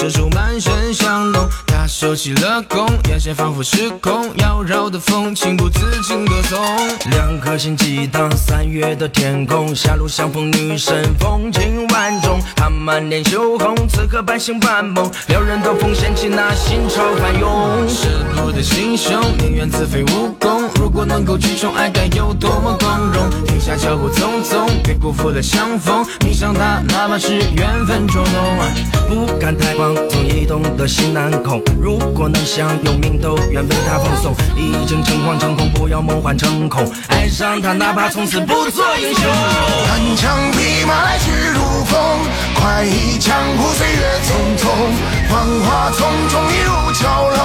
射出满身香浓。他收起了弓，眼神仿佛失控，妖娆的风情不自禁歌颂。两颗心激荡，三月的天空，狭路相逢女神风情万种。她满脸羞红，此刻半醒半梦，撩人的风掀起那心潮翻涌。舍不得心胸，宁愿自废武功。如果能够去宠爱，该有多么光荣！停下脚步匆匆，别辜负了相逢。迷上他，哪怕是缘分捉弄。不敢太狂，总移动的心难控。如果能享有命都愿为他奉送。已经诚惶诚恐，不要梦幻成空。爱上他，哪怕从此不做英雄。单枪匹马来去如风，快意江湖岁月匆匆。繁华丛中一如蛟龙，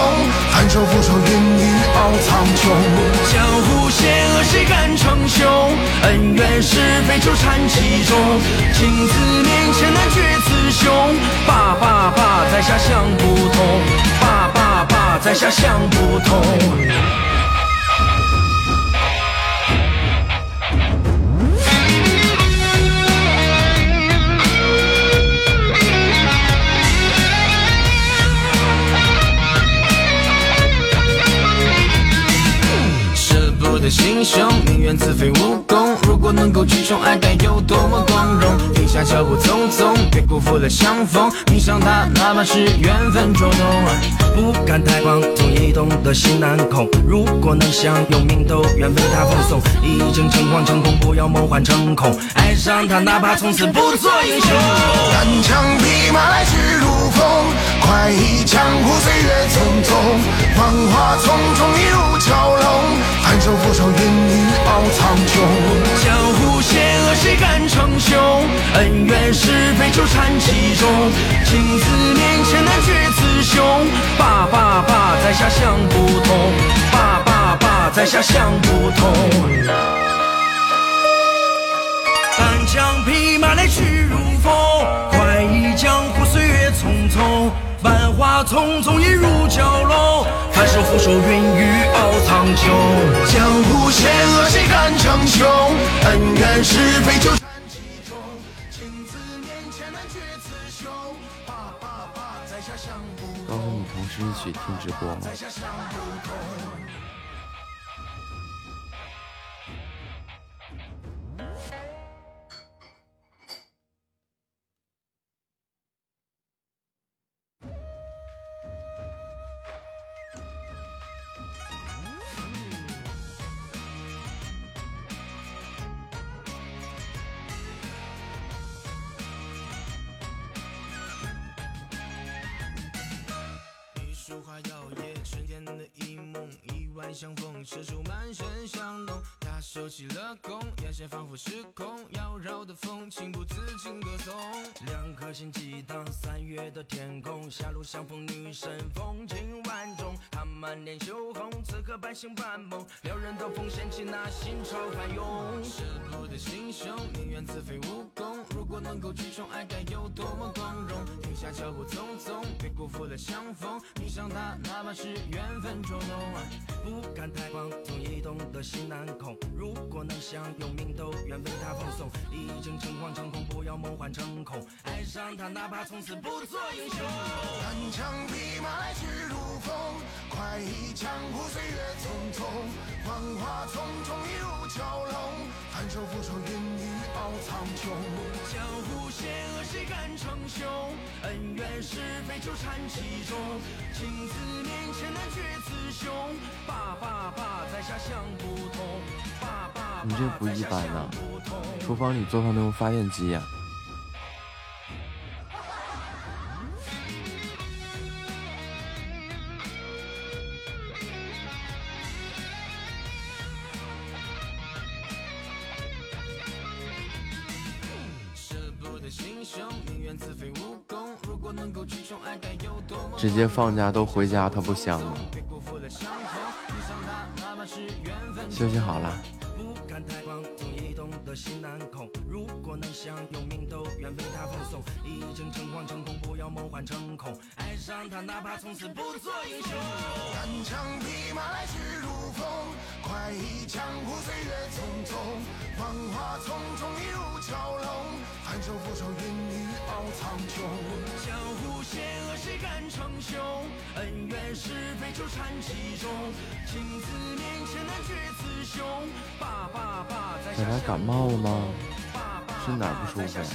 反手俯首云雨傲苍穹。江湖险恶，谁敢称雄？恩怨是非，纠缠其中。情字面前难决雌雄。爸爸爸，在下想不通。爸爸爸，在下想不通。我的心胸，宁愿自废武功。如果能够去宠爱，该有多么光荣！停下脚步匆匆，别辜负了相逢。遇上他，哪怕是缘分捉弄。不敢太狂，总移动的心难控。如果能享有名都愿为他奉送。已经诚惶诚恐，不要梦幻成空。爱上他，哪怕从此不做英雄。单枪匹马来去如风，快意江湖岁月匆匆。繁华丛中一如蛟龙，反手俯首云雨傲苍穹。江湖险恶，谁敢称雄？恩怨是非，纠缠其中。情字面前难决雌雄。爸爸爸，在下想不通。爸爸爸，在下想不通。单枪匹马来去如风，快意江湖岁月匆匆。繁华丛中一如蛟龙，反手覆手云雨傲苍穹。江湖险恶，谁敢称雄？恩怨是非，纠缠其中。情字面前难决雌雄。爸爸爸，在下想不刚和你同事一起听直播吗？意外相逢，射出满身香浓。收起了弓，眼神仿佛失控，妖娆的风情不自禁歌颂。两颗心激荡，三月的天空，狭路相逢女神风情万种。她满脸羞红，此刻半醒半梦，撩人的风掀起那心潮翻涌。舍不得心胸，宁愿自废武功。如果能够去宠爱，该有多么光荣！停下脚步匆匆，别辜负了相逢。迷上他，哪怕是缘分捉弄。不敢太狂，总移动的心难控。如果能享用命都愿为他奉送。已经诚惶诚恐，不要梦幻成空。爱上他，哪怕从此不做英雄。单枪匹马来去如风，快意江湖岁月匆匆。繁华丛中一如蛟龙，反手覆手云雨傲苍穹。江湖险恶，谁敢称雄？恩怨是非，纠缠其中。情字面前难决雌雄。爸爸爸，在下想不通。爸爸爸，在下想不通、厨房里做饭都用发电机呀、舍要梦幻成空。爱上他，哪怕从此不做英雄。单枪匹马来去如风，快意江湖岁月匆匆。芳华丛中一如蛟龙，翻手覆手云雨傲苍穹。江湖险恶谁敢称雄？恩怨是非纠缠其中。情字面前难决雌雄。爸爸爸，在奶奶感冒了吗？是哪儿不舒服呀？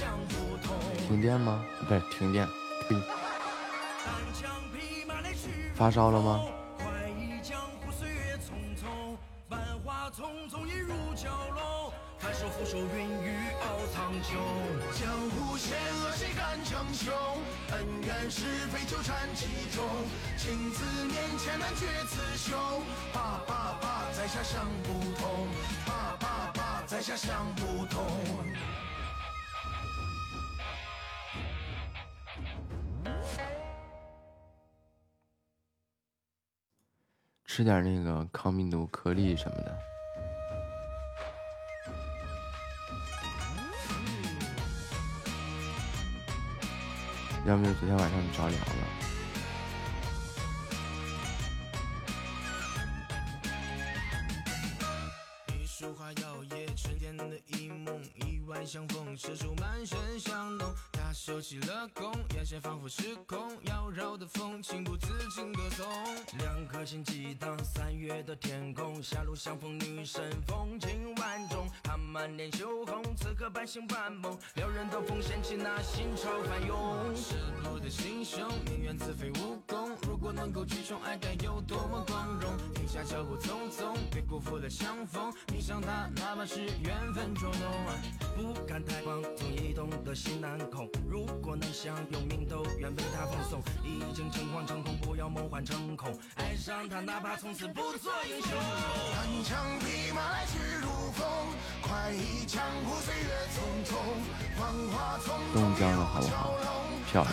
停电吗？不是停电，呸！发烧了吗？翻手覆手云雨傲苍穹，江湖险恶谁敢称雄？恩怨是非纠缠其中，情字面前难决雌雄。爸爸爸，在下想不通。爸爸爸，在下想不通。吃点那个抗病毒颗粒什么的。要不就昨天晚上你着凉了。相逢，射手满身香浓。他收起了弓，眼神仿佛失控，妖娆的风情不自禁歌颂。两颗心激荡，三月的天空，狭路相逢，女神风情万种。她满脸羞红，此刻半醒半梦，撩人的风掀起那心潮翻涌。赤裸的心胸，宁愿自废武功。如果能够去宠爱，该有多么光荣。停下脚步匆匆，别辜负了相逢。迷上他，哪怕是缘分捉弄。不。敢太狂，总移动的心难控。如果能享有命，都愿为他放送。已经诚惶诚恐，不要梦幻成空。爱上他，哪怕从此不做英雄。单枪匹马来去如风，快意江湖岁月匆匆。芳华丛中一如蛟龙，漂亮。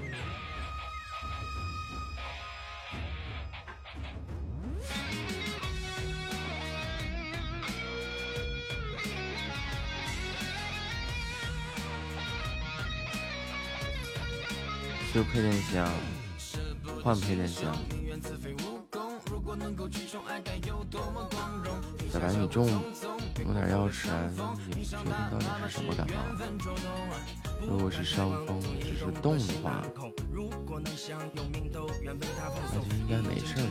修配电箱，换配电箱。小白，你中有点药吃啊？你确定到底是什么感冒？如果是伤风，只是冻的话，那就应该没事。其实，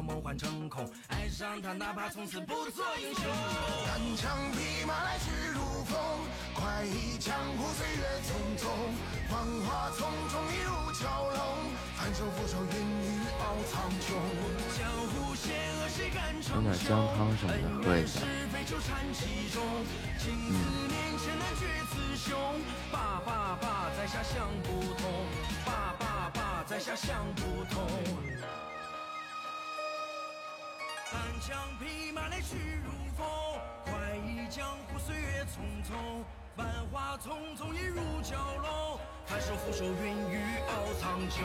弄点姜汤什么的喝一下。嗯。爸爸爸，在下想不通。爸爸爸，在下想不通。单枪匹马来去如风，快意江湖岁月匆匆。繁华丛中一如蛟龙，翻手覆手云雨傲苍穹。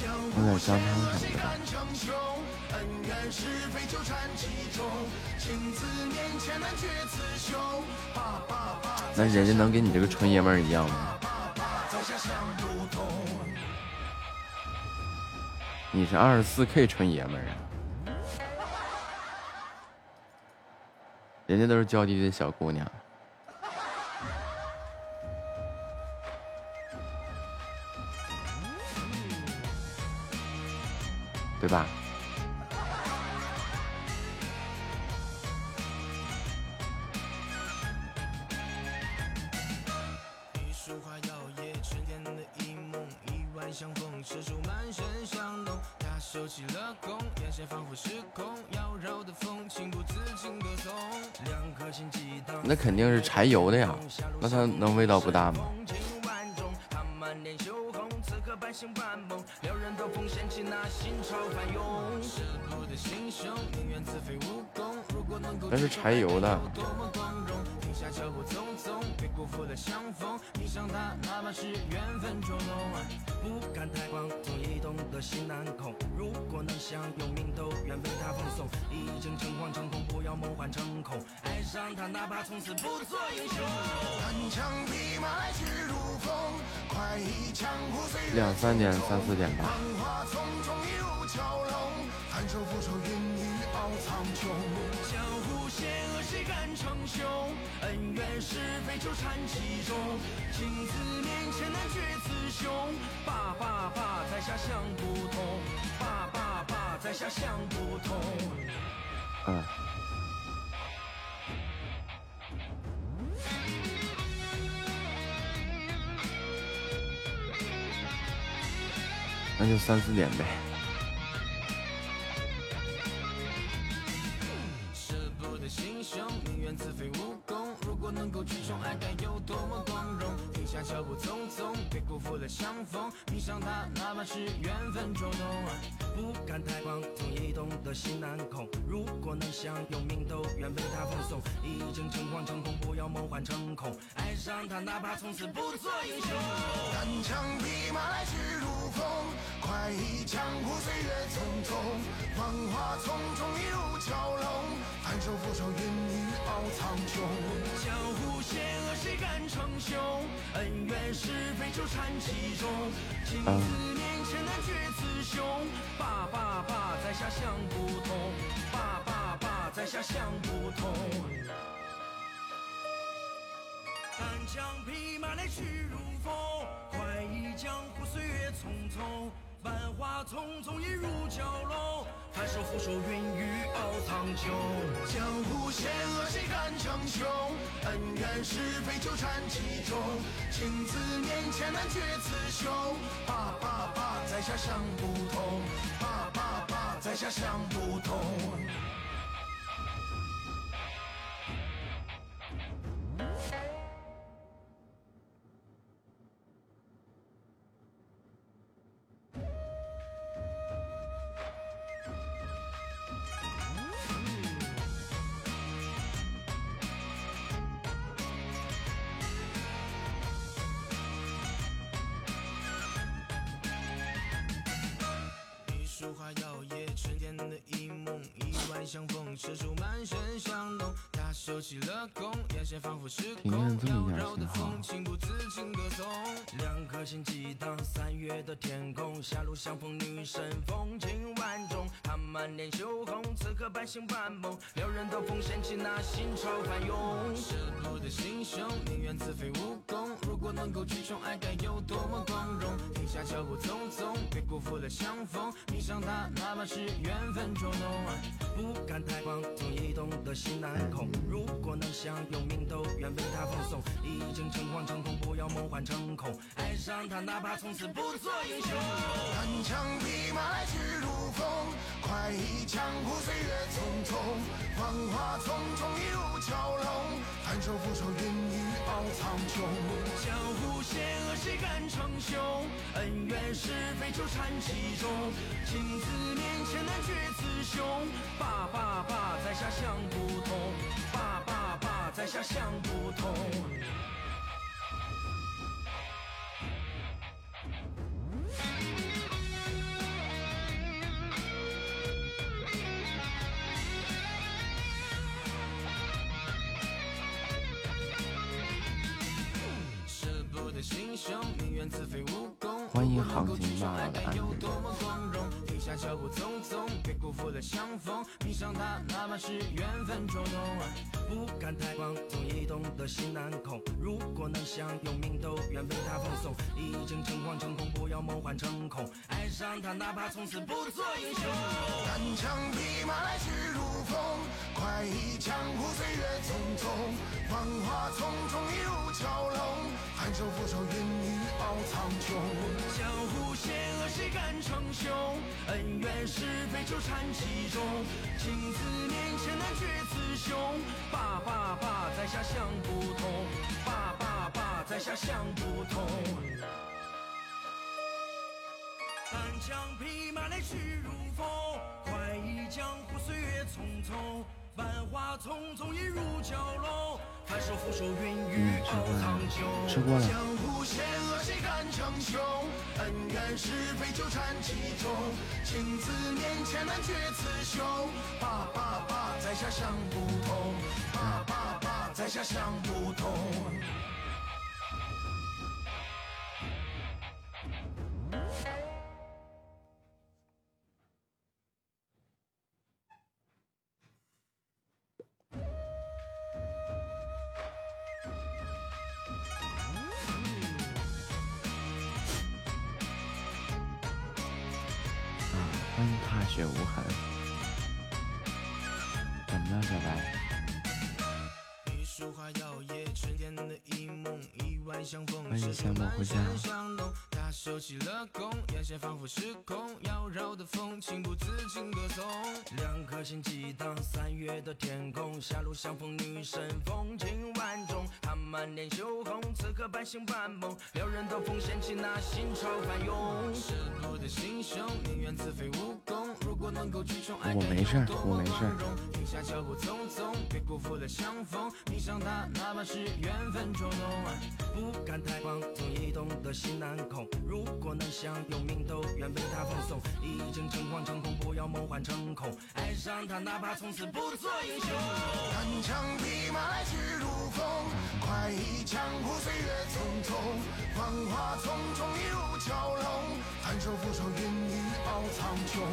江湖险恶谁敢称雄？恩怨是非纠缠其中，情字面前难决雌雄。那人家能跟你这个纯爷们儿一样吗？你是二十四 K 纯爷们儿啊，人家都是娇滴滴的小姑娘，对吧？那肯定是柴油的呀，那它能味道不大吗？刻半醒半梦，撩人的风掀起那心潮翻涌。舍不得心胸，宁愿自废武功。如果能够，那是柴油的。下脚步匆匆，别辜负了相逢。迷上他，哪怕是缘分捉弄。不敢太狂，总移动的心难控。如果能享有命，都愿为他奉送。已经诚惶诚恐，不要梦幻成空。爱上他，哪怕从此不做英雄。单枪匹马来去如风，快意江湖岁月。两三点，三四点吧。繁华丛中一如蛟龙，翻手覆手云雨傲苍穹。江湖险恶，谁敢称雄？恩怨是非纠缠其中，情字面前难决雌雄。爸爸爸，在下想不通。爸爸爸，在下想不通。嗯。那就三四点呗。果能够去宠，爱该有多么光荣。停下脚步匆匆，别辜负了相逢。迷上他，哪怕是缘分捉弄。不敢太狂，总移动的心难控。如果能享有命，都愿为他奉送。已经诚惶诚恐，不要梦幻成空。爱上他，哪怕从此不做英雄。单枪匹马来去如风，快意江湖岁月匆匆。繁华丛中一如蛟龙，翻手覆手云雨苍穹。江湖险恶，谁敢称雄？恩。怨是非纠缠其中，情字面前难决雌雄。爸爸爸，在下想不通。爸爸爸，在下想不通。单枪匹马来去如风，快意江湖岁月匆匆。繁华丛中一如蛟龙，翻手覆手云雨傲苍穹。江湖险恶谁敢称雄？恩怨是非纠缠其中，情字面前难决雌雄。爸爸爸，在下想不通。爸爸爸，在下想不通。收起了弓，眼神仿佛失控，妖娆的风情不自禁歌颂。两颗心激荡，三月的天空，狭路相逢，女神风情万种，她满脸羞红，此刻半醒半梦，撩人的风掀起那心潮翻涌。舍不得心胸，宁愿自废武功。如果能够去宠爱，该有多么光荣。停下脚步匆匆，别辜负了相逢。迷上他，哪怕是缘分捉弄。不敢太狂，总移动的心难控。如果能享有都愿为他奉送。已经诚惶诚恐，不要梦幻成空。爱上他，哪怕从此不做英雄。单枪匹马来去如风，快意江湖岁月匆匆。芳华匆匆一路蛟龙，翻手覆手云雨傲苍穹。江湖险恶，谁敢称雄？恩怨是非纠缠其中，情字面前难决雌雄。爸爸爸，在下想不通。爸爸爸，在下想不通。心胸永远自废武功欢迎航行吧，下脚步匆匆，别辜负了相逢。迷上他，哪怕是缘分捉弄。不敢太狂，总移动的心难控。如果能享有命，都愿为他奉送。已经诚惶诚恐，不要梦幻成空。爱上他，哪怕从此不做英雄。单枪匹马来去如风，快意江湖岁月匆匆。繁华丛中一如蛟龙，翻手覆手云雨傲苍穹。江湖险恶，谁敢称雄？恩怨是非纠缠其中，情字面前难决雌雄。爸爸爸，在下想不通。爸爸爸，在下想不通。单枪匹马来去如风，快意江湖岁月匆匆，繁华匆匆一入蛟龙，翻手覆手云雨傲苍穹。吃过了。江湖险恶谁敢称雄？恩怨是非纠缠其中，情字面前难决雌雄。爸爸爸，在下想不通。爸爸爸，在下想不通。啊，雪无痕。怎么了，小白？一束花摇曳，春天的一梦，意外相逢，欢迎是夏末回家满身香浓。他收起了弓，眼线仿佛失控，妖娆的风情不自禁歌颂。两颗心激荡，三月的天空，狭路相逢女神风情万种。她满脸羞红，此刻半醒半梦，撩人的风掀起那心潮翻涌。舍不得心胸，宁愿自废武功。如果能够去宠爱，我没事我没事儿光荣。停下脚步匆匆，别辜负了相逢。迷上他，哪怕是缘分捉弄。不敢太狂，总移动的心难控。如果能相有命，都愿被他奉送。已经诚惶诚恐，不要梦幻成空。爱上他，哪怕从此不做英雄。单枪匹马来去如风，快意江湖岁月匆匆。繁华匆匆一如蛟龙，反手覆手云雨傲苍穹。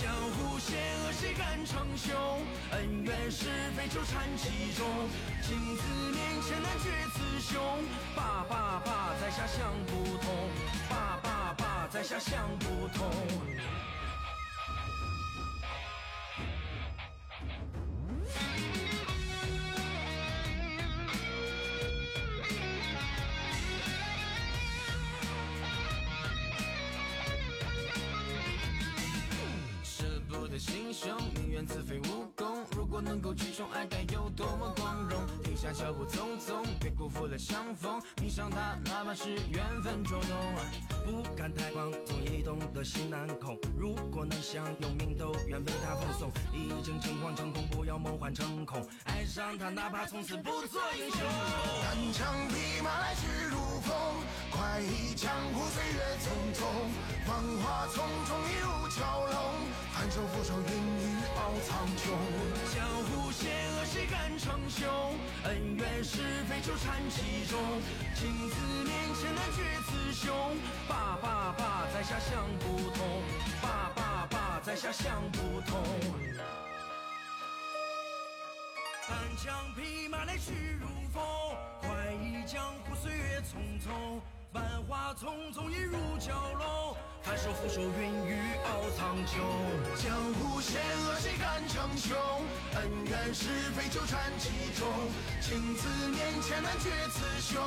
江湖险恶谁敢称雄？恩怨是非纠缠其中，情字面前难决雌雄。爸爸爸，在下想不通。爸爸爸，在下想不通。得心胸，宁愿自废武功。如果能够去宠爱，该有多么光荣。停下脚步匆匆，别辜负了相逢。迷上他，哪怕是缘分捉弄。不敢太狂，总移动的心难控。如果能相拥命，都愿为他奉送。已经诚惶诚恐，不要梦幻成空。爱上他，哪怕从此不做英雄。单枪匹马来势如风，快意江湖岁月匆匆。繁华丛中一如蛟龙，反手覆手云雨傲苍穹。江湖险恶谁敢称雄？恩怨是非纠缠其中，情字面前难决雌雄。爸爸爸，在下想不通。爸爸爸，在下想不通。单枪匹马来去如风，快意江湖岁月匆匆。万花丛中一如蛟龙，反手覆手云雨傲苍穹。江湖险恶谁敢称雄？恩怨是非纠缠其中，情字面前难决雌雄。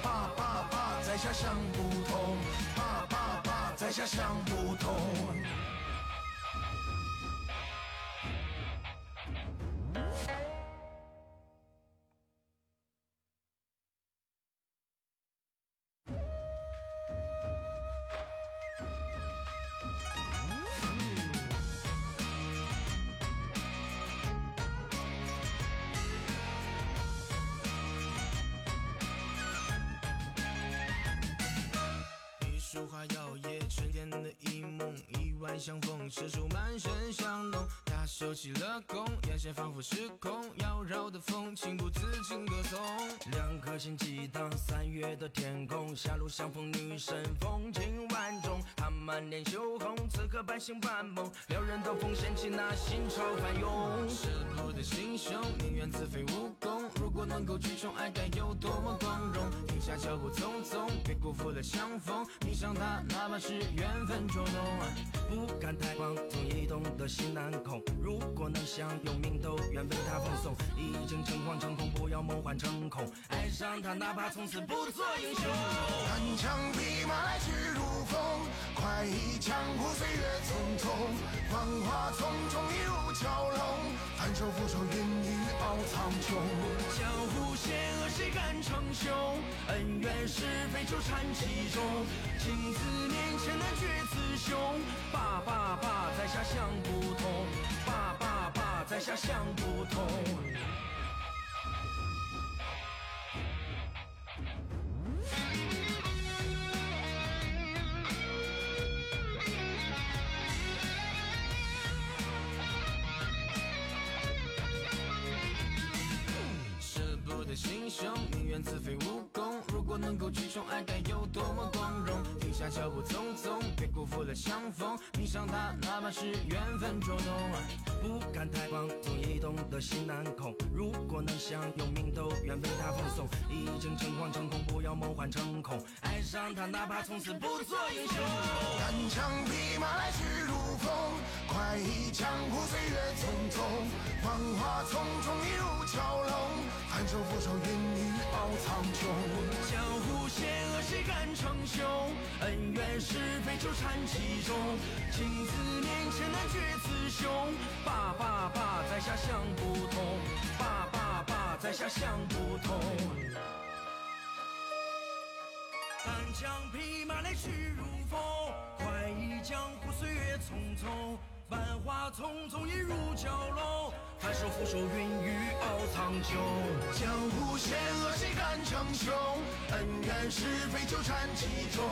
爸爸爸，在下想不通。爸爸爸，在下想不通。相逢，射出满身香浓。收起了弓，眼线仿佛失控，妖娆的风情不自禁歌颂。两颗心激荡，三月的天空，狭路相逢女神风情万种。她满脸羞红，此刻半醒半梦，撩人的风掀起那心潮翻涌。舍不得心胸，宁愿自废武功。如果能够去宠爱，该有多么光荣。停下脚步匆匆，别辜负了相逢。迷上他，哪怕是缘分捉弄。不敢太狂，总移动的心难控。如果能享有命，都愿为他奉送。已经诚惶诚恐，不要梦幻成空。爱上他，哪怕从此不做英雄。单枪匹马来去如风，快意江湖岁月匆匆。繁华丛中一如蛟龙，翻手覆手云雨傲傲苍穹江湖险恶谁敢称雄恩怨是非纠缠其中青子面前难绝雌雄爸爸爸在下想不通爸爸爸在下想不通心胸宁愿自废武功。如果能够去宠爱，该有多么光荣！停下脚步匆匆，别辜负了相逢。迷上他，哪怕是缘分捉弄。不敢太狂，总移动的心难控。如果能享有命，都愿为他奉送。已经诚惶诚恐，不要梦幻成空。爱上他，哪怕从此不做英雄。单枪匹马来去如风，快意江湖岁月匆匆。繁华匆匆一如蛟龙。翻手覆手，云雨傲苍穹。江湖险恶，谁敢称雄？恩怨是非，纠缠其中。情字面前难决雌雄。爸爸爸，在下想不通。爸爸爸，在下想不通。单枪匹马，来去如风。快意江湖，岁月匆匆。繁华匆匆，一如蛟龙。翻手覆手，云雨傲苍穹。江湖险恶，谁敢称雄？恩怨是非，纠缠其中。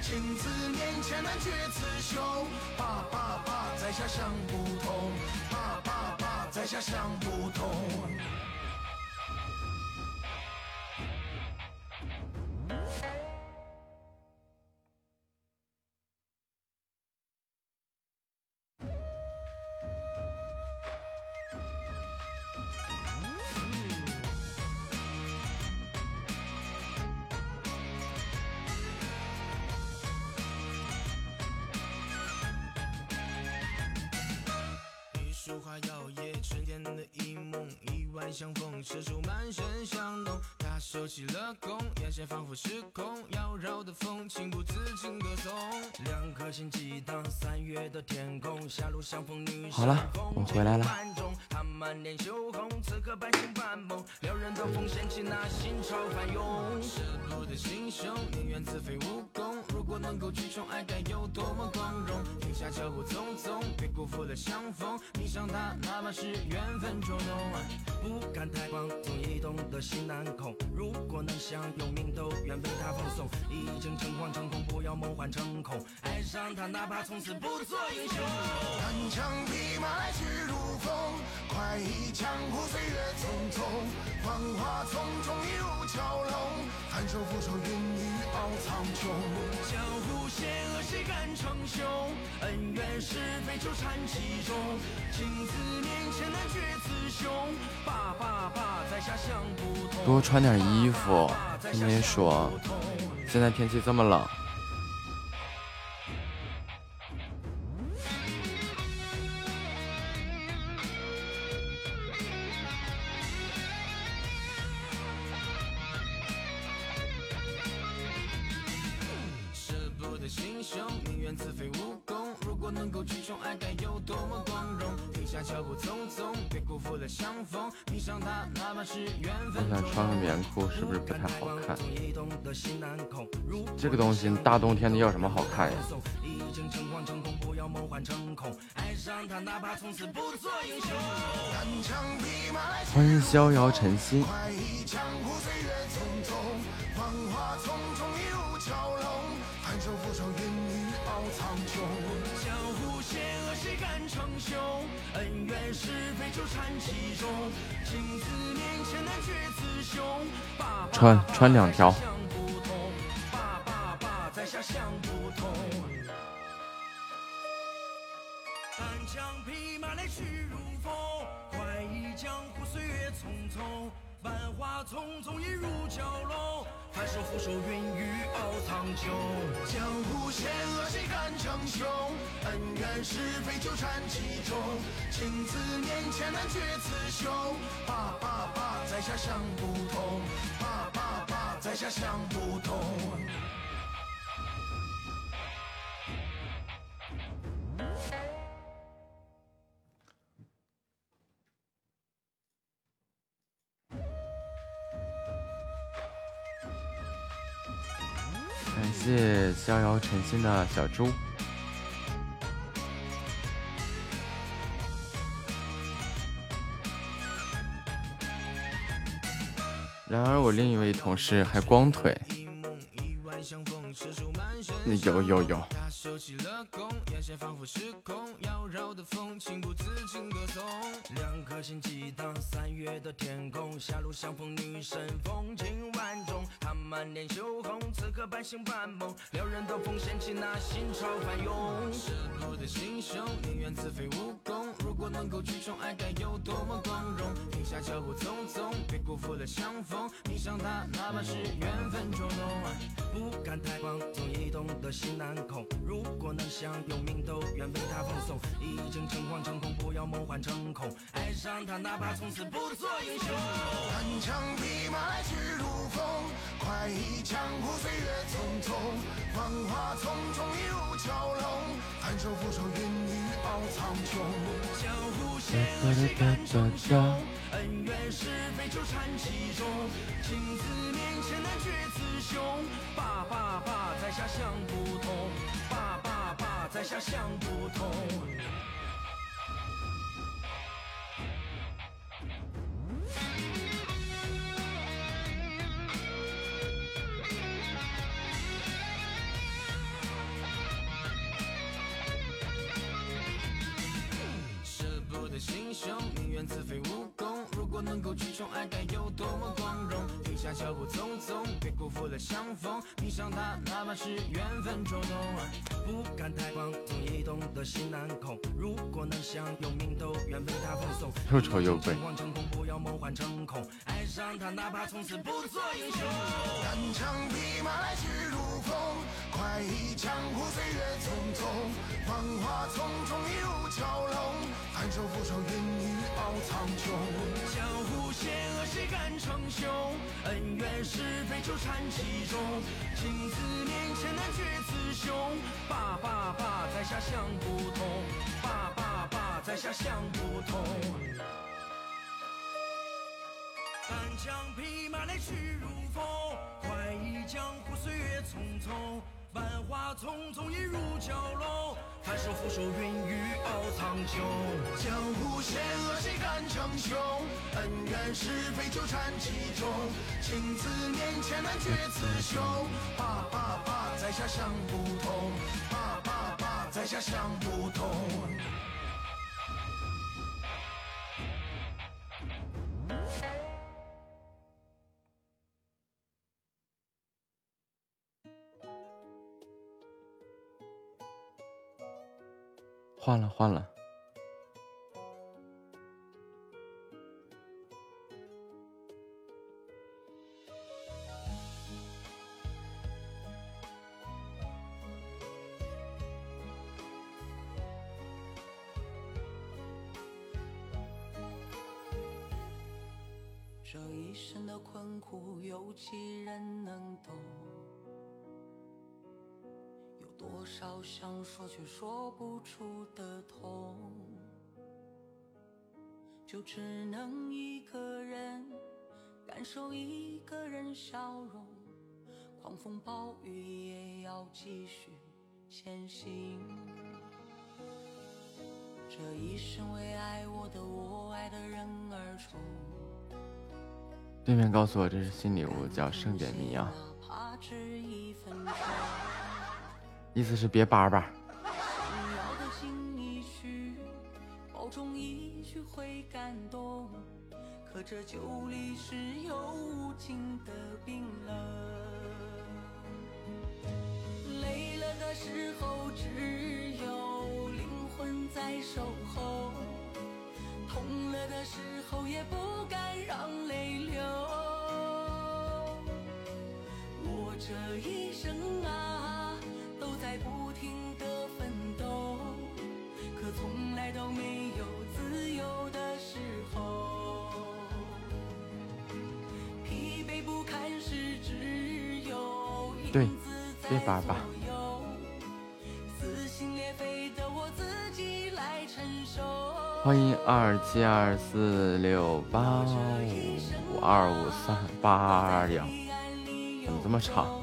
情字面前，难决雌雄。爸爸爸，在下想不通。爸爸爸，在下想不通。相逢，射手满身香浓。他收起了弓，眼神仿佛失控，妖娆的风情不自禁歌颂。两颗心激荡，三月的天空，狭路相逢女好了，我回来了。他满脸羞红，此刻半醒半梦，撩人的风掀起那心潮翻涌。舍不得心胸，宁愿自废武功。如果能够去宠爱，该有多么光荣。停下脚步匆匆，别辜负了。相逢。迷上他，哪怕是缘分捉弄。不敢太狂，总移动的心难控。如果能享有命，都愿为他奉送。已经诚惶诚恐，不要梦幻成空。爱上他，哪怕从此不做英雄。单枪匹马来去如风，快意江湖岁月匆匆。繁华丛中一如蛟龙，翻手覆手云雨傲苍穹。江湖险恶，谁敢称雄？恩怨是非，纠缠其中。情字面前，难决雌雄。爸爸爸，在下想不通。多穿点衣服，听你说，现在天气这么冷。想穿个棉裤，是不是不太好看？这个东西大冬天的要什么好看呀？欢迎逍遥晨曦。恩怨是非纠缠其中，情字面前难决雌雄。穿穿两条。爸爸爸，在下想不通。单枪匹马来去如风，快意江湖岁月匆匆。繁华丛中，一入蛟龙。翻手覆手，云雨傲苍穹。江湖险恶，谁敢称雄？恩怨是非，纠缠其中。情字面前，难决雌雄。爸爸爸，在下想不通。爸爸爸，在下想不通。感谢逍遥晨心的小猪。然而我另一位同事还光腿。有有有。收起了弓，眼神仿佛失控。妖娆的风，情不自禁歌颂两颗心激荡，三月的天空，狭路相逢，女神风情万种。她满脸羞红，此刻半醒半梦，撩人的风掀起那心潮翻涌。舍不得心胸，宁愿自废武功。如果能够去宠爱，该有多么光荣。停下脚步匆匆，别辜负了相逢。迷上他，哪怕是缘分捉弄。不敢太狂，总移动的心难控。如果能享有命，都愿为他奉送。已经诚惶诚恐，不要梦幻成空。爱上他，哪怕从此不做英雄。单枪匹马来去如风，快意江湖岁月匆匆。繁华匆匆一如蛟龙，翻手覆手云雨傲苍穹。江湖险恶谁敢称雄？恩怨是非纠缠其中。情字面前难决雌雄。爸爸爸，在下想不通。爸爸爸，在下想不通。舍不得心胸，自废武功。如果能够去宠爱，该有多么光荣。脚步匆匆，别辜负了相逢。迷上他，哪怕是缘分捉弄。不敢太狂，总移动的心难控。如果能享有命，都愿为他奉送。又丑又笨。不要梦幻成空。爱上他，哪怕从此不做英雄。单枪匹马来去如风，快意江湖岁月匆匆。繁华匆匆一如蛟龙，翻手覆手。云雨傲苍穹，江湖险恶谁敢称雄？恩怨是非纠缠其中，情字面前难决雌雄。爸爸爸，在下想不通。爸爸爸，在下想不通。单枪匹马来去如风，快意江湖岁月匆匆。繁华匆匆，一如蛟龙，翻手覆手，云雨傲苍穹。江湖险恶，谁敢称雄？恩怨是非纠缠其中，情字面前难决雌雄。爸爸爸，在下想不通。爸爸爸，在下想不通。换了，换了。这一生的困苦，有几人能懂？多少想说却说不出的痛，就只能一个人感受一个人笑容，狂风暴雨也要继续前行。这一生为爱我的我爱的人而冲。对面告诉我这是新礼物，叫盛典谜啊。意思是别叭叭儿想要的心你去你去会感动。可这酒里是有无尽的冰冷。累了的时候，只有灵魂在守候；痛了的时候，也不敢让泪流。我这一生啊。都在不停的奋斗，可从来都没有自由的时候。疲惫不堪时，只有影子在左右。撕心裂肺的我自己来承受。欢迎二七二四六八五二五三八二幺，怎么这么长？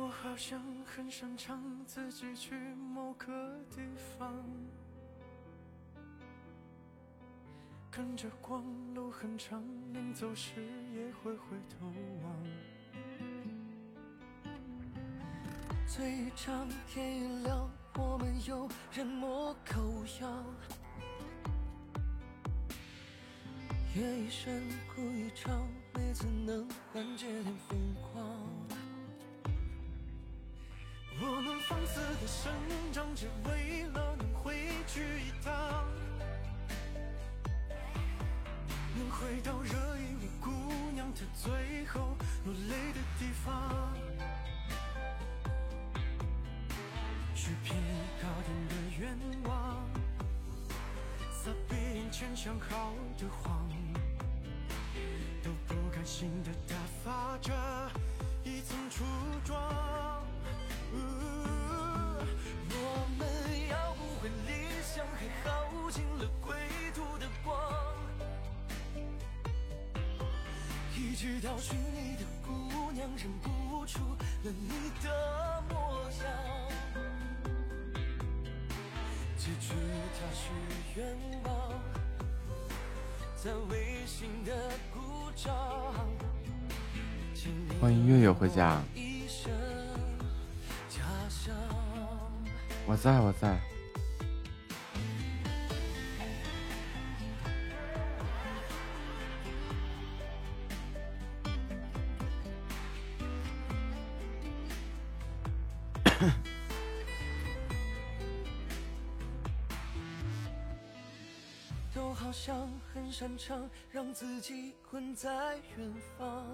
我好像很擅长自己去某个地方，跟着光，路很长，临走时也会回头望。醉一场，天一亮，我们又人模狗样。夜已深，哭一场，没怎能缓解点疯狂。我们放肆的生长，只为了能回去一趟，能回到这一位姑娘她最后落泪的地方，去偏高点的愿望，撒遍眼前想好的谎，都不甘心的打发着一层初妆。还耗尽了归途的光，一直到寻你的姑娘认不出了你的模样，结局她许愿望，在微信的鼓掌。欢迎月月回家。我在我在。很擅长让自己困在远方。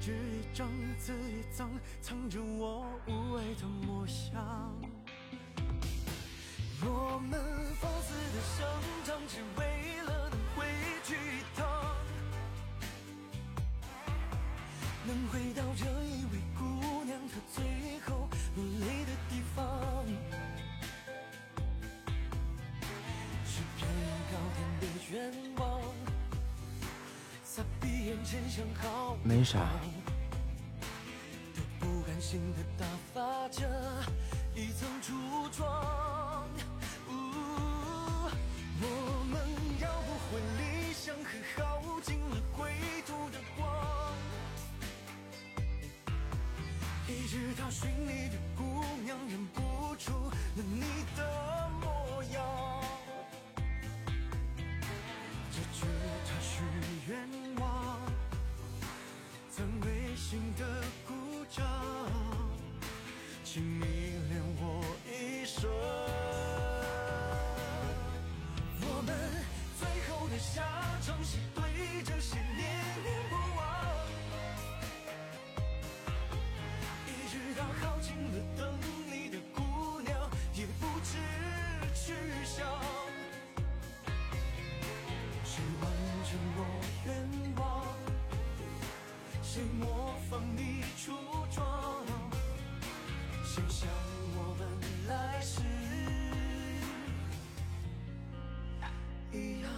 纸一张，字一张，藏着我无畏的模样。我们放肆的生长，只为了能回去一趟，能回到这一位姑娘她最后落泪愿望，撒闭眼前想好。没啥。都不甘心的打发着一层初妆，我们要不回理想，还耗尽了归途的光，一直到寻你的姑娘认不出了你的模样，这剧他许愿望，曾违心的鼓掌，请迷恋我一生。我们最后的下场是对这些念念不忘，一直到耗尽了等你的姑娘，也不知去向。谁完成我愿望？谁模仿你出装？谁像我们来时一样？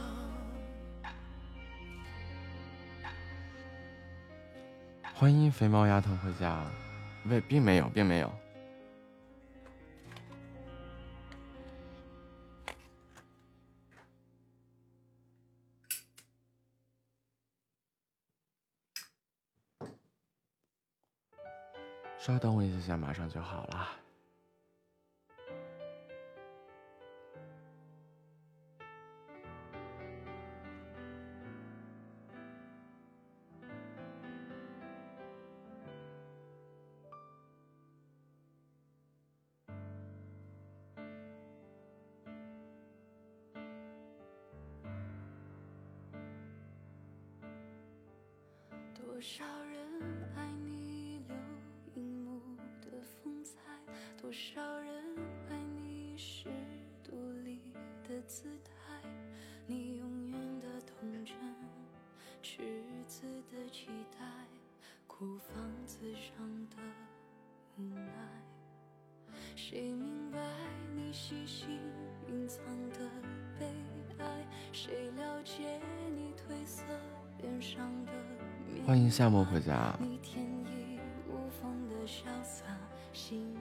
欢迎肥猫丫头回家。喂，并没有，并没有。稍等我一下下马上就好了多少人爱多少人爱你是独立的姿态，你永远的童真，赤子的期待，孤芳自赏的无奈。谁明白你细心隐藏的悲哀？谁了解你褪色脸上的？欢迎夏末回家。你天衣无缝的潇洒，心。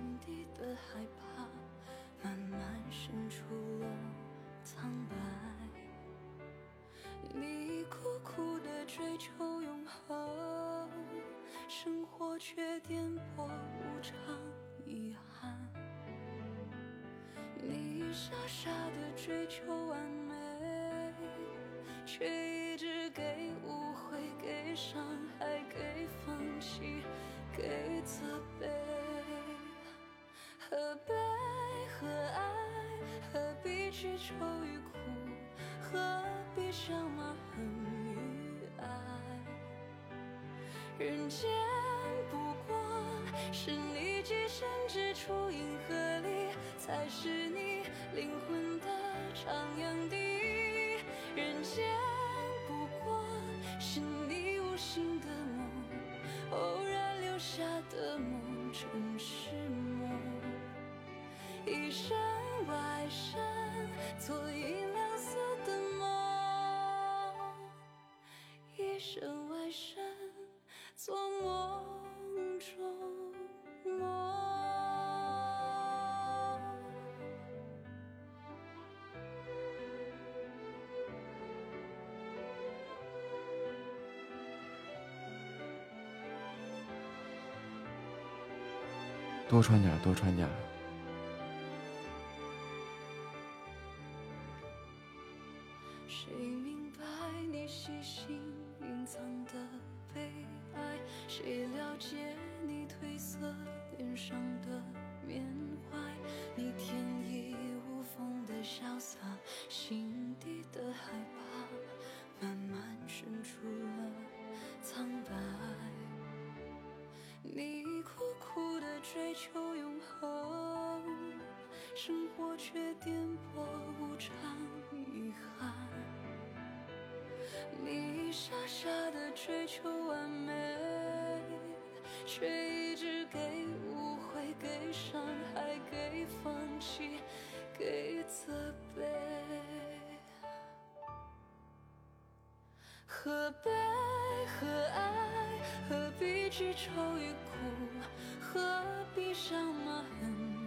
害怕，慢慢渗出了苍白。你苦苦的追求永恒，生活却颠簸无常，遗憾。你傻傻的追求完美，却一直给误会、给伤害、给放弃、给责备。何悲何爱，何必去愁与苦，何必相骂恨与爱？人间不过是你寄身之处，银河里才是你灵魂的徜徉地。人间不过是你无心的梦，偶然留下的梦，城市。一身外身，做银两色的梦；一身外身，做梦中梦。多穿点，多穿点。却颠簸无常遗憾你傻傻地追求完美却一直给误会给伤害给放弃给责备何悲何哀何必去愁与苦何必想骂恨与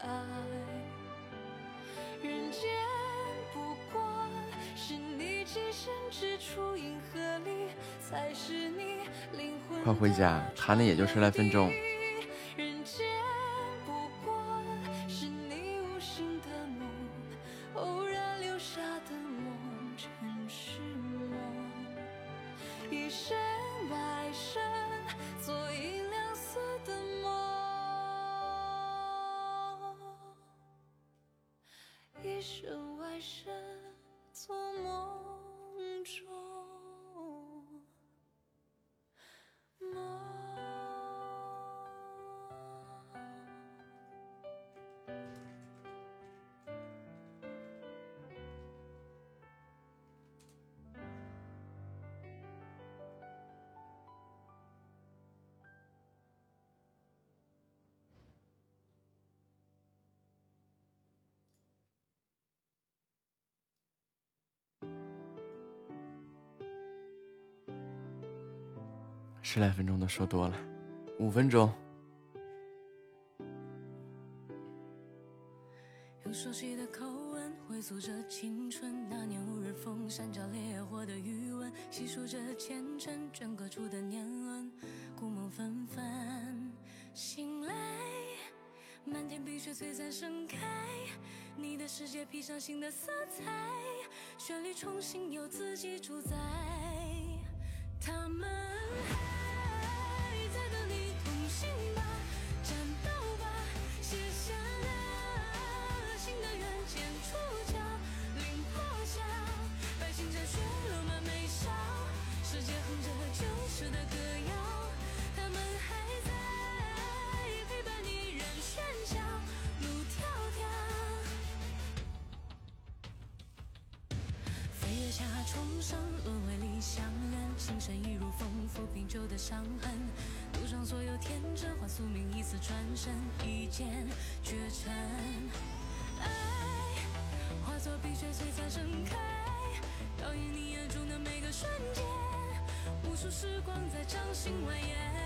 爱？栖身之处，银河里才是你灵魂。快回家，谈了也就十来分钟。十来分钟都说多了，五分钟。用熟悉的口吻回溯着青春，那年五日风，山脚烈火的余温，细数着前尘镌刻出的年轮，故梦纷纷，醒来，漫天碧雪璀璨盛开，你的世界披上新的色彩，旋律重新由自己主宰，的歌谣，他们还在陪伴你，任喧嚣路迢迢。飞越下重生，轮回里相恋，心神一如风，抚平旧的伤痕。路上所有天真，换宿命一次转身，一剑绝尘。爱化作冰雪璀璨盛开，导演你眼中的每个瞬间。无数时光在掌心蜿蜒，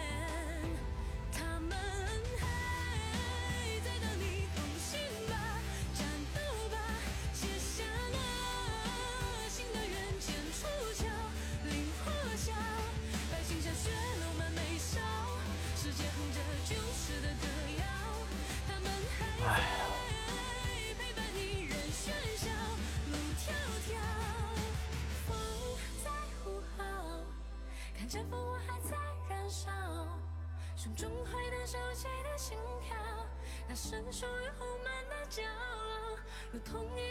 童年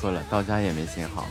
错了，到家也没信号。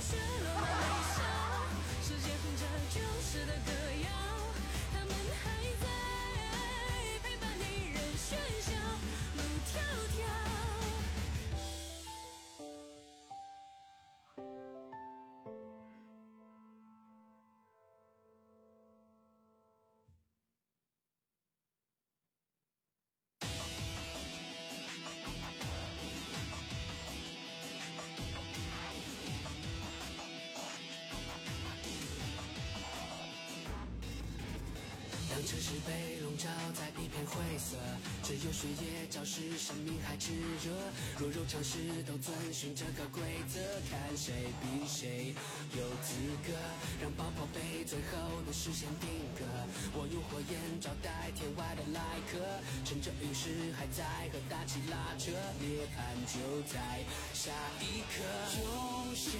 生命还炽热，弱肉强食都遵循这个规则，看谁比谁有资格让宝宝被最后的视线定格。我用火焰招待天外的来客，趁着陨石还在和大气拉扯涅槃，就在下一刻，用血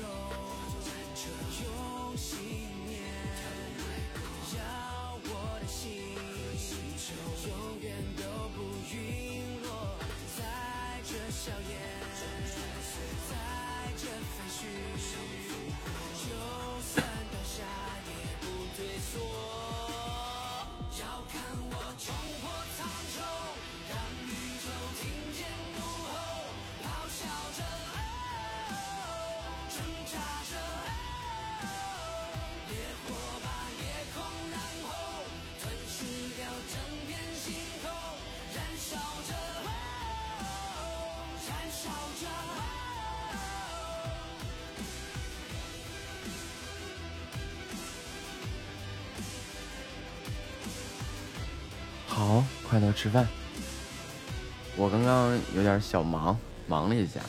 肉，用信念，要我的心，永远都不陨。笑颜。吃饭。我刚刚有点小忙，忙了一下。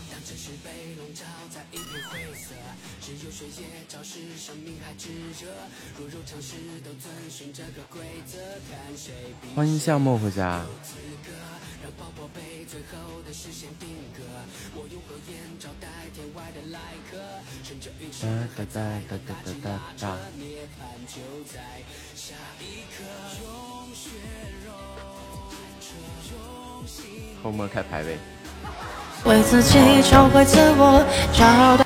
欢迎夏沫回家。哒哒哒哒哒哒哒。后摸开排位。为自己找回自我，找到。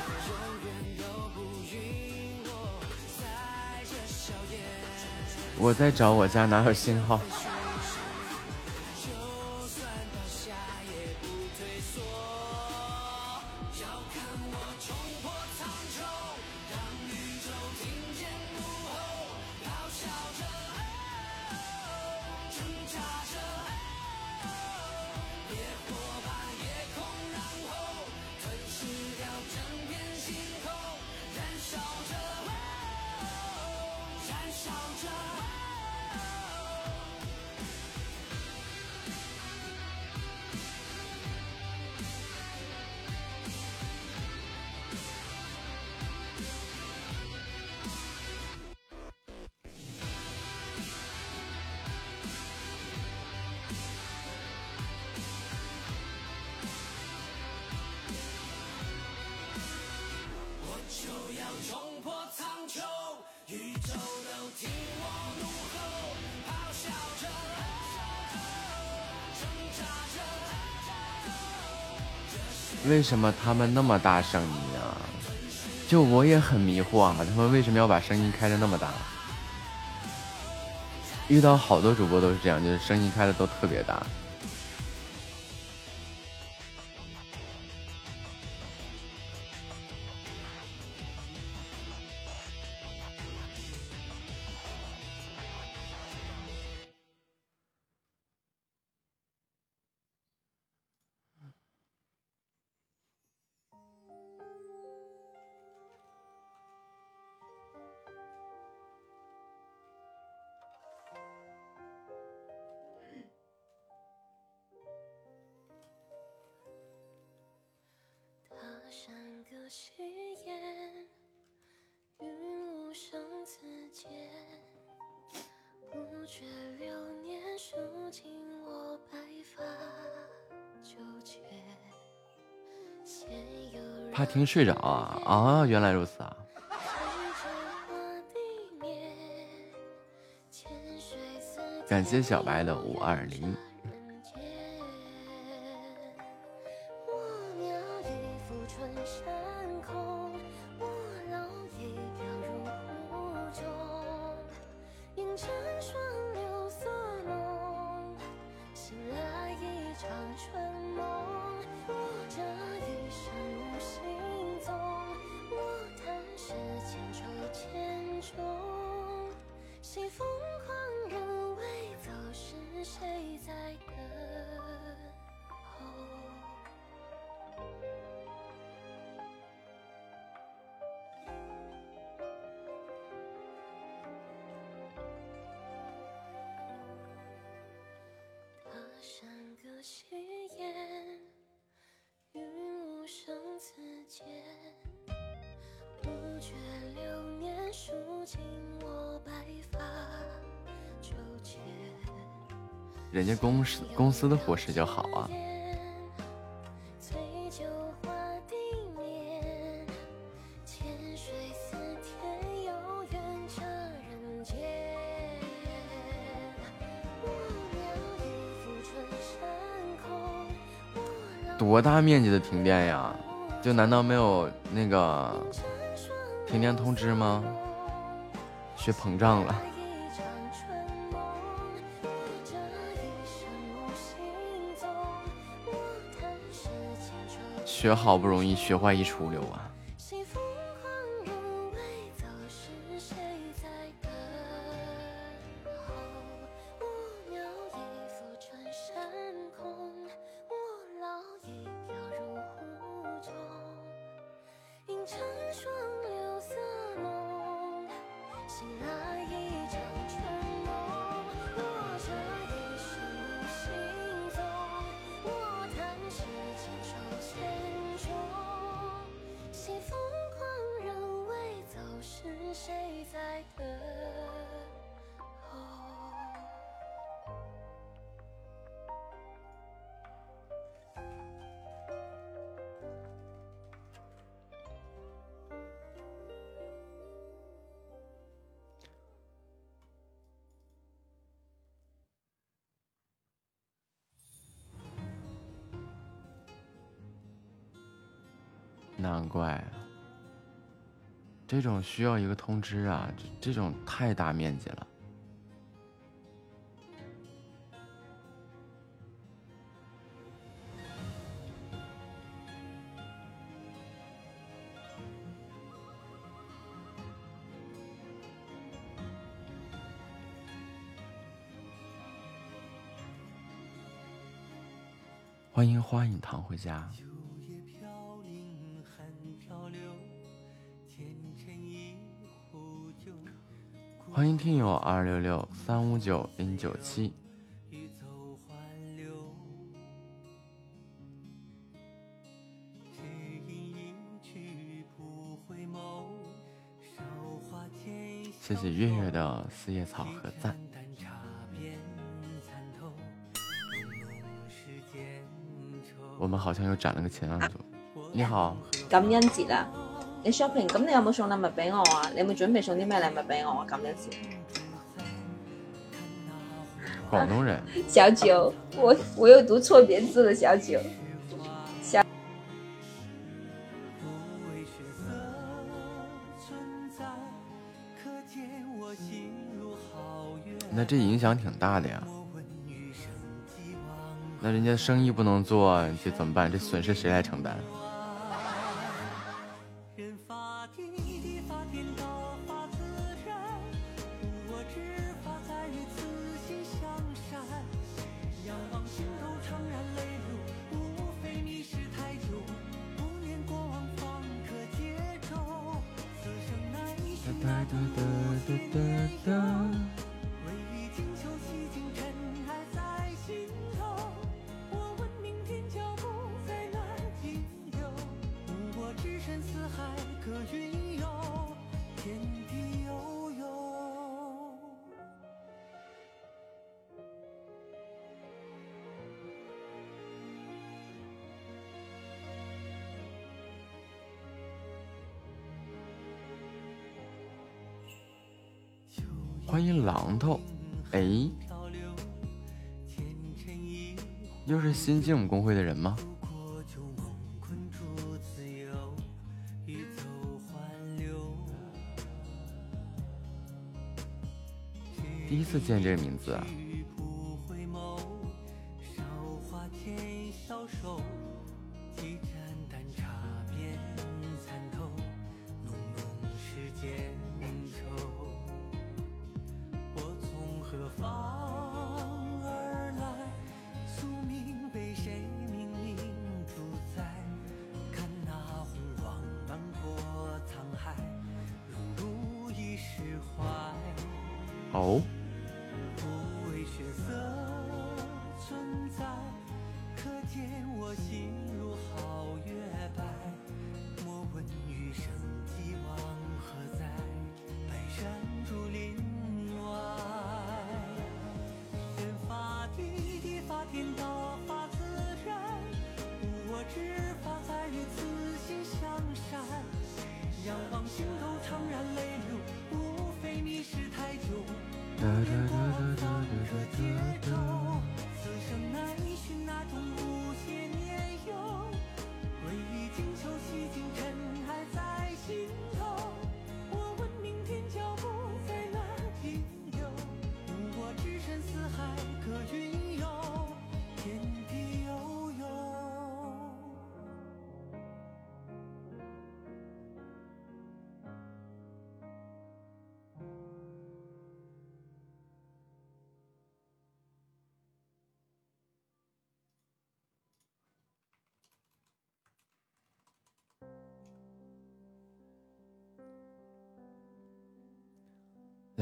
我在找我家哪有信号。为什么他们那么大声音啊？就我也很迷惑啊，他们为什么要把声音开的那么大？遇到好多主播都是这样，就是声音开的都特别大。听睡着啊啊！原来如此啊！感谢小白的五二零。司的伙食就好啊。多大面积的停电呀？就难道没有那个停电通知吗？学膨胀了。学好不容易，学坏一出溜啊！难怪，这种需要一个通知啊，这这种太大面积了。欢迎花影堂回家。听友二六六三五九零九七。谢谢月月的四叶草和赞。我们好像又攒了个前案组。你好，感恩节啦！你 shopping，咁你有冇送禮物俾我啊？你有冇準備送啲咩禮物俾我啊？感恩節。廣東人。小九，我我又读错别字了，小九。小。那这影响挺大的呀。那人家生意不能做，这怎么办？这损失谁来承担？进我们公会的人吗？第一次见这个名字啊。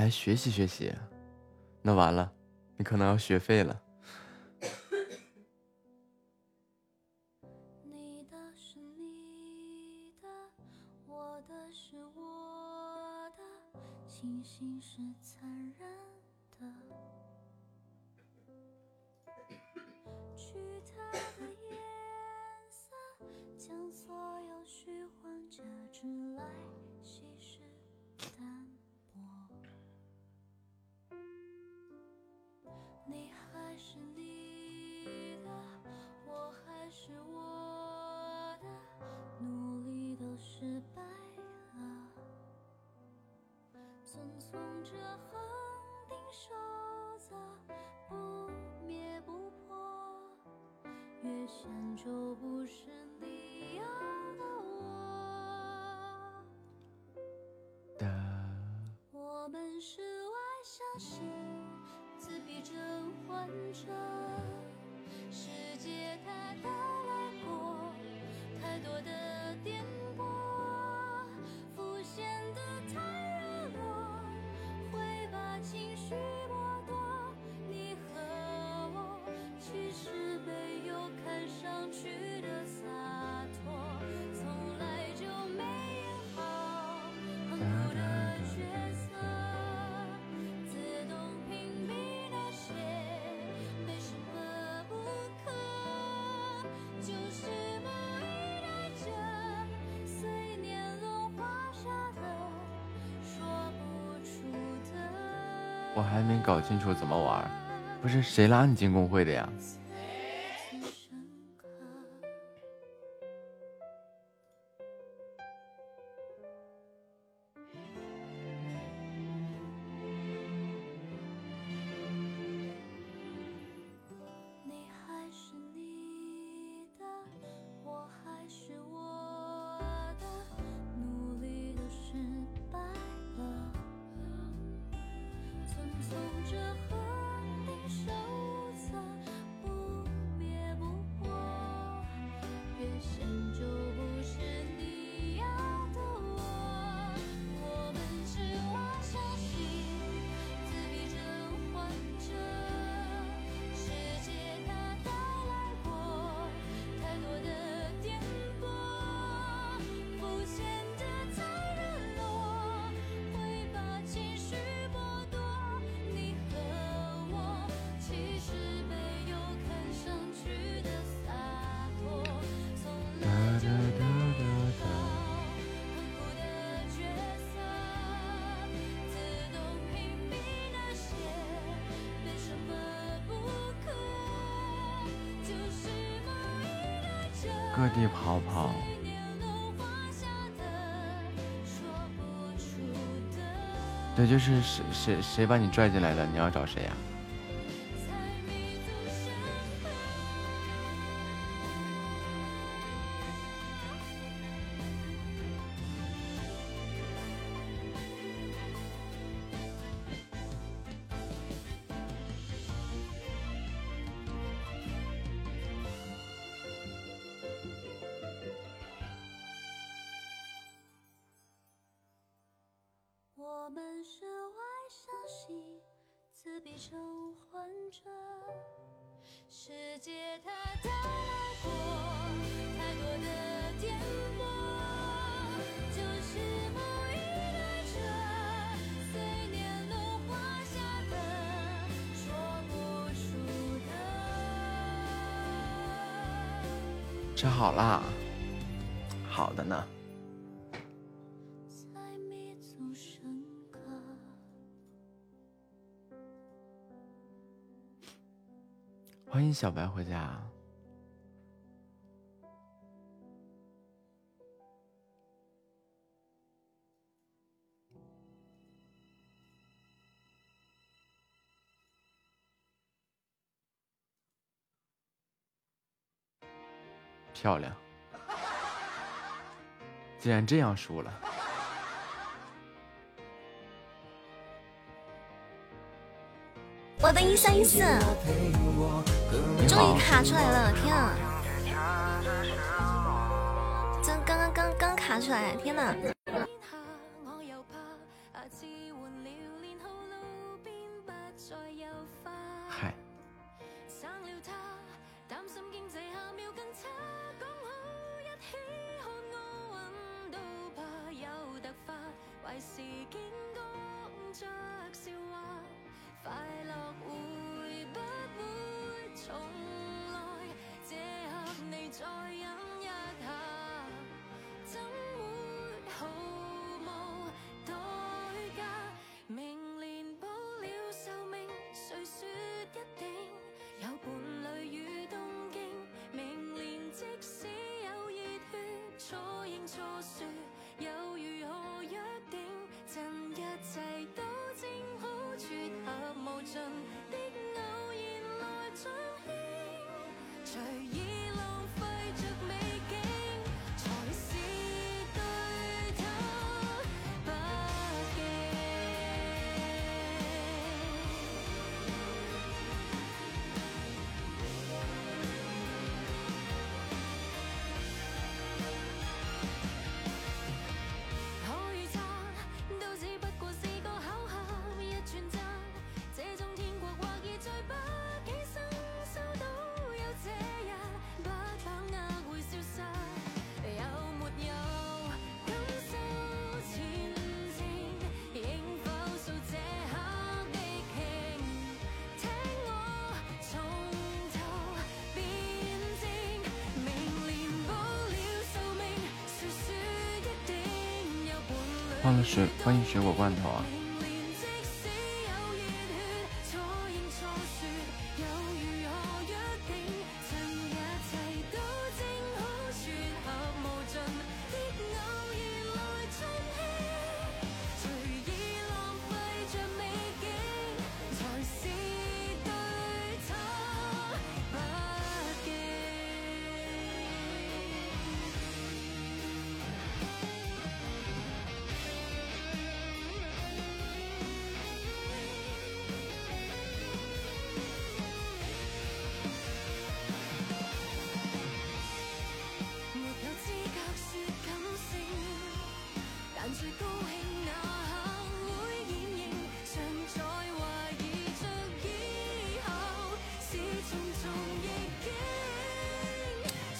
来学习学习，那完了，你可能要学废了。线就不是你要的我。的。我们是外向型，自闭症患者。我还没搞清楚怎么玩，不是谁拉你进公会的呀？就是谁谁谁把你拽进来的？你要找谁呀？小白回家。漂亮！既然这样输了，的一三一四终于卡出来了！天啊，这刚刚刚刚卡出来！天哪！放了水，欢迎水果罐头啊。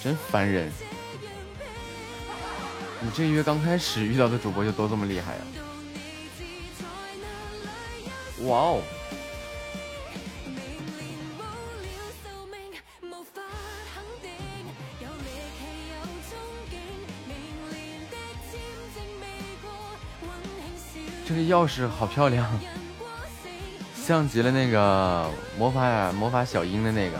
真烦人！你这月刚开始遇到的主播就都这么厉害呀？哇哦！这个钥匙好漂亮，像极了那个魔法魔法小樱的那个。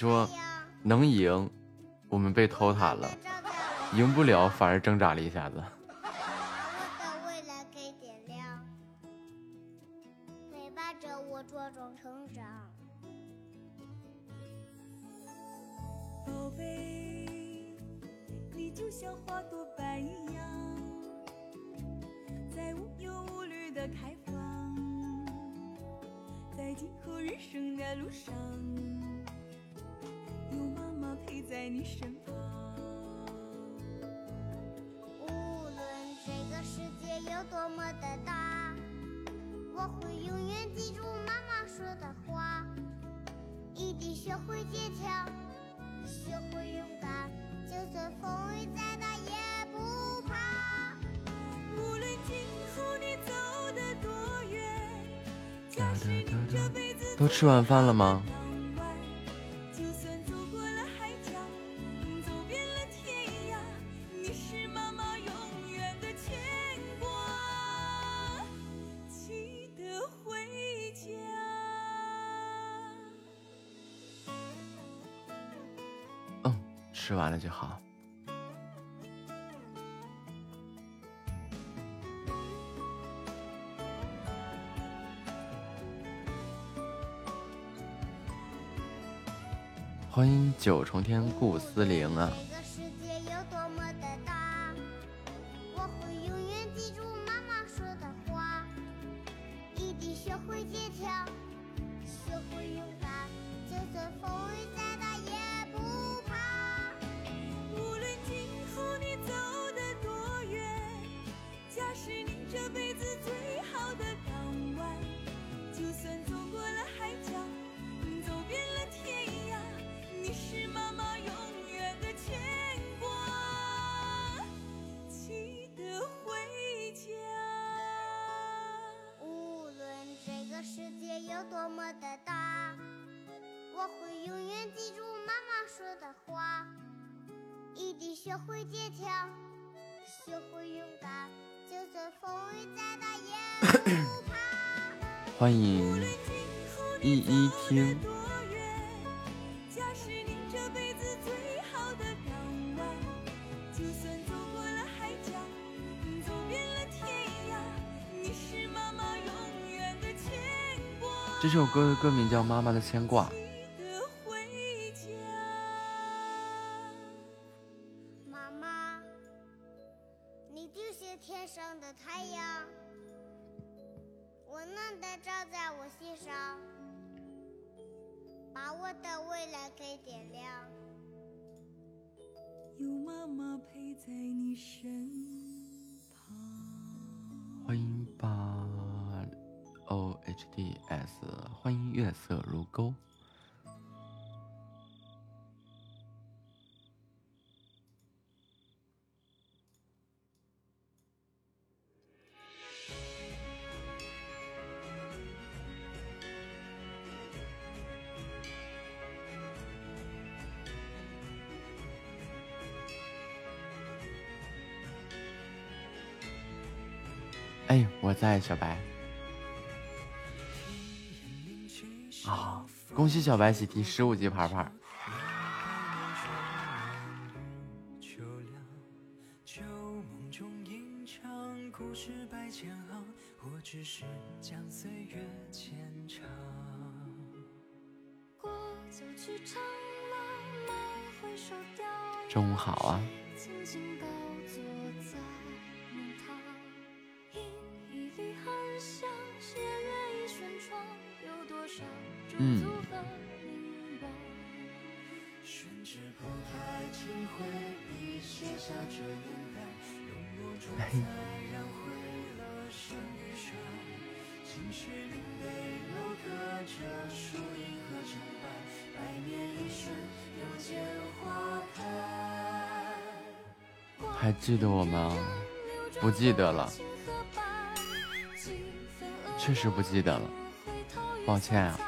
说能赢，我们被偷塔了；赢不了，反而挣扎了一下子。吃完饭了吗？九重天顾思玲啊！学会坚强，学会勇敢，就算风雨再大也不怕。欢迎一一听。这首歌的歌名叫《妈妈的牵挂》。小白。啊！恭喜小白喜提十五级牌牌。记得我吗？不记得了，确实不记得了，抱歉啊。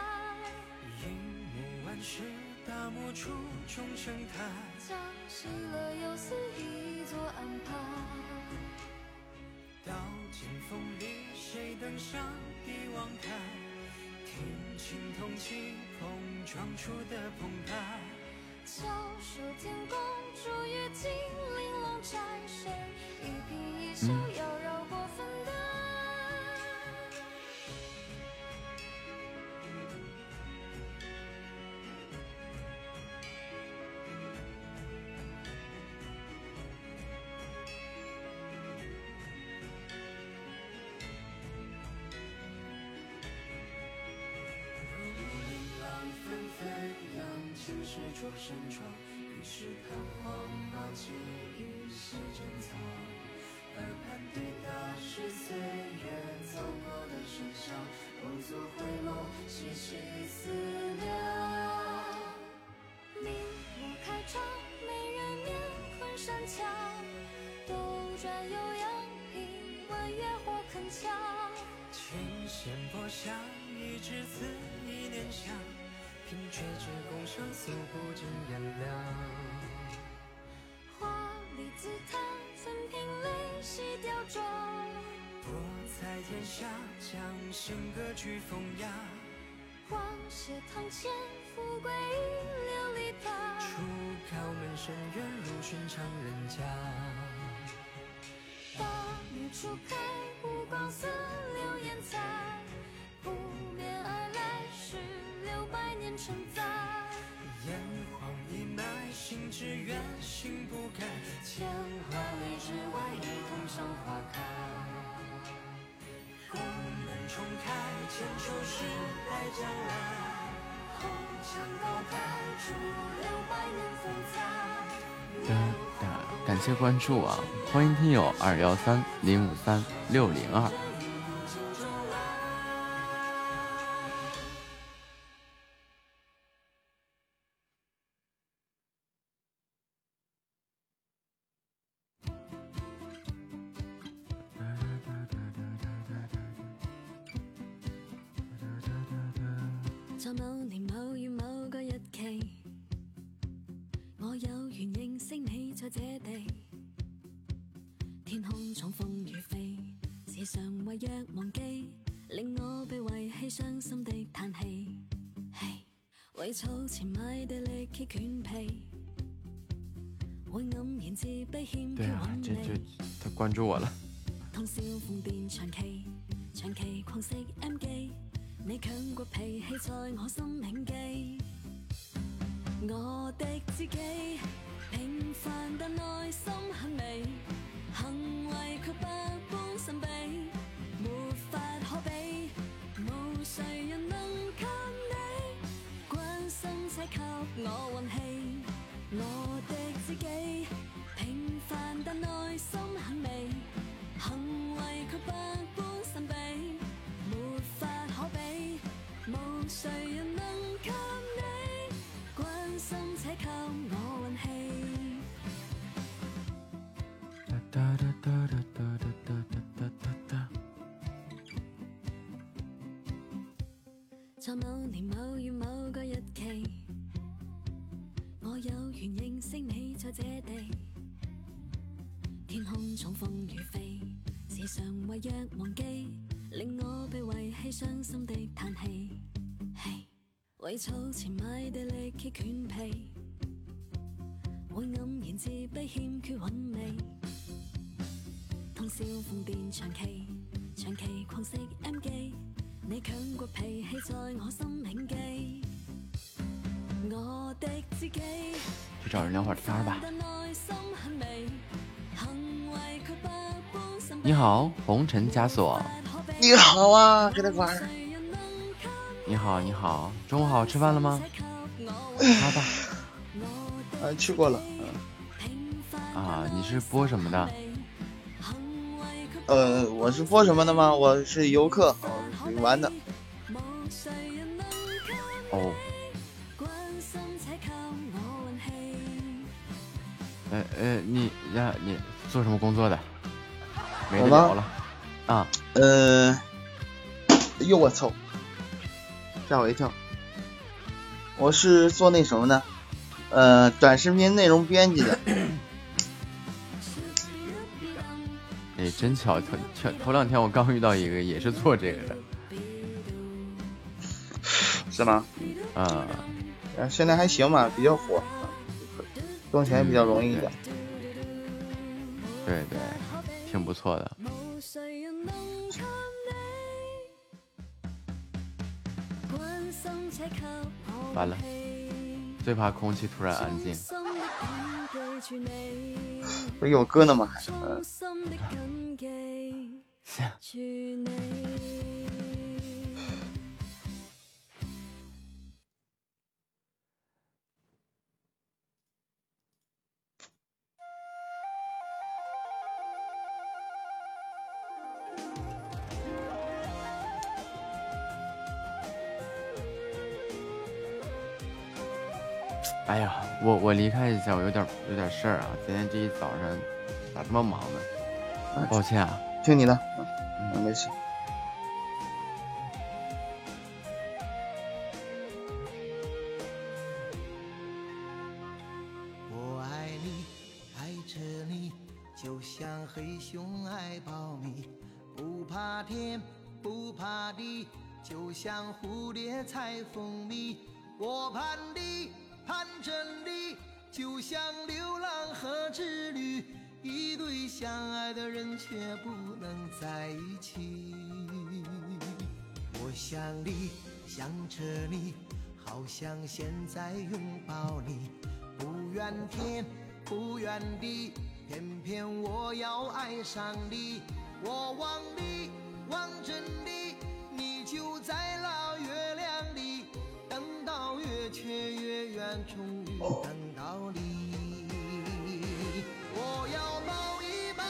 深渊如寻常人家，大雨初开，雾光似流烟残，扑面而来是六百年承载。炎黄一脉，心之远，心不改，千花里之外，一同赏花开。宫门重开，千秋史待将来，红墙高台，铸六百年风采。感谢关注啊！欢迎听友二幺三零五三六零二。通宵瘋癲長期，长期狂食 M 記，你強國脾氣在我心銘記。我的知己，平凡但內心很美。行為卻百般神秘，没法可比，無誰人能給你關心且給我運氣。我的知己，平凡但內心很美，行為卻百般神秘，沒法可比，無誰人能給你關心且靠我運氣。在某年某月某個日期，我有緣認識你在這地。天空中風雨飛，時常為若忘記，令我被遺棄，傷心的嘆氣。嘿，為儲錢買地力竭犬皮，會黯然自卑，欠缺韻味。通宵瘋癲長期，長期狂食 M 記，你強國脾氣在我心銘記。我的知己，去找人聊會兒天吧。你好，红尘枷锁。你好啊，哥德官。你好，你好，中午好，吃饭了吗？好吧。啊，去过了。啊，你是播什么的？呃，我是播什么的吗？我是游客，玩的。哦。呃呃，你呀，你做什么工作的？好了。啊。呃。哎呦我操。吓我一跳。我是做那什么的。呃，短视频内容编辑的。哎，真巧，头前头两天我刚遇到一个，也是做这个的。是吗？啊。现在还行吧，比较火。挣钱比较容易一点。对对。挺不错的。完了，最怕空气突然安静。不是有歌呢吗？嗯。哎呀，我我离开一下，我有点有点事儿啊。今天这一早上咋这么忙呢？抱歉啊，听你的，嗯，没事。我爱你，爱着你，就像黑熊爱苞米，不怕天，不怕地，就像蝴蝶采蜂蜜。我盼你。盼着你，就像流浪和織女，一对相爱的人却不能在一起。我想你，想着你，好像现在拥抱你，不怨天，不怨地，偏偏我要爱上你。我望你，望着你，你就在那月亮里。等到月缺月圆，终于等到你。我要抱一抱，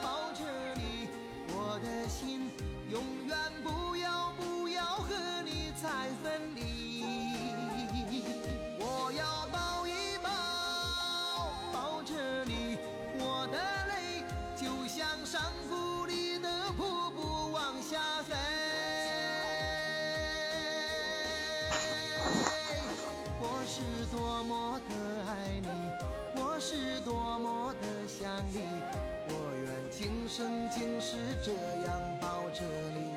抱着你，我的心永远不要不要和你再分離。是多么的爱你，我是多么的想你，我愿今生今世这样抱着你。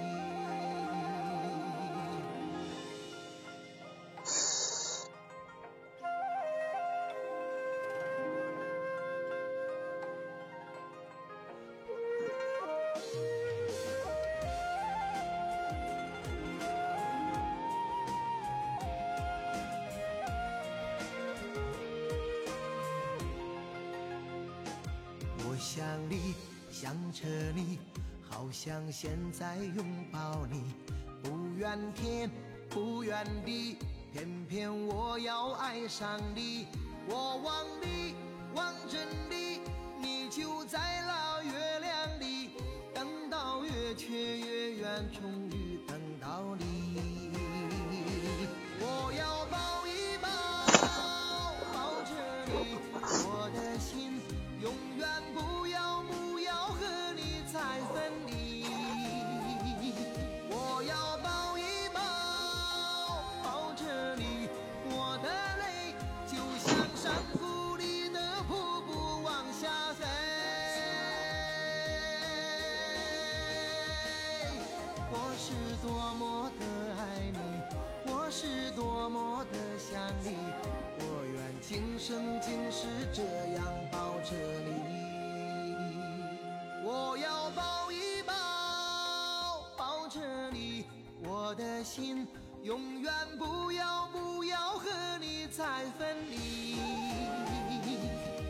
着你，好像现在拥抱你。不怨天，不怨地，偏偏我要爱上你。我望你，望着，你心永远不要不要和你再分离。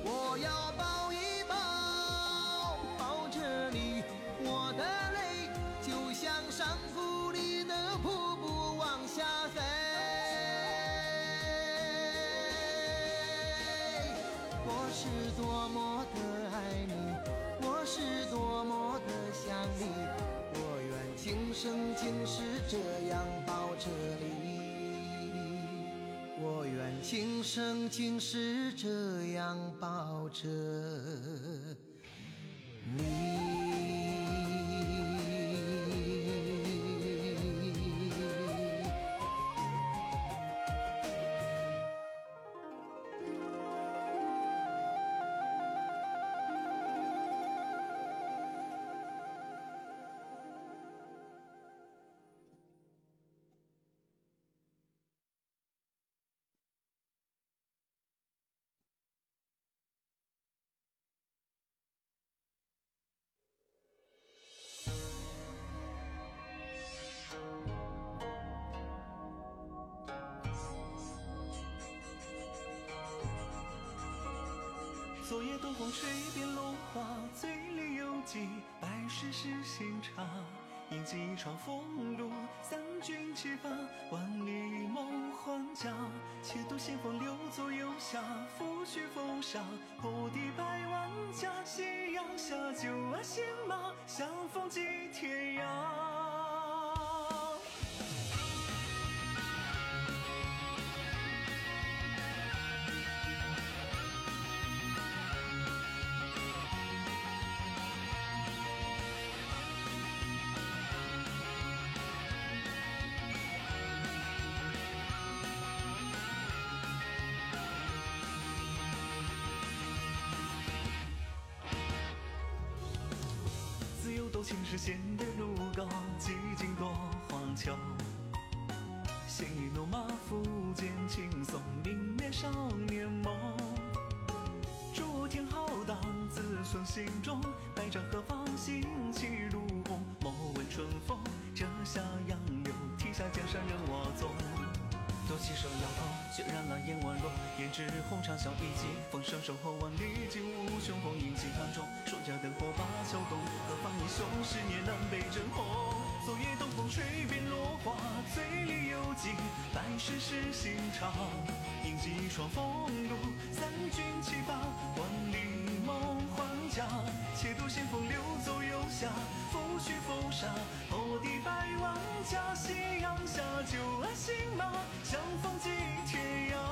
我要抱一抱，抱着你，我的泪就像山谷里的瀑布往下飞。我是多么的爱你，我是多么的想你，我愿今生今世今生今世这样抱着昨夜东风吹遍落花，醉里犹记百世诗心茶。饮尽一场风露，三军齐发，万里梦还家。且渡险峰流左右下，抚恤风沙，破敌百万家。夕阳下，酒爱新马，相逢即天涯。青石线的路高，几经过黄桥。鲜衣怒马负剑，轻松明灭少年梦。诸天浩荡，子孙心中，百丈何方兴起如虹。莫问春风，折下杨柳，啼下江山任我纵。多起手摇头，血染了眼弯落。胭脂红长啸一骑，风声守候十年难被争红。昨夜东风吹遍落花，醉里犹记百世是心肠。饮尽一窗风露，三军齐发，万里梦还家。且渡仙风流走游侠，拂去风沙，破敌百万家。夕阳下，酒爱新马，相逢即天涯。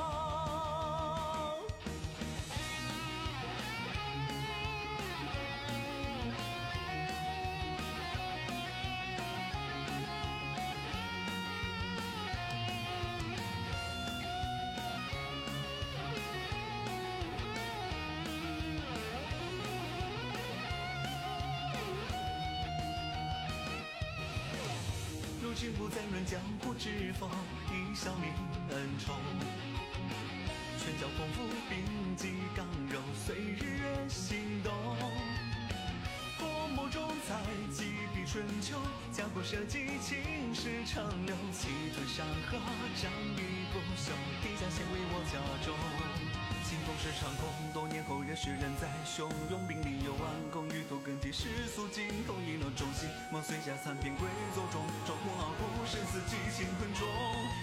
今不再论江湖之风，一笑泯恩仇。拳脚功夫，并肩刚柔，随日月心动。泼墨中采几笔春秋，家国社稷，青史长流。气吞山河，仗义不休，天下鲜为我家中。清风是长空，多年后热血仍在。汹涌兵临有万功，与土更替世俗尽头，一诺忠心。梦碎下残篇归座中，壮阔傲骨，生死记乾坤中。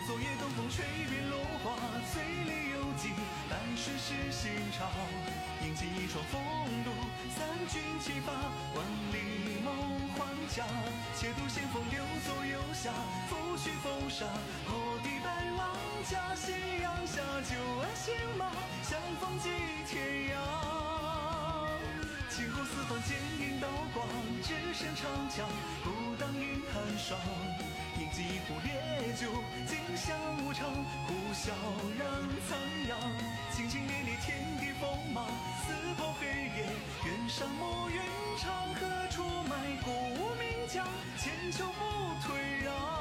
昨夜东风吹遍落花，醉里犹记，半世是心潮。饮尽一窗风度，三军齐发，万里梦还家。且渡险峰，留左右下，抚恤风沙。家夕阳下，旧爱新马，相逢即天涯。青红四方，剑影刀光，只身长枪，孤当饮寒霜。饮几壶烈酒，今宵无常，呼啸然苍凉。清清烈烈，天地锋芒，撕破黑夜，远上暮云长，何处埋骨无名将？千秋不退让。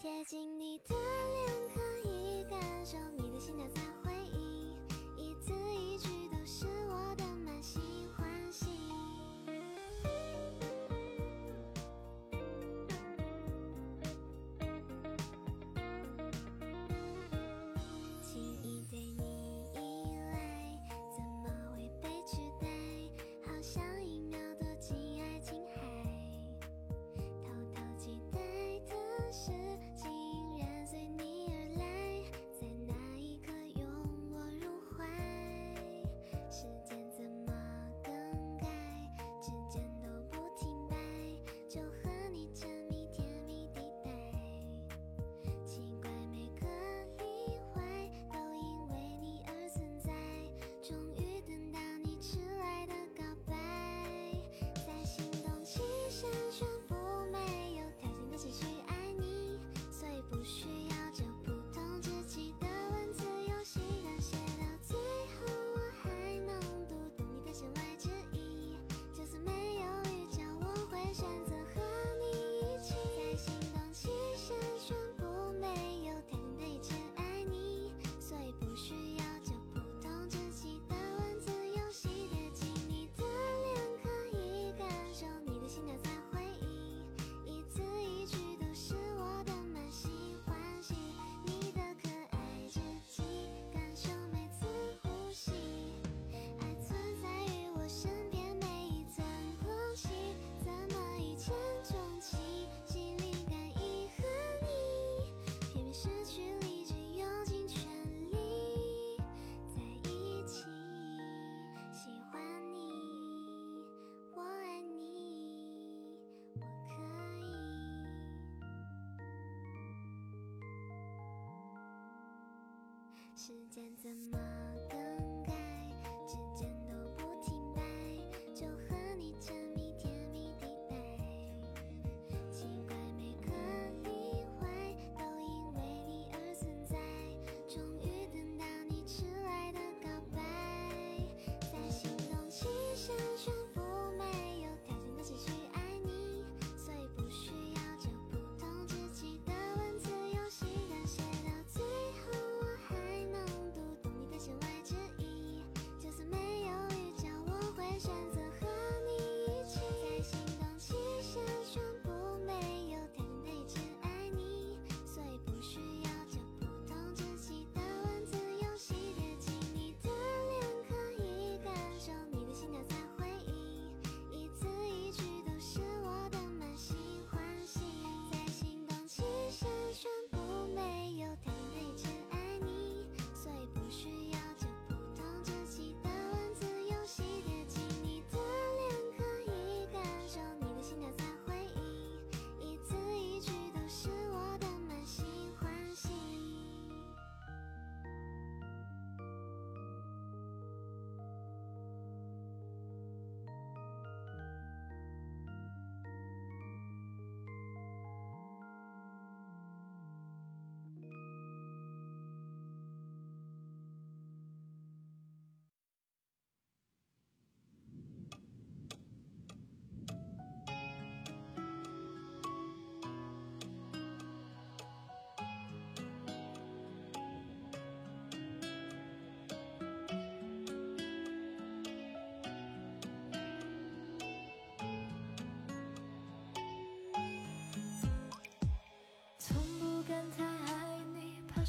贴近你的脸，可以感受你的心跳。在间怎么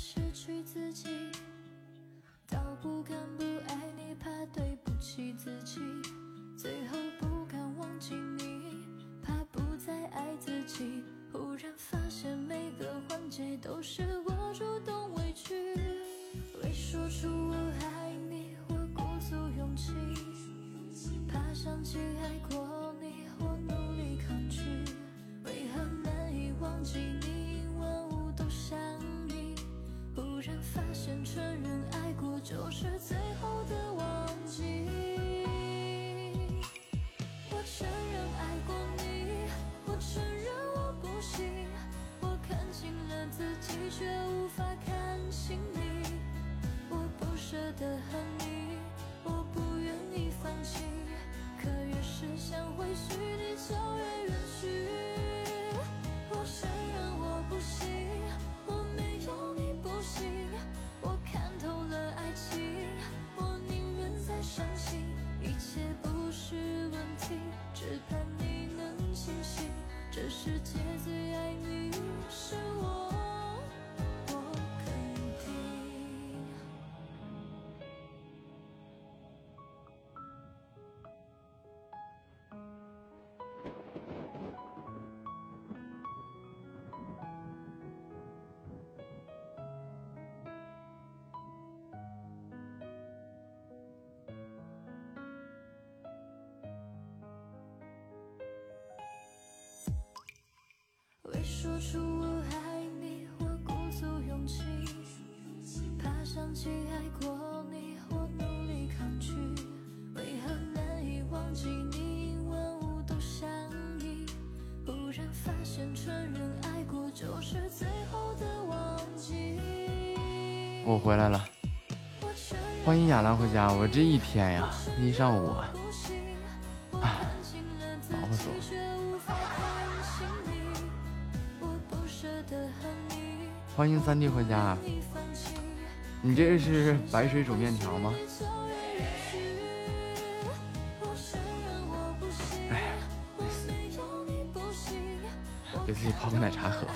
失去自己，到不敢不爱你，怕对不起自己，最后不敢忘记你，怕不再爱自己。忽然发现每个环节都是我主动委屈，未说出我爱你，我鼓足勇气，怕想起爱。世界出我爱你，我鼓足勇气，怕想起爱过你，我努力抗拒，为何难以忘记你，万物都想你。忽然发现承认爱过就是最后的忘记。我回来了，欢迎亚兰回家。我这一天呀，一上午，唉，欢迎三弟回家。你这是白水煮面条吗？哎，给自己泡个奶茶喝吧。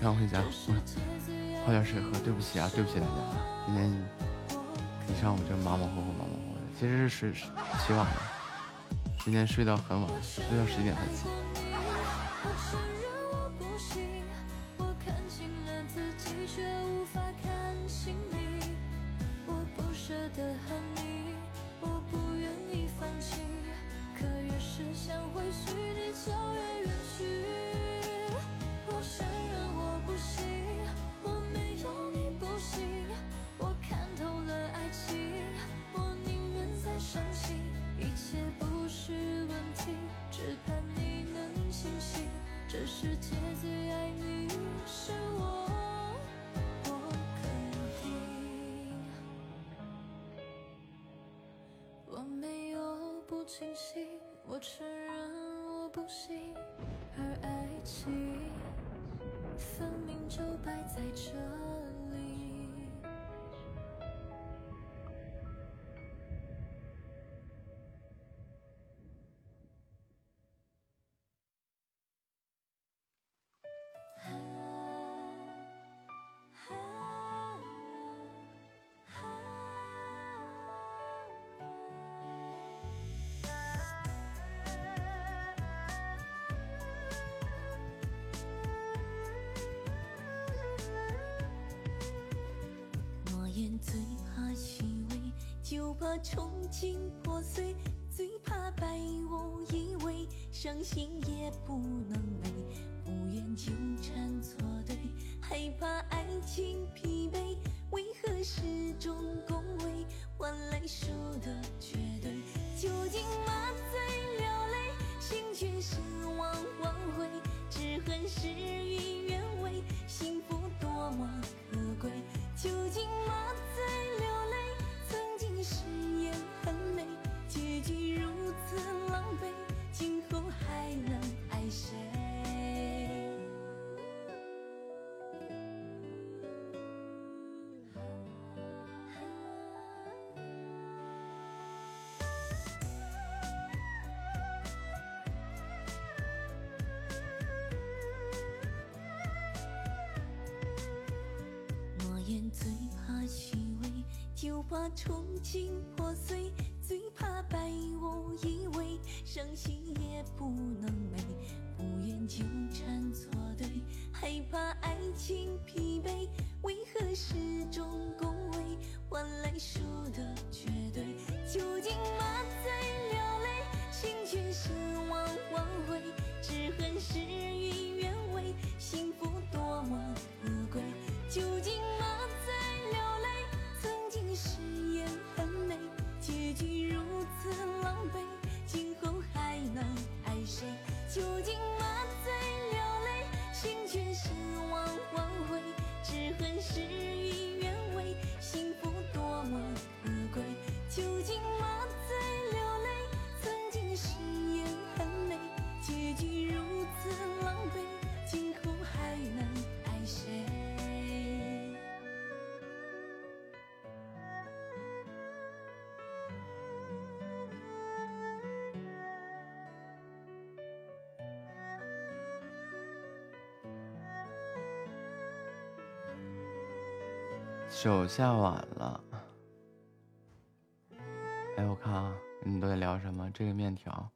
让我回家，泡点水喝。对不起啊，对不起大家，今天一上午就忙忙活活，忙忙活活的。其实是睡起晚了，今天睡到很晚，睡到十一点才起。手下晚了。哎，我看啊，你们都在聊什么？这个面条，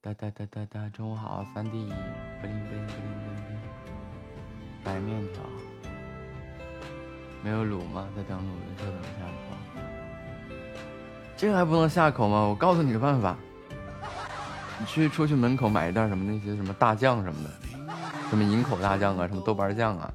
哒哒哒哒哒，中午好，三弟，不灵不灵不灵不灵不灵，白面条，没有卤吗？在等卤的，就等下。这个还不能下口吗？我告诉你个办法，你去出去门口买一袋什么那些什么大酱什么的，什么营口大酱啊，什么豆瓣酱啊，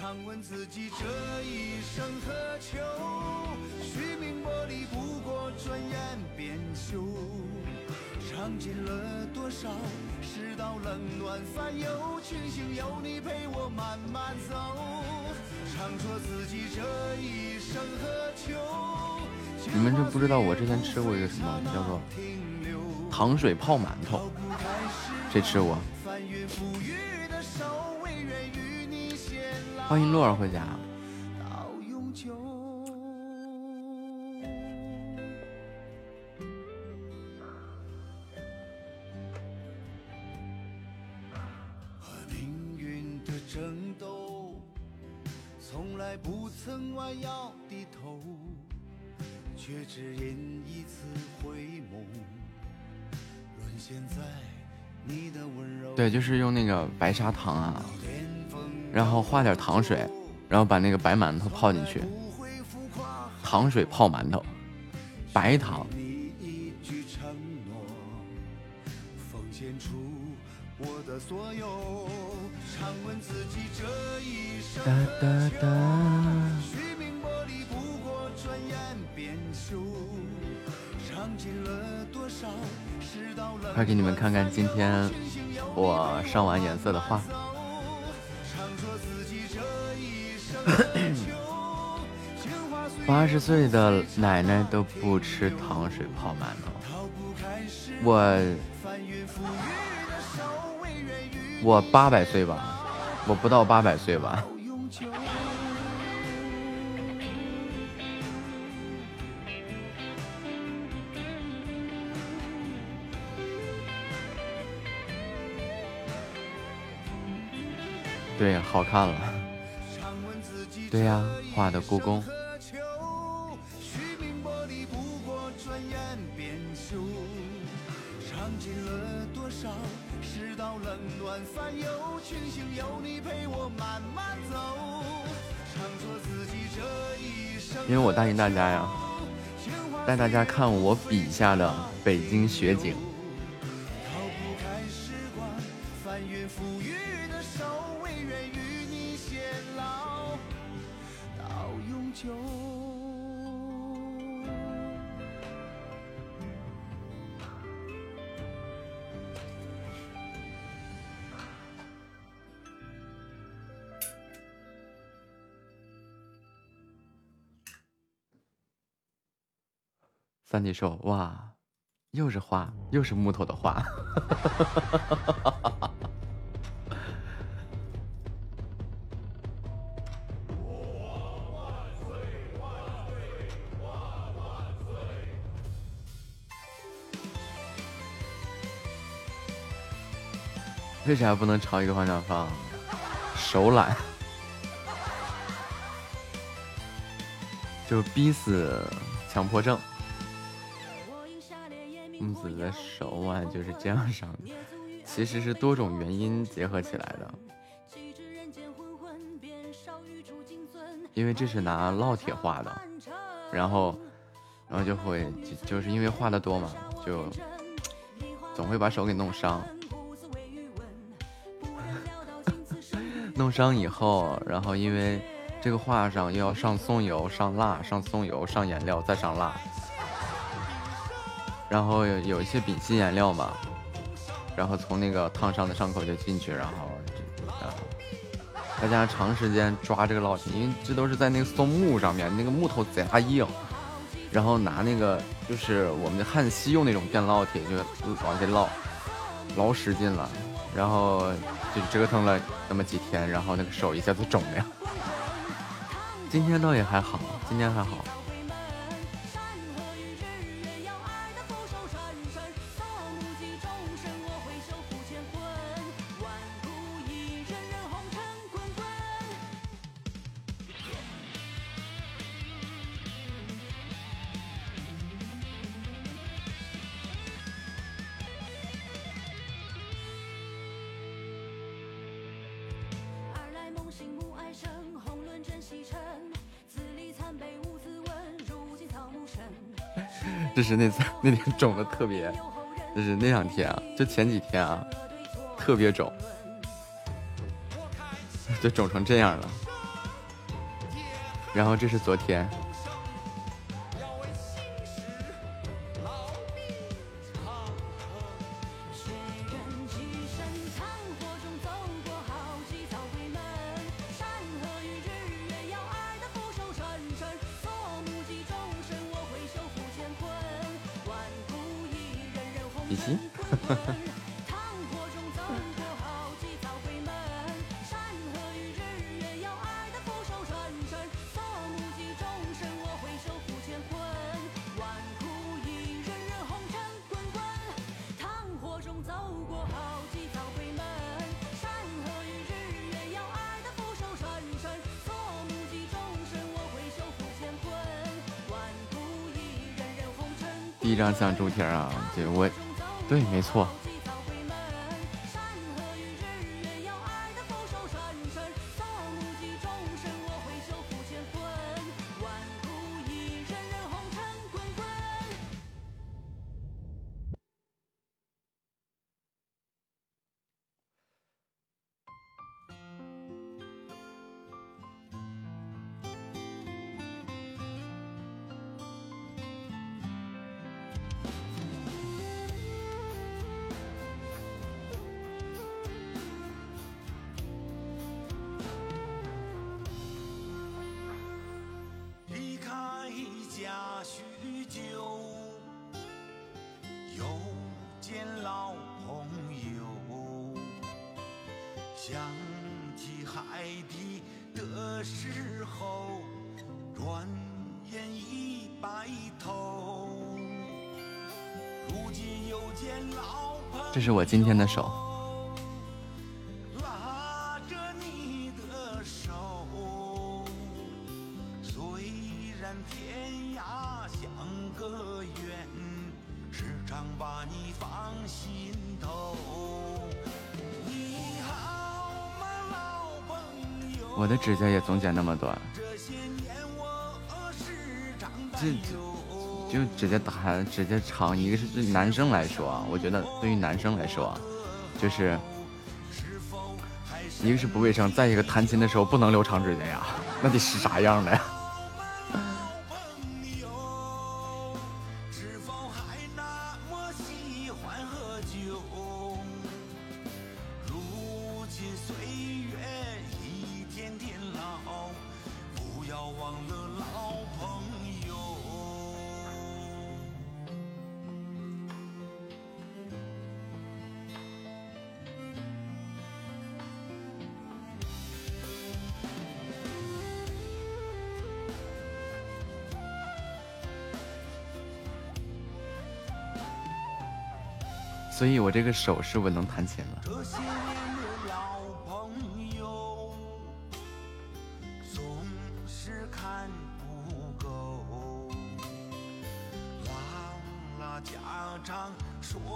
常问自己这一生何求？虚名薄利不过转眼变休。尝尽了多少世道冷暖烦忧，庆幸有你陪我慢慢走。常说自己这一生何求？你们就不知道我之前吃过一个什么，叫做糖水泡馒头，谁吃过？欢迎洛儿回家。到永久。和命运的争斗，从来不曾弯腰低头，却只因一次回眸，沦陷在。对，就是用那个白砂糖啊，然后化点糖水，然后把那个白馒头泡进去，糖水泡馒头，白糖。哒哒哒。多少快给你们看看今天我上完颜色的画。八十岁的奶奶都不吃糖水泡馒头，我我八百岁吧，我不到八百岁吧。对，好看了。对呀，画的故宫。因为我答应大家呀，带大家看我笔下的北京雪景。三弟说哇，又是画，又是木头的画。为啥不能朝一个方向放？手懒，就逼死强迫症。木子的手腕就是这样上的，其实是多种原因结合起来的。因为这是拿烙铁画的，然后，然后就会就是因为画的多嘛，就总会把手给弄伤。弄伤以后，然后因为这个画上又要上松油、上蜡、上松油、上颜料、再上蜡，然后有有一些丙烯颜料嘛，然后从那个烫伤的伤口就进去，然后啊，再加上长时间抓这个烙铁，因为这都是在那个松木上面，那个木头贼硬，然后拿那个就是我们的焊锡用那种电烙铁就往这烙，老使劲了，然后就折腾了。那么几天，然后那个手一下子肿了。今天倒也还好，今天还好。就是那次 那天肿的特别，就是那两天啊，就前几天啊，特别肿，就肿成这样了。然后这是昨天。像猪蹄啊，对我，对，没错。今天的手。我的指甲也总剪那么短，这就直接弹，直接长，一个是对男生来说啊，我觉得对于男生来说啊，就是一个是不卫生，再一个弹琴的时候不能留长指甲呀，那得是啥样的呀？这个手是不是能弹琴了？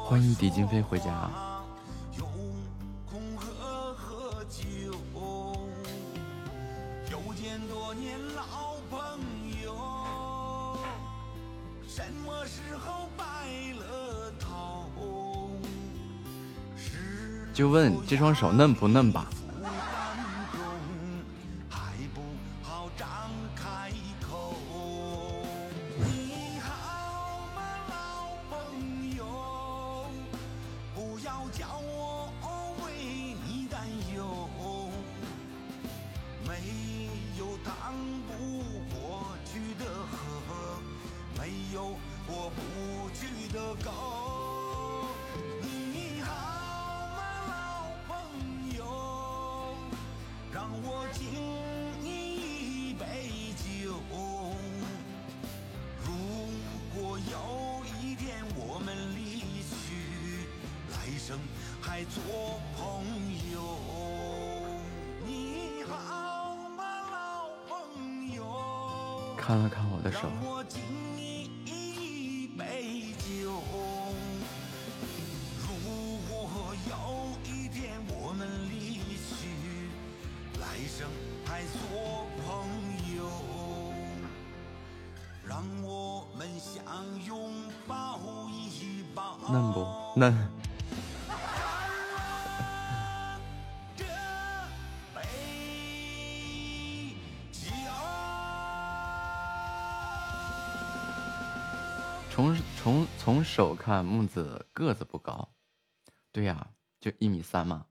欢迎狄金飞回家。就问这双手嫩不嫩吧？木子个子不高。对呀就一米三嘛。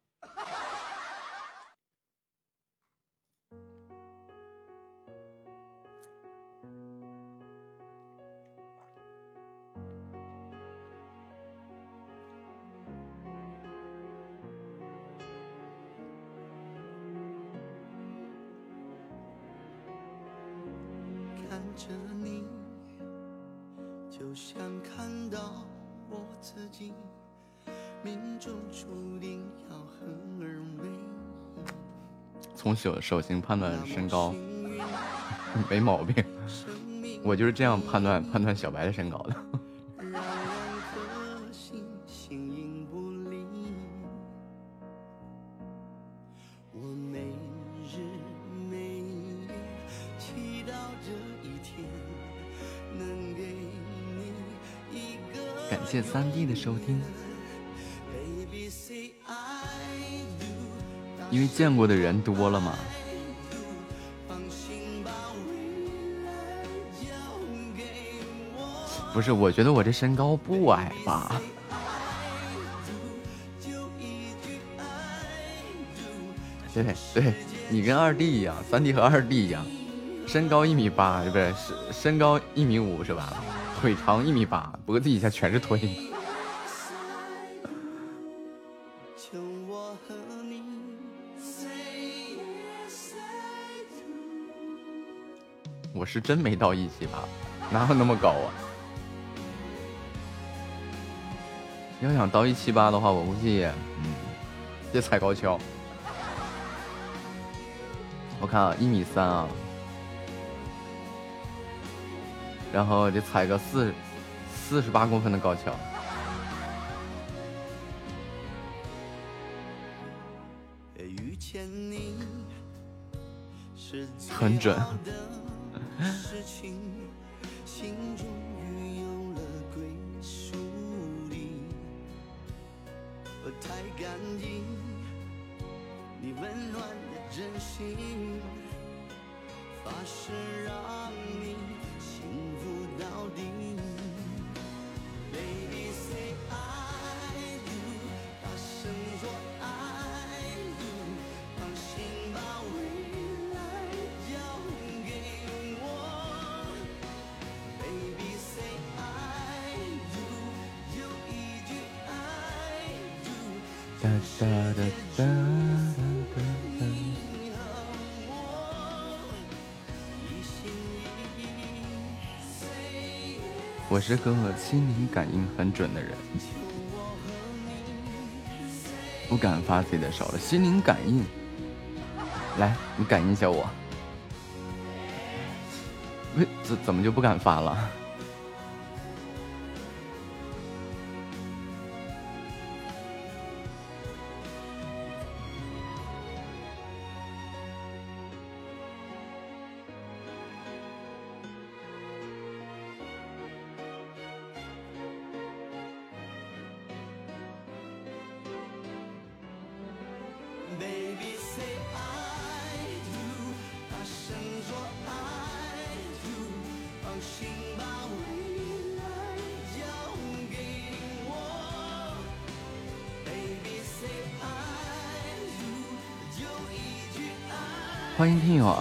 看着你就像看到手手型判断身高。没毛病，我就是这样判断判断小白的身高的。谢三弟的收听。因为见过的人多了嘛，不是？我觉得我这身高不矮吧？对对，你跟二弟一样，三弟和二弟一样，身高一米八，不是身身高一米五是吧？腿长一米八，脖子以下全是腿。我是真没到一七八，哪有那么高啊？要想到一七八的话，我估计，嗯，得踩高跷。我看啊，一米三啊，然后得踩个四四十八公分的高跷，很准。Baby say I do，大声说 I do，放心把未来交给我。Baby say I do，有一句 I do。哒哒哒哒。我是个心灵感应很准的人，不敢发自己的手了。心灵感应，来，你感应一下我，为怎怎么就不敢发了？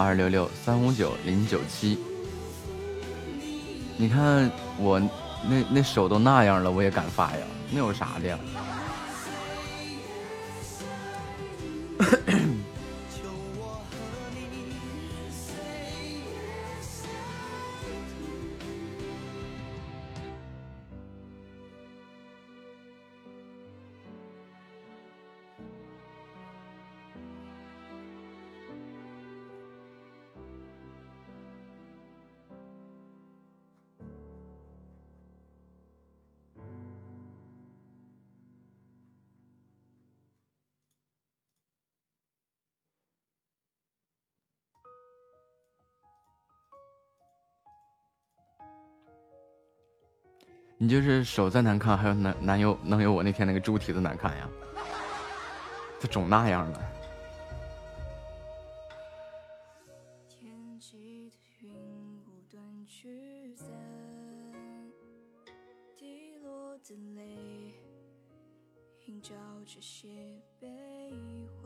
二六六三五九零九七，你看我那那手都那样了，我也敢发呀，那有啥的呀？就是手再难看，还有男男友能有我那天那个猪蹄子难看呀？都肿那样了。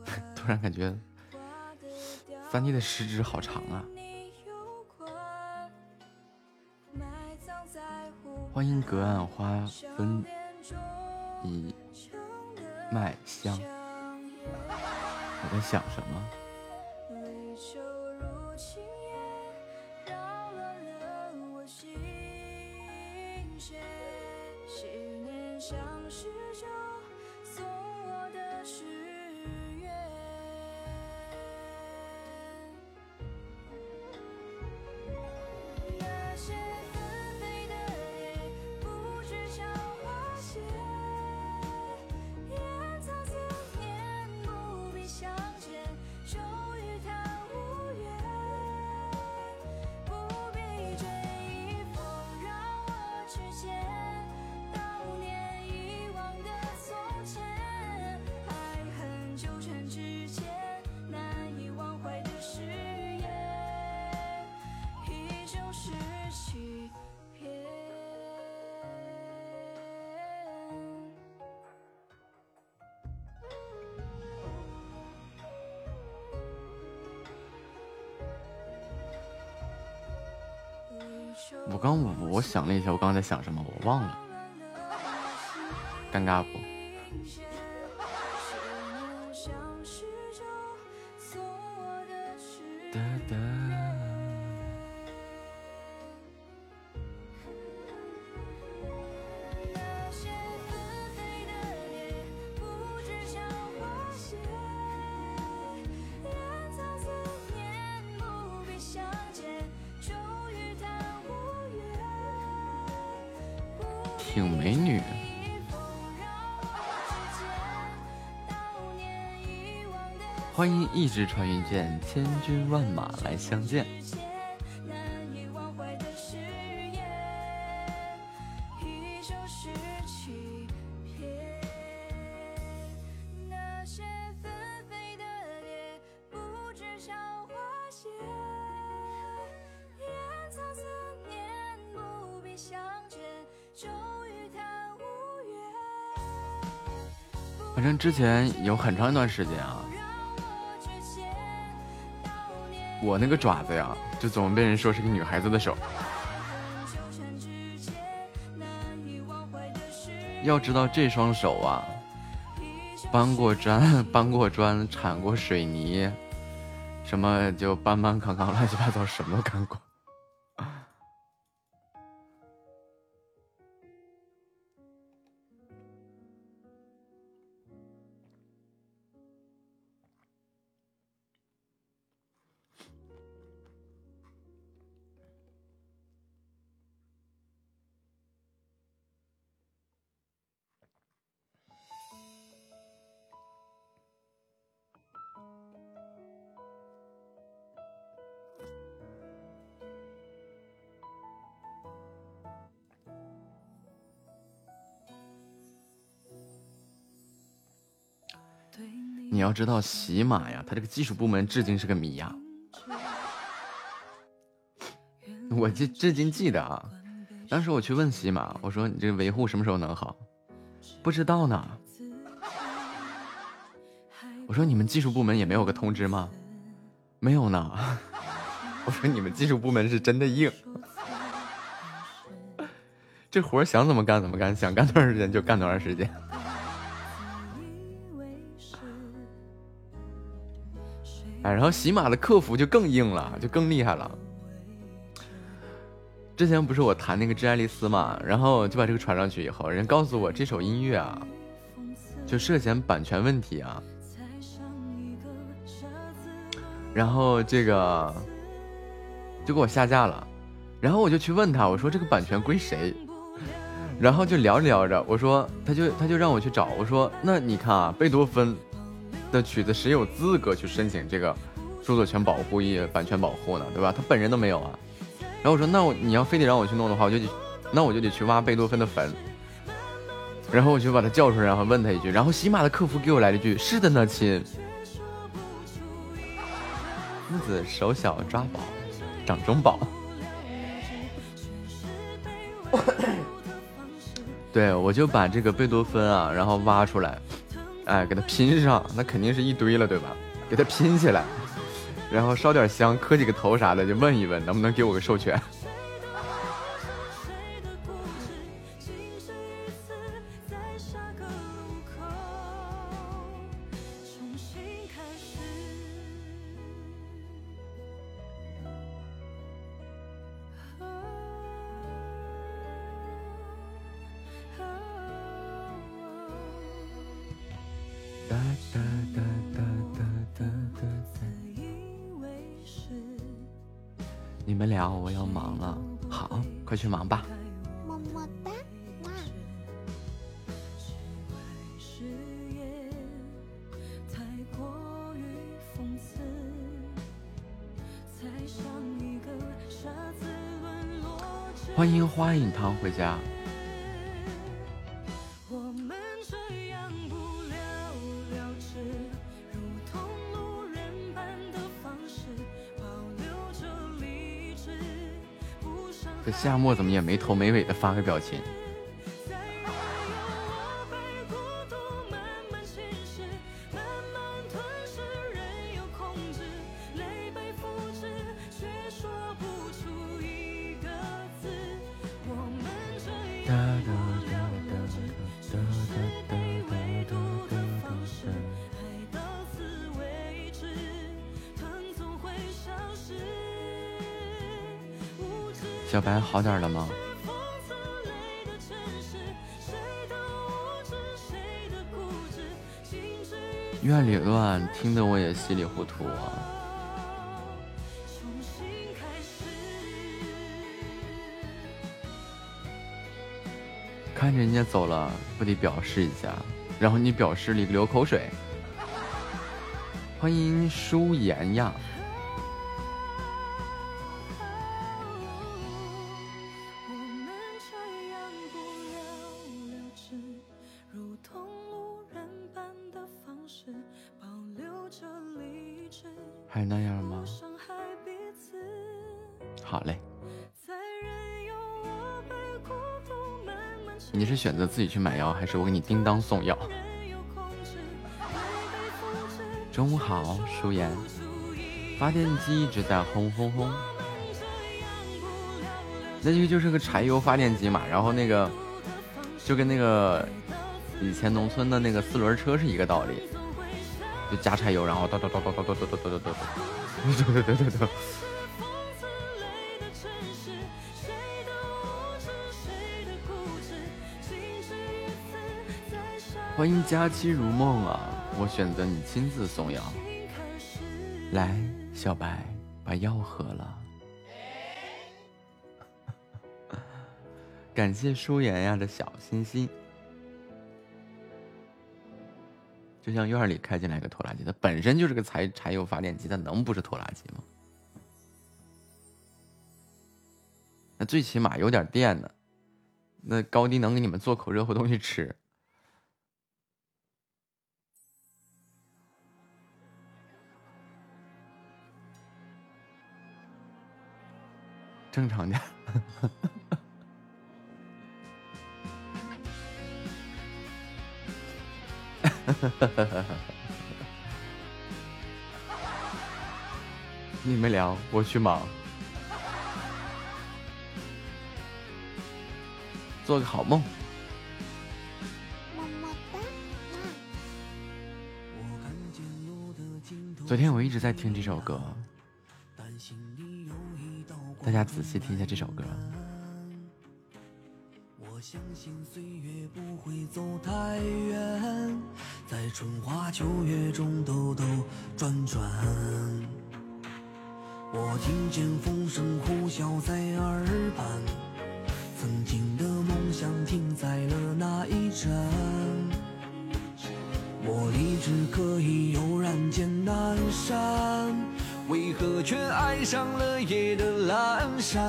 突然感觉三弟的食指好长啊！欢迎隔岸花分一麦香。我在想什么？我刚我想了一下，我刚刚在想什么，我忘了，尴尬不？欢迎一直穿云箭，千军万马来相见。反正之前有很长一段时间啊，我那个爪子呀，就总被人说是个女孩子的手。要知道这双手啊，搬过砖、搬过砖、铲过水泥，什么就搬搬扛扛，乱七八糟什么都干过。知道，喜马呀，它这个技术部门至今是个谜呀。我记至今记得啊，当时我去问喜马，我说你这个维护什么时候能好？不知道呢。我说你们技术部门也没有个通知吗？没有呢。我说你们技术部门是真的硬，这活想怎么干怎么干，想干多长时间就干多长时间。然后喜马的客服就更硬了，就更厉害了。之前不是我弹那个《致爱丽丝》嘛，然后就把这个传上去以后，人告诉我这首音乐啊，就涉嫌版权问题啊。然后这个。就给我下架了，然后我就去问他，我说这个版权归谁？然后就聊着聊着，我说他就他就让我去找，我说那你看啊，贝多芬的曲子谁有资格去申请这个著作权保护、一版权保护呢？对吧？他本人都没有啊。然后我说那我你要非得让我去弄的话，我就得那我就得去挖贝多芬的坟。然后我就把他叫出来，然后问他一句，然后喜马的客服给我来了一句：是的呢，亲。木子手小抓宝。掌中宝，对我就把这个贝多芬啊，然后挖出来，哎，给它拼上，那肯定是一堆了，对吧？给它拼起来，然后烧点香，磕几个头啥的，就问一问，能不能给我个授权。去忙吧。么么哒，欢迎花影堂回家。这夏末怎么也没头没尾的发个表情？小白好点了吗？院里乱，听得我也稀里糊涂啊。看着人家走了，不得表示一下？然后你表示里流口水。欢迎舒妍呀。自己去买药，还是我给你叮当送药？中午好，舒言。发电机一直在轰轰轰，那就就是个柴油发电机嘛。然后那个就跟那个以前农村的那个四轮车是一个道理，就加柴油，然后叨叨叨叨叨叨叨叨叨叨叨，对对对对。欢迎佳期如梦啊！我选择你亲自送药。来，小白，把药喝了。感谢舒妍呀的小心心。就像院里开进来个拖拉机，它本身就是个柴柴油发电机，它能不是拖拉机吗？那最起码有点电呢。那高低能给你们做口热乎东西吃。正常点。你们聊，我去忙，做个好梦。昨天我一直在听这首歌，大家仔细听一下这首歌。我相信岁月不会走太远，在春花秋月中兜兜转转。我听见风声呼啸在耳畔，曾经的梦想停在了那一站。我立志可以悠然见南山，为何却爱上了夜的阑珊？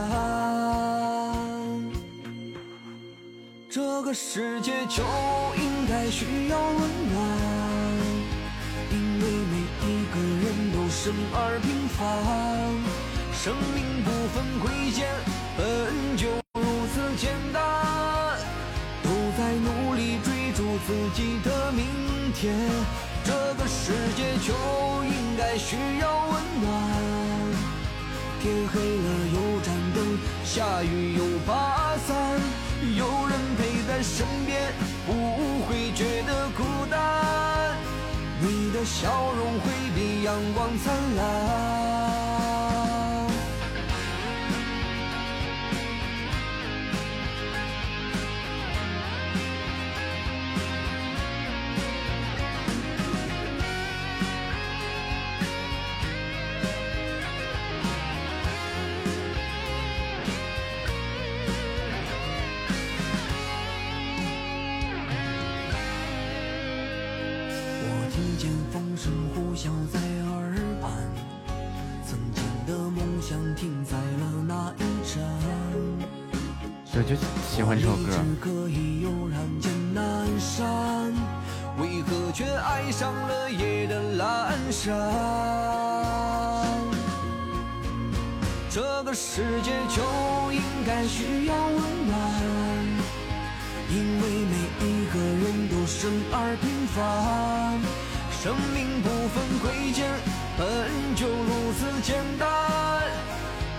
这个世界就应该需要温暖，因为每一个人都生而平凡，生命不分贵贱，本就如此简单，都在努力追逐自己的明天。这个世界就应该需要温暖，天黑了有盏灯，下雨有把伞，有人陪。在身边不会觉得孤单，你的笑容会比阳光灿烂。我就喜欢这首歌。为何却爱上了夜的阑珊？这个世界就应该需要温暖，因为每一个人都生而平凡，生命不分贵贱，本就如此简单。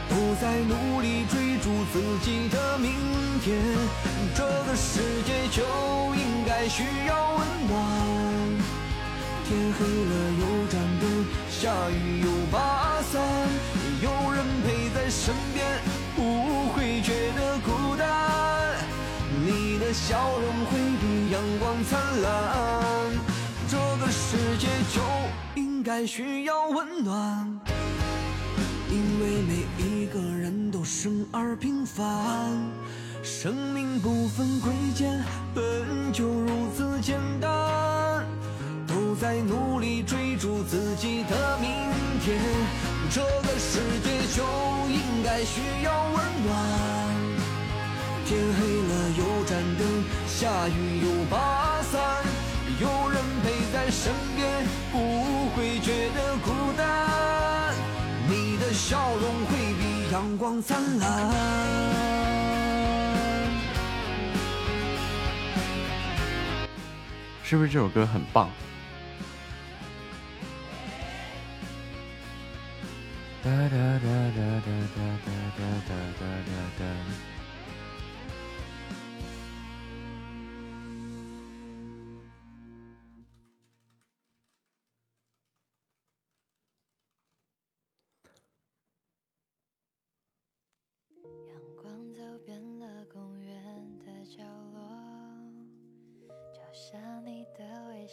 不再努力追逐自己的明天，这个世界就应该需要温暖。天黑了有盏灯，下雨有把伞，有人陪在身边，不会觉得孤单。你的笑容会比阳光灿烂，世界就应该需要温暖。因为每一个人都生而平凡，生命不分贵贱，本就如此简单，都在努力追逐自己的明天。这个世界就应该需要温暖，天黑了有盏灯，下雨有把，身边，不会觉得孤单。你的笑容会比阳光灿烂，是不是这首歌很棒？哒哒哒哒哒哒哒哒哒哒哒。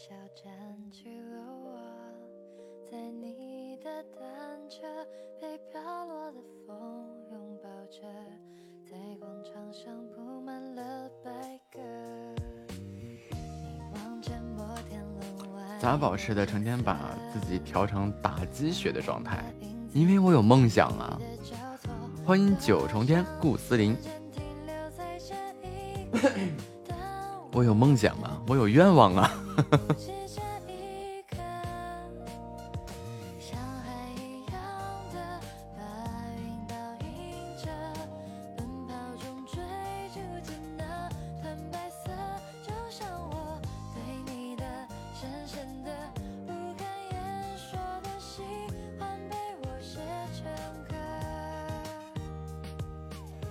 小站拘了我，在你的单车被飘落的风拥抱着，在广场上铺满了白鸽。咋保持的？成天把自己调成打鸡血的状态，因为我有梦想啊！欢迎九重天顾思林。我有梦想啊，我有愿望啊。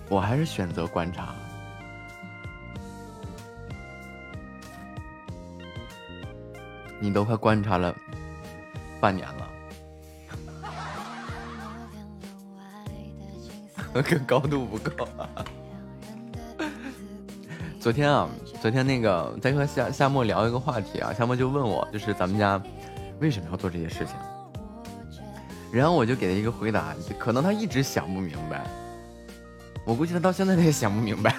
我还是选择观察。你都快观察了半年了，跟高度不够。昨天啊，昨天那个在和夏夏沫聊一个话题啊，夏沫就问我，就是咱们家为什么要做这些事情，然后我就给他一个回答，可能他一直想不明白，我估计他到现在他也想不明白。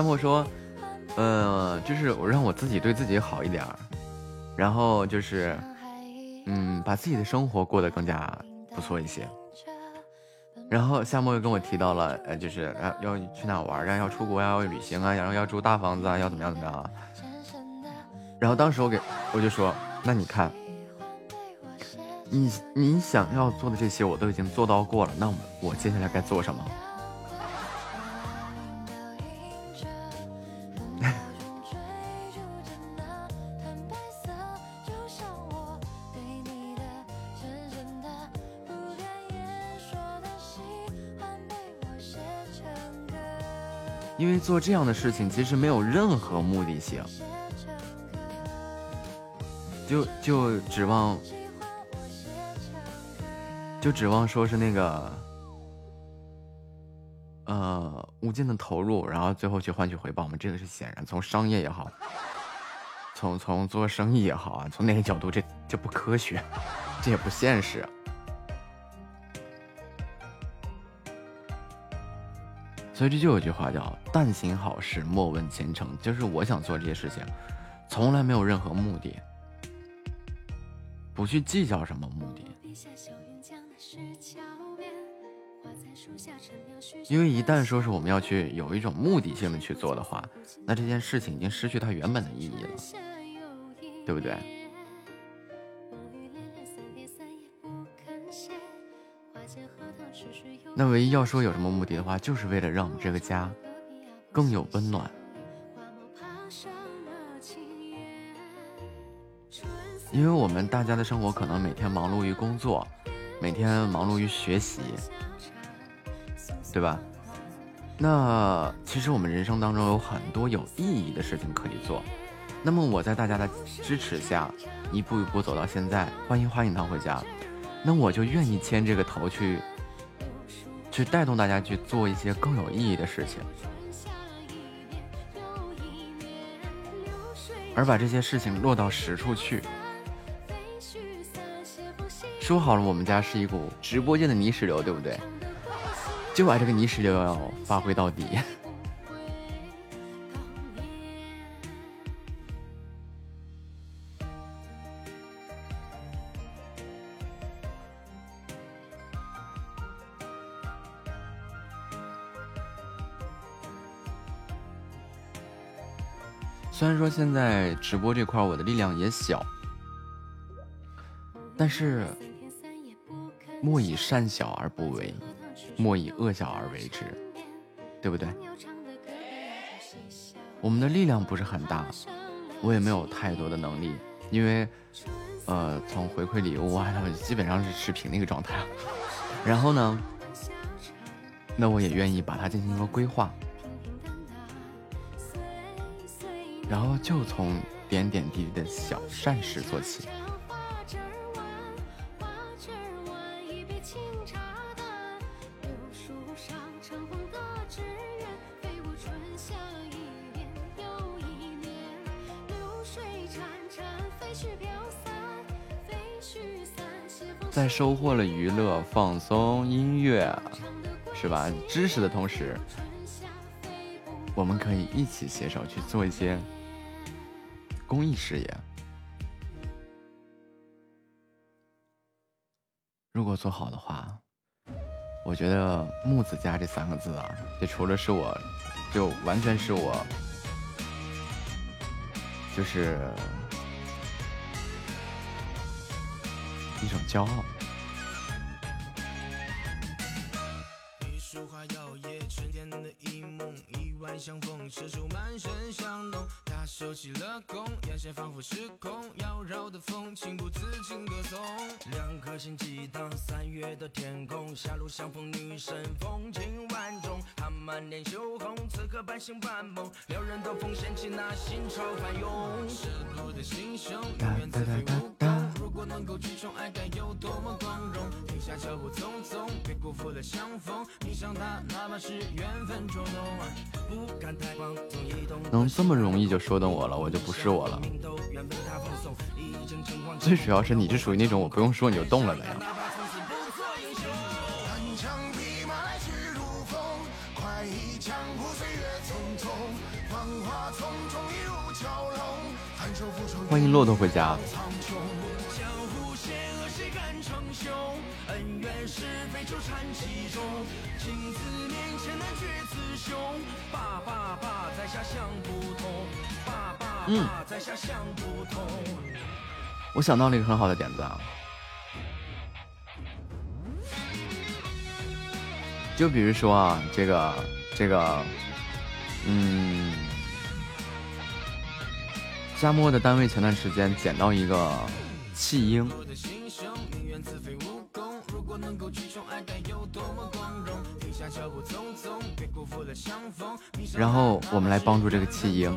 夏沫说：“呃，就是我让我自己对自己好一点，然后就是，嗯，把自己的生活过得更加不错一些。然后夏沫又跟我提到了，呃，就是要要去哪玩啊，要出国啊，要旅行啊，然后要住大房子啊，要怎么样怎么样啊。然后当时我给我就说，那你看，你你想要做的这些我都已经做到过了，那我接下来该做什么？”做这样的事情其实没有任何目的性，就就指望，就指望说是那个，呃，无尽的投入，然后最后去换取回报嘛？这个是显然，从商业也好，从从做生意也好啊，从哪个角度，这这不科学，这也不现实。所以这就有句话叫“但行好事，莫问前程”，就是我想做这些事情，从来没有任何目的，不去计较什么目的。因为一旦说是我们要去有一种目的性的去做的话，那这件事情已经失去它原本的意义了，对不对？那唯一要说有什么目的的话，就是为了让我们这个家更有温暖。因为我们大家的生活可能每天忙碌于工作，每天忙碌于学习，对吧？那其实我们人生当中有很多有意义的事情可以做。那么我在大家的支持下，一步一步走到现在，欢迎花影堂回家，那我就愿意牵这个头去。去带动大家去做一些更有意义的事情，而把这些事情落到实处去。说好了，我们家是一股直播间的泥石流，对不对？就把这个泥石流要发挥到底。虽然说现在直播这块我的力量也小，但是莫以善小而不为，莫以恶小而为之，对不对？我们的力量不是很大，我也没有太多的能力，因为呃，从回馈礼物啊，基本上是持平的一个状态。然后呢，那我也愿意把它进行一个规划。然后就从点点滴滴的小善事做起。在收获了娱乐、放松、音乐，是吧？知识的同时，我们可以一起携手去做一些。公益事业，如果做好的话，我觉得“木子家”这三个字啊，这除了是我，就完全是我，就是一种骄傲。仿佛失控，妖娆的风情不自禁歌颂。两颗心激荡，三月的天空，狭路相逢女神风情万种。她满脸羞红，此刻半醒半梦，撩人的风掀起那心潮翻涌。赤裸的心胸，永远自废武功。如果能够去宠爱，该有多么光荣。停下脚步匆匆，别辜负了相逢。你想他，哪怕是缘分捉弄。不敢太狂，总移动。能这么容易就说动我了，我就不是我了。最主要是你是属于那种我不用说你就动了的呀。欢迎骆驼回家。嗯，我想到了一个很好的点子啊，就比如说啊，这个这个，嗯，夏末的单位前段时间捡到一个弃婴，然后我们来帮助这个弃婴。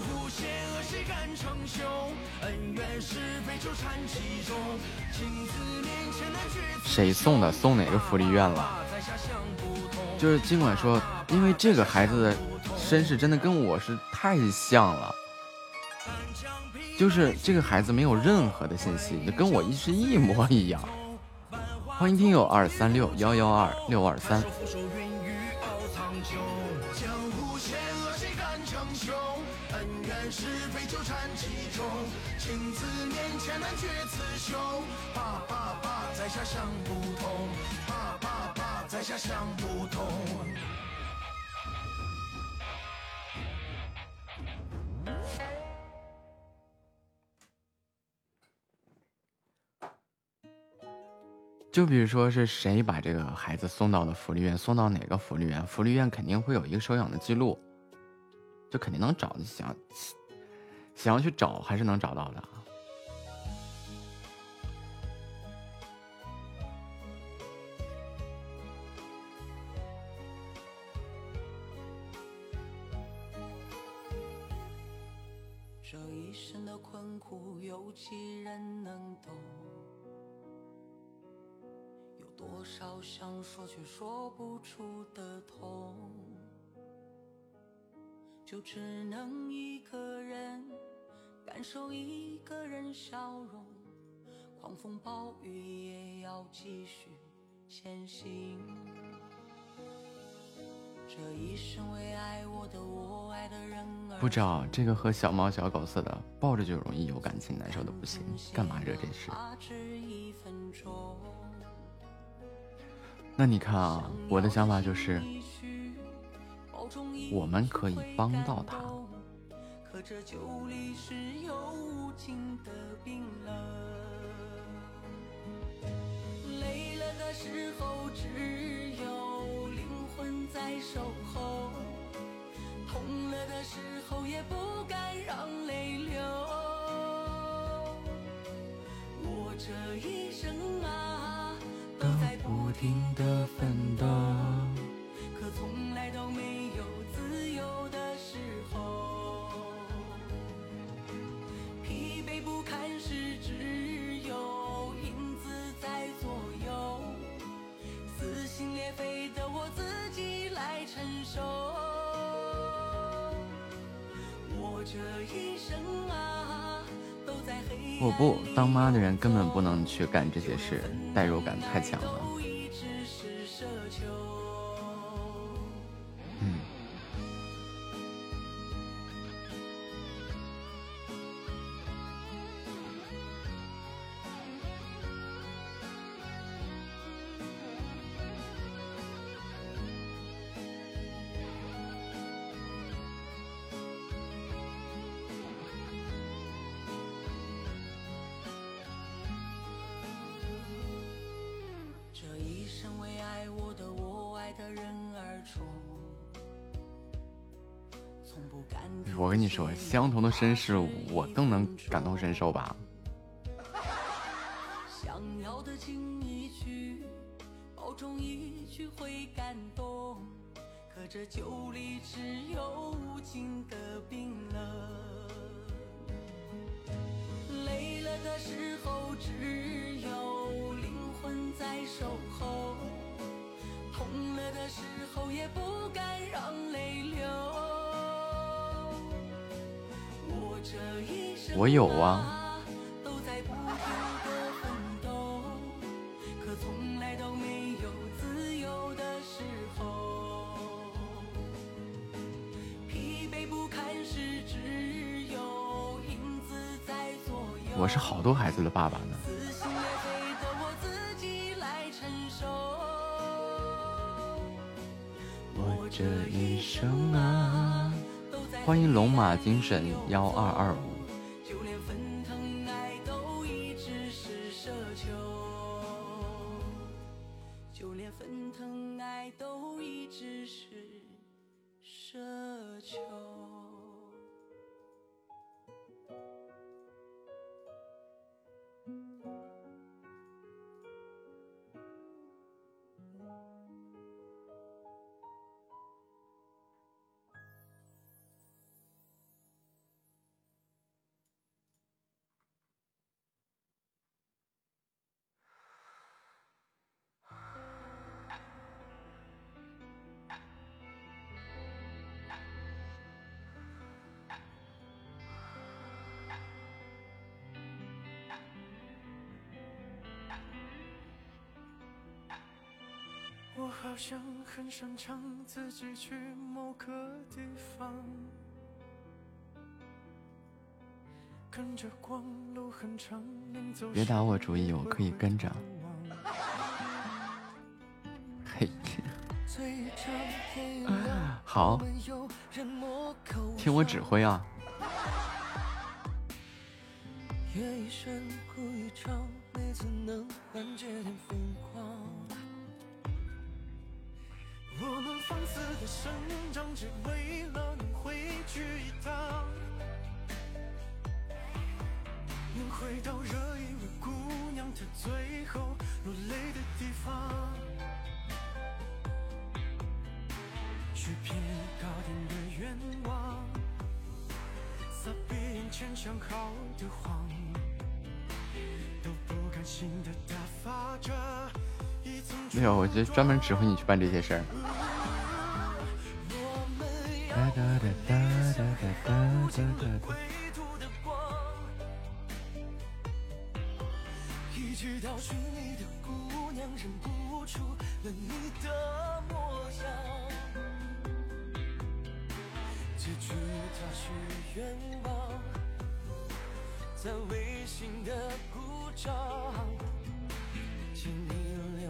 谁送的？送哪个福利院了？就是尽管说，因为这个孩子的身世真的跟我是太像了，就是这个孩子没有任何的信息，跟我一是一模一样。欢迎听友二三六幺幺二六二三。想不通就比如说是谁把这个孩子送到了福利院，送到哪个福利院？福利院肯定会有一个收养的记录，就肯定能找。想想要去找，还是能找到的。多少想说却说不出的痛，就只能一个人感受一个人笑容。狂风暴雨也要继续前行。这一生为爱我的我爱的人而不知道这个和小猫小狗似的，抱着就容易有感情，难受的不行，干嘛惹这事？那你看啊，我的想法就是，我们可以帮到他。可这酒里是有无尽的冰冷。累了的时候，只有灵魂在守候；痛了的时候，也不敢让泪流。我这一生啊，都在不停的奋斗，可从来都没有自由的时候。疲惫不堪时，只有影子在左右。撕心裂肺的我自己来承受。我这一生，我不当妈的人根本不能去干这些事，代入感太强了。相同的身世，我更能感同身受吧。左右。我是好多孩子的爸爸呢。这一生啊，欢迎龙马精神幺二二五。擅长自己去某个地方，跟着光路很长，别打我主意，我可以跟着。嘿，好，听我指挥啊。我们放肆的生长，只为了能回去一趟，能回到热一位姑娘她最后落泪的地方，许片糕点的愿望，撒遍眼前想好的谎，都不甘心的打发着。没有，我就专门指挥你去办这些事儿。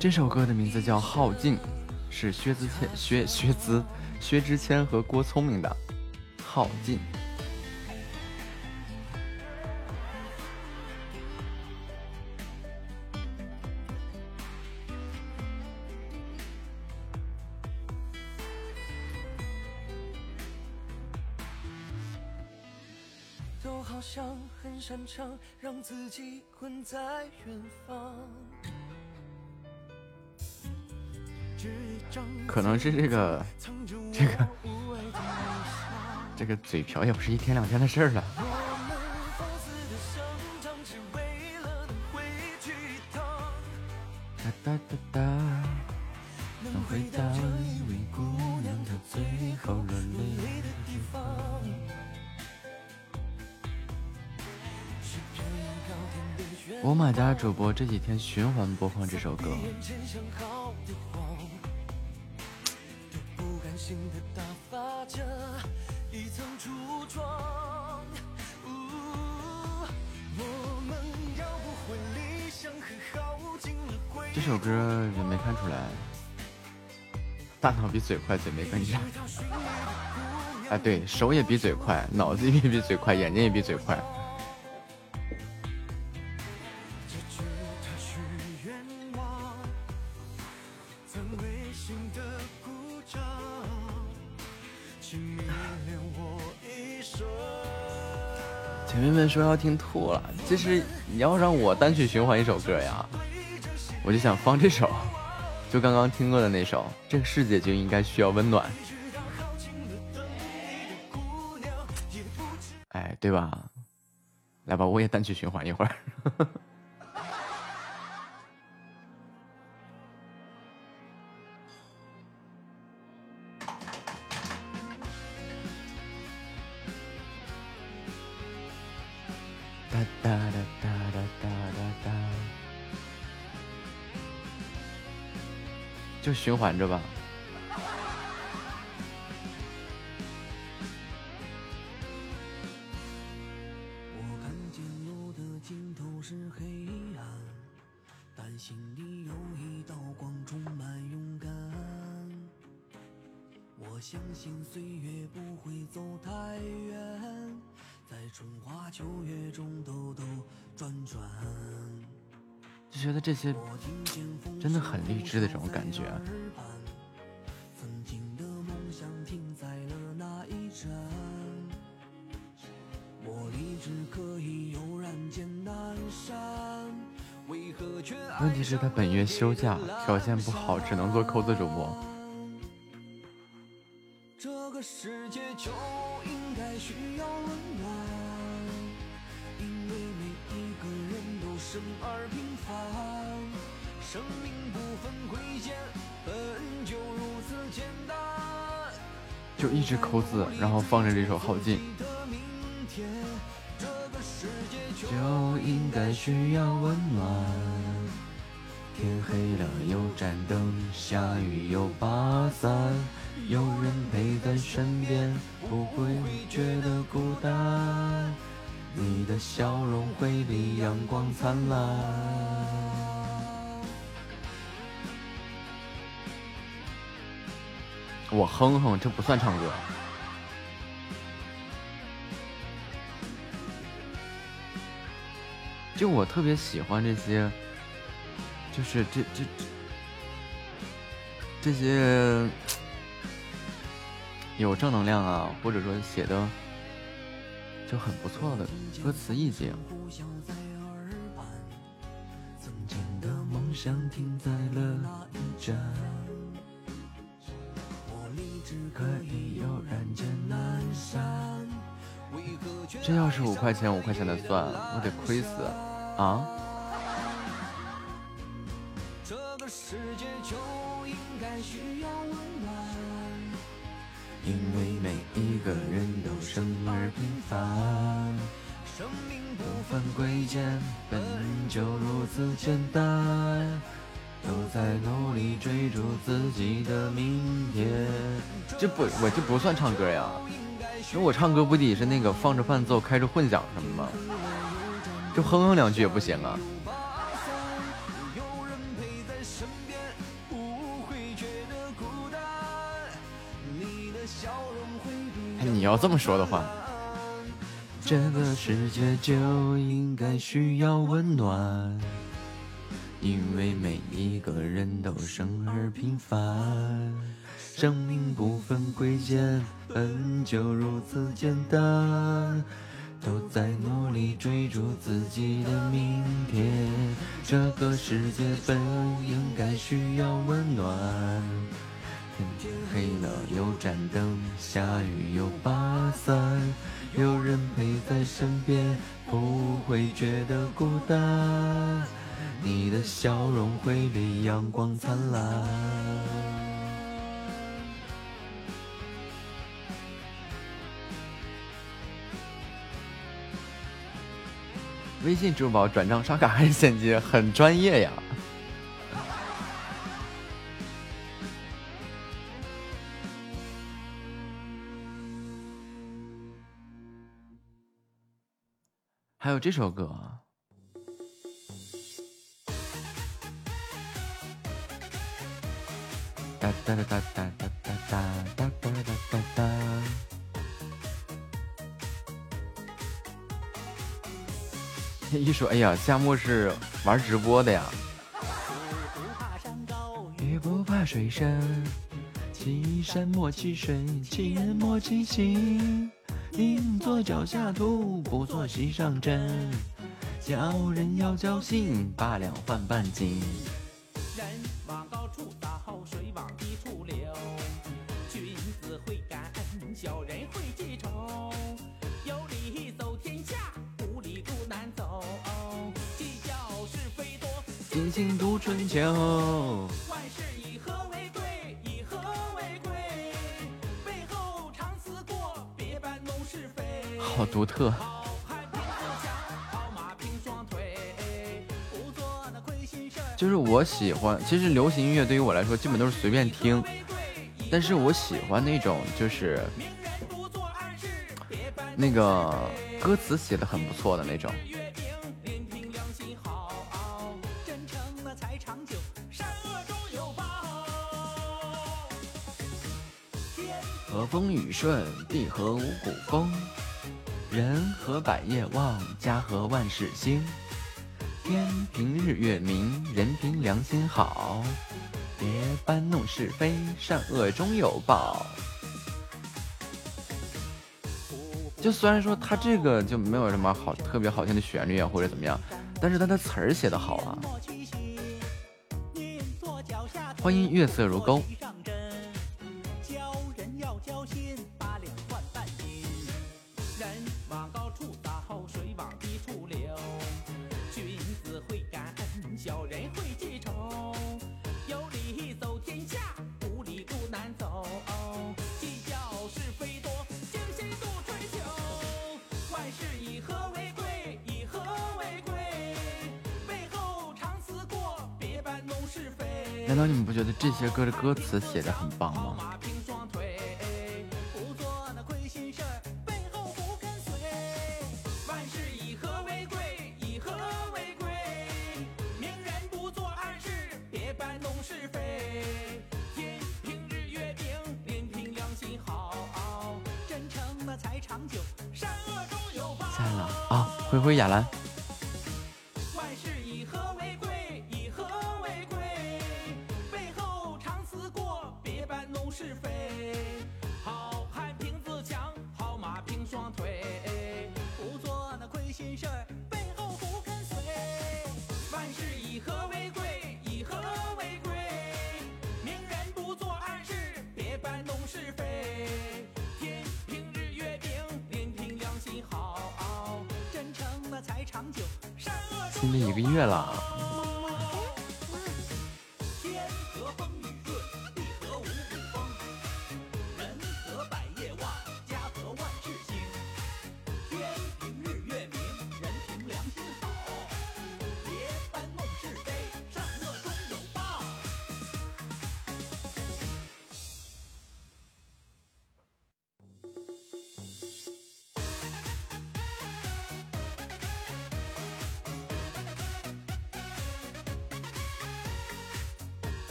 这首歌的名字叫《耗尽》，是薛之谦、薛薛之、薛之谦和郭聪明的《耗尽》。都好像很擅长让自己困在远方。可能是这个，这个，这个嘴瓢也不是一天两天的事儿了。哒哒哒哒，我马家主播这几天循环播放这首歌。这首歌也没看出来，大脑比嘴快，嘴没跟上。哎，对手也比嘴快，脑子也比嘴快，眼睛也比嘴快。说要听吐了，其实你要让我单曲循环一首歌呀，我就想放这首，就刚刚听过的那首，这个世界就应该需要温暖。哎，对吧？来吧，我也单曲循环一会儿。循环着吧。他本月休假，条件不好，只能做扣子主播。这个世界就应该需要温暖，因为每一个人都生而平凡，生命不分贵贱，本就如此简单。就一直扣字，然后放着这首好劲。就应该需要温暖。天黑了有盏灯，下雨有把伞，有人陪在身边，不会觉得孤单。你的笑容会比阳光灿烂。我哼哼，这不算唱歌。就我特别喜欢这些，就是这这这些有正能量啊，或者说写的就很不错的歌词意境。这要是五块钱五块钱的算，我得亏死。啊！需要温暖，因为每一个人都生而平凡，生命不分贵贱，本就如此简单，都在努力追逐自己的明天。这不，我这不算唱歌呀，那我唱歌不得是那个放着伴奏，开着混响什么吗？就哼哼两句也不行啊！你要这么说的话，这个世界就应该需要温暖，因为每一个人都生而平凡，生命不分贵贱，本就如此简单。都在努力追逐自己的明天，这个世界本应该需要温暖。天黑了有盏灯，下雨有把伞，有人陪在身边，不会觉得孤单。你的笑容会比阳光灿烂。微信、支付宝转账、刷卡还是现金，很专业呀。还有这首歌。哒哒哒哒哒哒哒哒哒哒哒哒。一说，哎呀，夏末是玩直播的呀。也不怕水深，骑山莫骑水，骑人莫骑行。宁做脚下土，不做席上针。叫人要交心，八两换半斤。人往高处走，水往低处流。君子会感恩，小人会记仇。有理走天下，无理路难走。计较是非多，尽心读春秋。好独特，就是我喜欢。其实流行音乐对于我来说，基本都是随便听，但是我喜欢那种就是那个歌词写的很不错的那种。和风雨顺，地和五谷丰。人和百业旺，家和万事兴。天平日月明，人凭良心好。别搬弄是非，善恶终有报。就虽然说他这个就没有什么好特别好听的旋律啊，或者怎么样，但是他的词儿写的好啊。欢迎月色如钩。歌的歌词写的很棒吗？下来了啊，灰灰雅兰。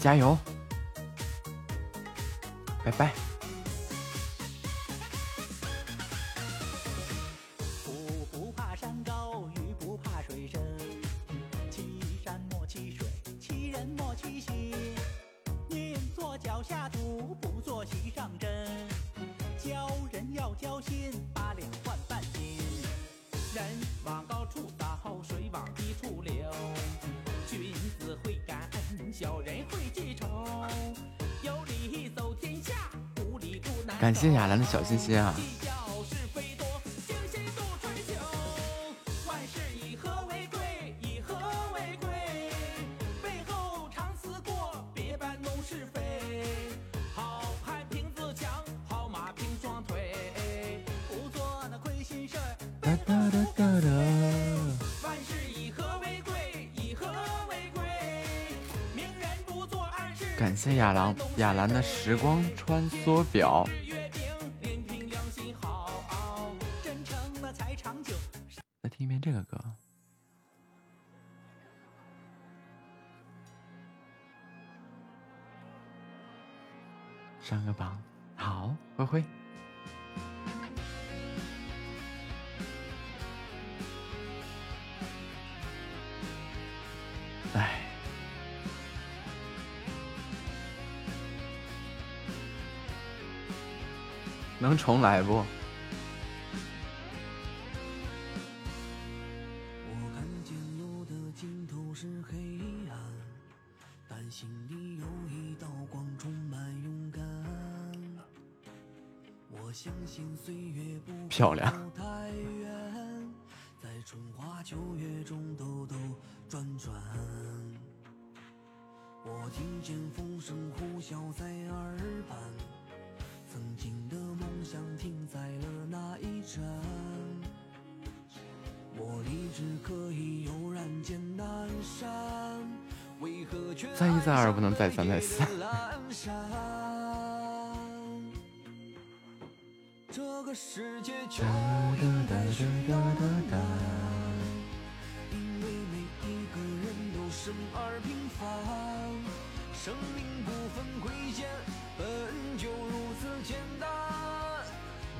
加油！感谢雅兰的小心心啊！感谢雅兰雅兰的时光穿梭表。上个榜，好，灰灰。能重来不？漂亮。我听见风声呼啸在耳畔，曾经的梦想停在了那一站。我立志可以悠然见南山，为何却再一再二不能再三再四。这个世界就应该需要温暖，因为每一个人都生而平凡。生命不分贵贱，本就如此简单。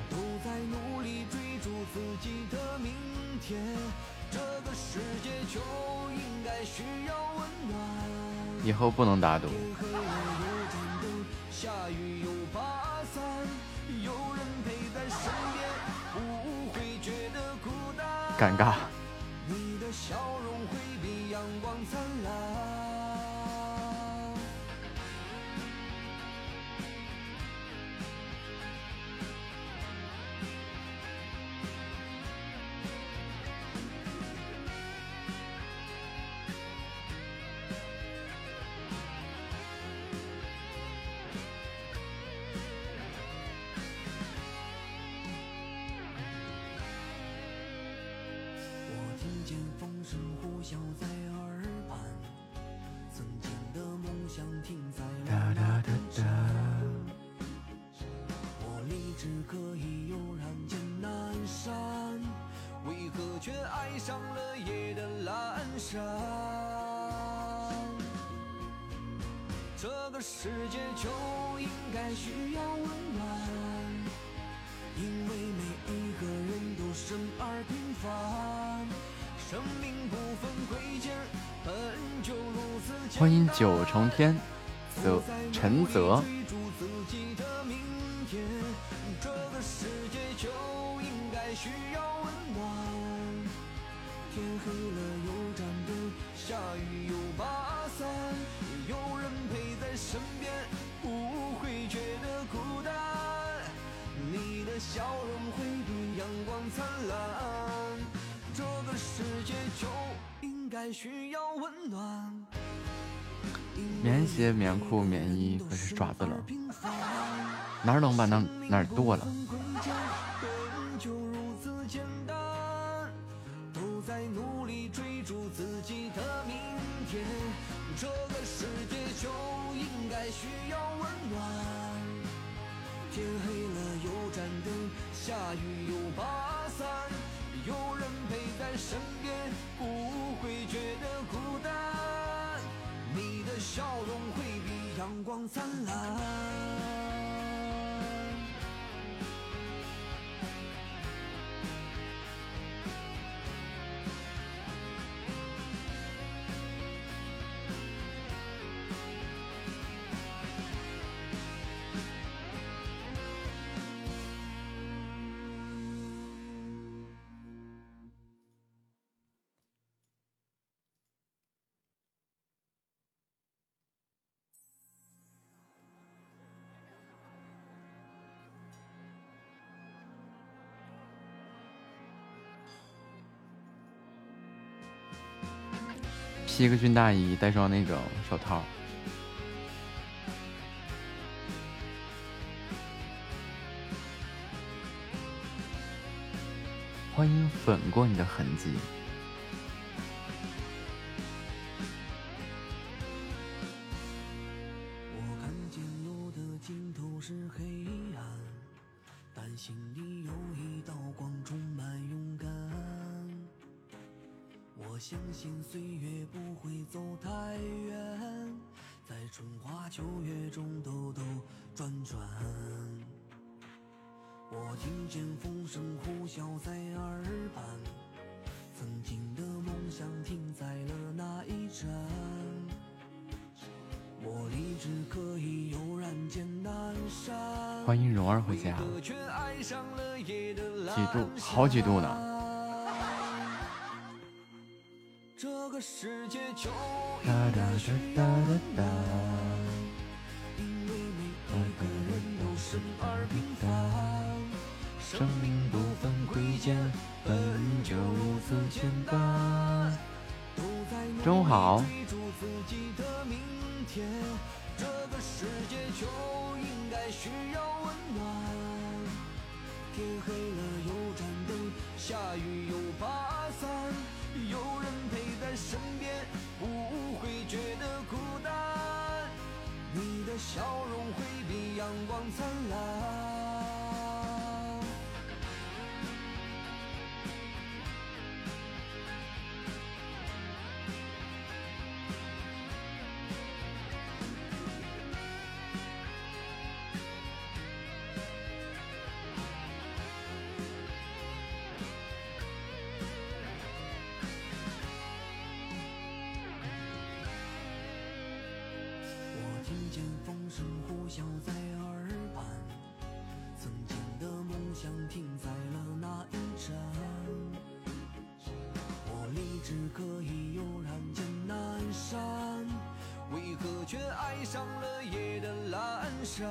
都在努力追逐自己的明天，这个世界就应该需要温暖。以后不能打赌。下雨有把伞，尴尬。世界就应该需要温暖。因为每一个人都生而平凡，生命不分贵贱，本就如此。欢迎九重天，陈泽。棉裤、棉衣或是爪子冷，哪儿冷把哪哪儿剁了。灿烂。披个军大衣，戴上那个手套。欢迎粉过你的痕迹。几度呢。上了夜的阑珊，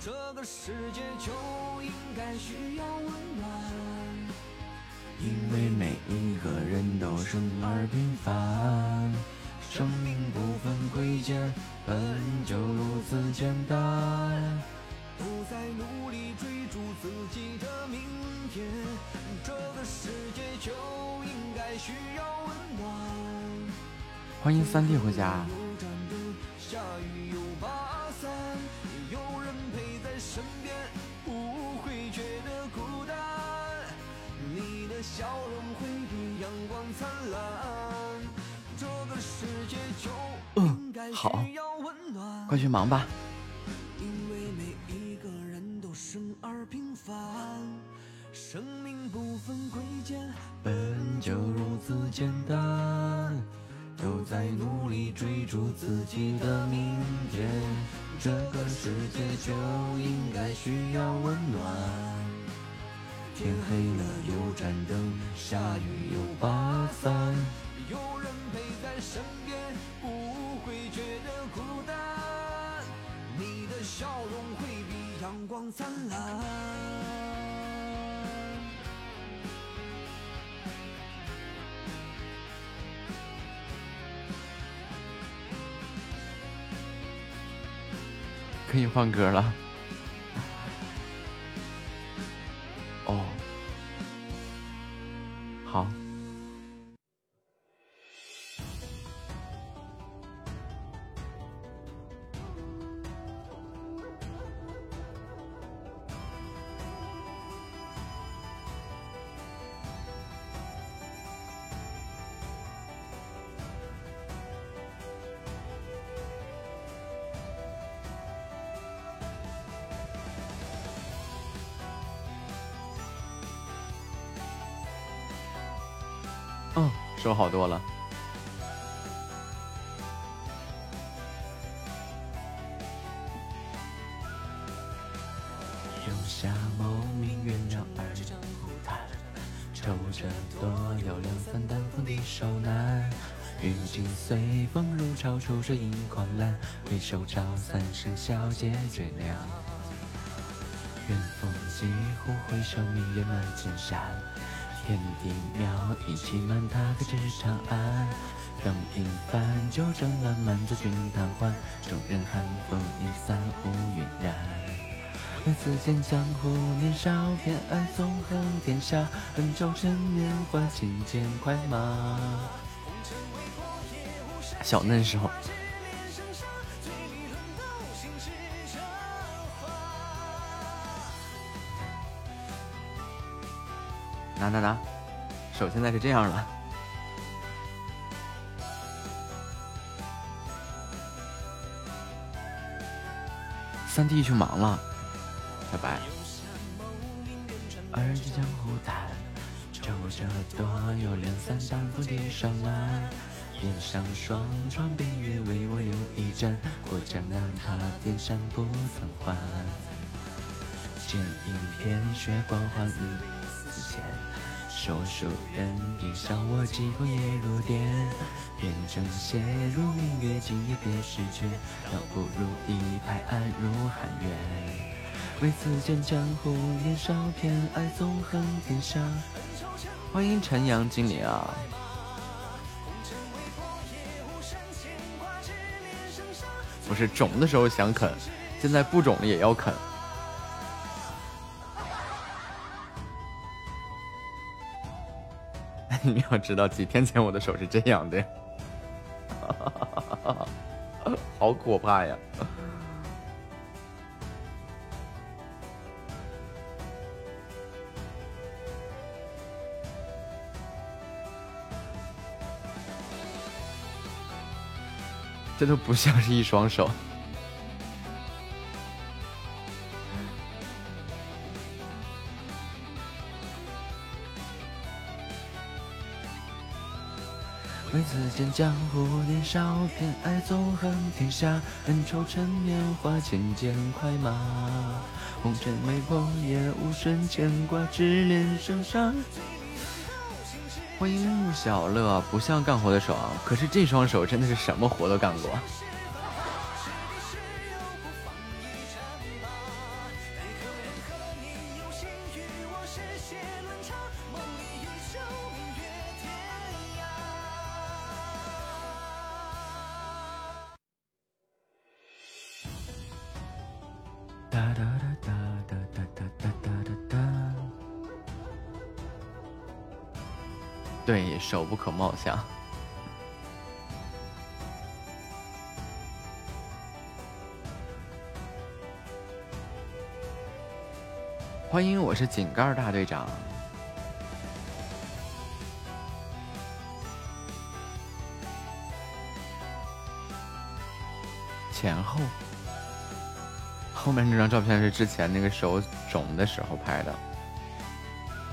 这个世界就应该需要温暖，因为每一个人都生而平凡，生命不分贵贱，本就如此简单。欢迎三弟回家。嗯，好，快去忙吧。自己的明天，这个世界就应该需要温暖。天黑了有盏灯，下雨有把伞，有人陪在身边，不会觉得孤单。你的笑容会比阳光灿烂。可以换歌了。收好多了。留下梦，命远了二江湖滩，抽着多有两三担风的手难。雨尽随风如潮，出水映狂澜。回首照三生小姐最亮。远风几乎回首，明月满千山。天地渺，一骑满踏的纸长安。等平凡，酒正烂漫，作君贪欢。众人寒风一散，乌云染。来自见江湖，年少偏爱纵横天下。恩仇趁年华，轻剑快马。小嫩时候。拿拿拿，手现在是这样了。三弟去忙了，拜拜。二指江湖谈，抽着多有两三担风笛上来，边上霜窗边月为我留一盏，过江南踏天山不曾还。见一片雪光换日。说书人，一笑我几乎也如电，变成血如明月，今夜别失却，倒不如一拍案如汉渊。为此间江湖年少偏爱纵横天下。欢迎陈阳精灵啊！不是肿的时候想啃，现在不肿了也要啃。你要知道，几天前我的手是这样的，好可怕呀！这都不像是一双手。为此间江湖年少，偏爱纵横天下。恩仇趁年华，千剑快马。红尘未破，也无甚牵挂，只恋生杀。欢迎穆小乐，不像干活的手，可是这双手真的是什么活都干过。对手不可貌相。欢迎，我是井盖大队长。前后，后面这张照片是之前那个手肿的时候拍的，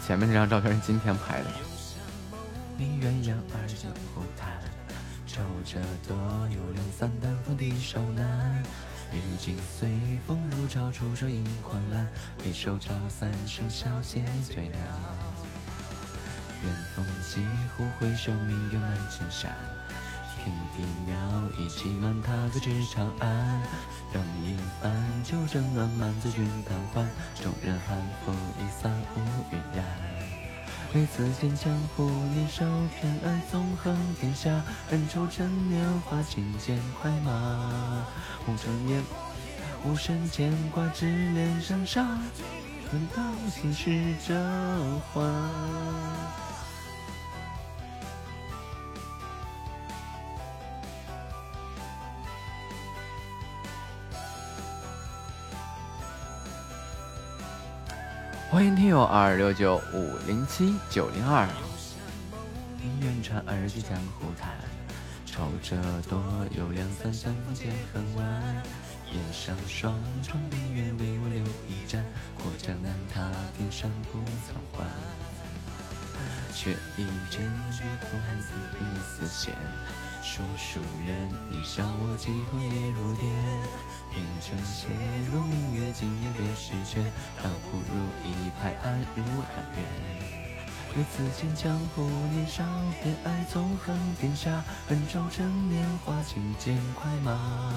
前面这张照片是今天拍的。你鸳鸯二酒湖畔，守着多有两三丹凤的手难。如今随风如潮，出手映黄蓝，回首朝三生笑靥最凉。远风几乎回首，明月满千山。天地渺，一骑满踏歌至长安。等一番酒正暖，满醉君贪欢。众人酣服已散，无云然。为此间江湖年少，偏爱纵横天下。恩仇趁年华，轻剑快马。红尘烟，无甚牵挂，只恋生杀。问道心事折花。欢迎听友二六九五零七九零二。宁愿传儿句江湖谈，愁着多有两三三风剑恨晚。夜上霜，窗边月为我留一盏，过江南踏天山不曾还。却一见月光似一丝线，说书人一笑我几乎也如电。变成血如明月，今夜别时缺，倒不如一拍案入寒渊。为此间江湖年少，偏爱纵横天下。恩仇趁年华，轻剑快马。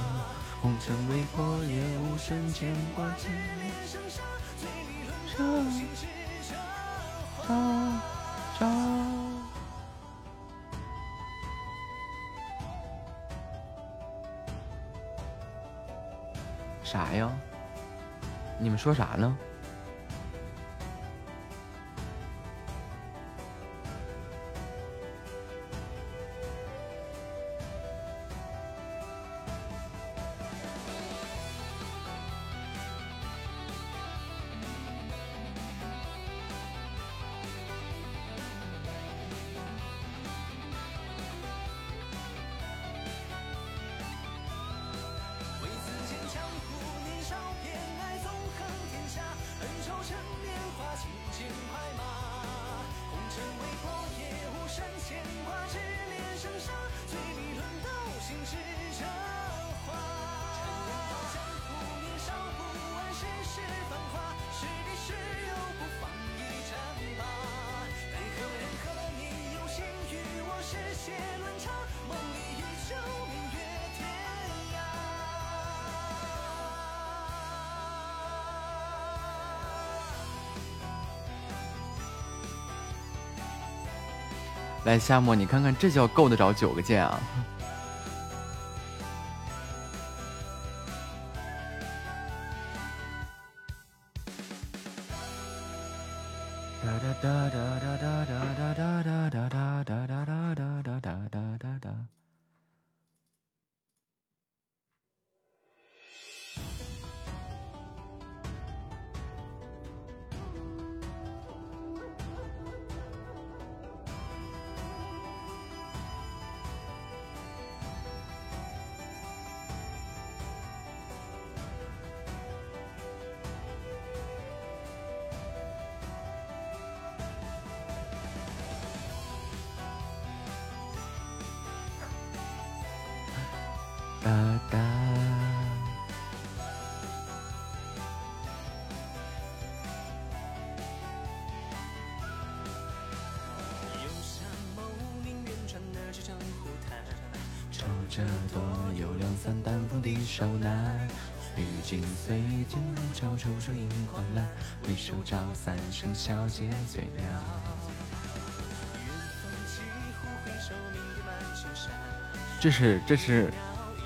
红尘未破，也无甚牵挂。只恋生杀，醉里啥呀？你们说啥呢？来，夏末，你看看这叫够得着九个键啊！小姐最亮这是这是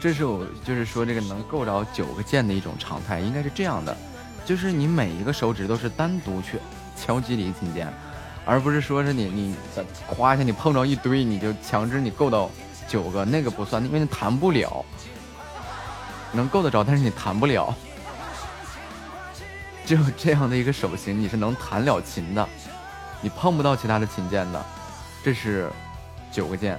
这是我就是说这个能够着九个键的一种常态，应该是这样的，就是你每一个手指都是单独去 敲击离琴键，而不是说是你你夸一下你碰着一堆你就强制你够到九个，那个不算，因为你弹不了，能够得着，但是你弹不了。只 有这样的一个手型，你是能弹了琴的，你碰不到其他的琴键的，这是九个键。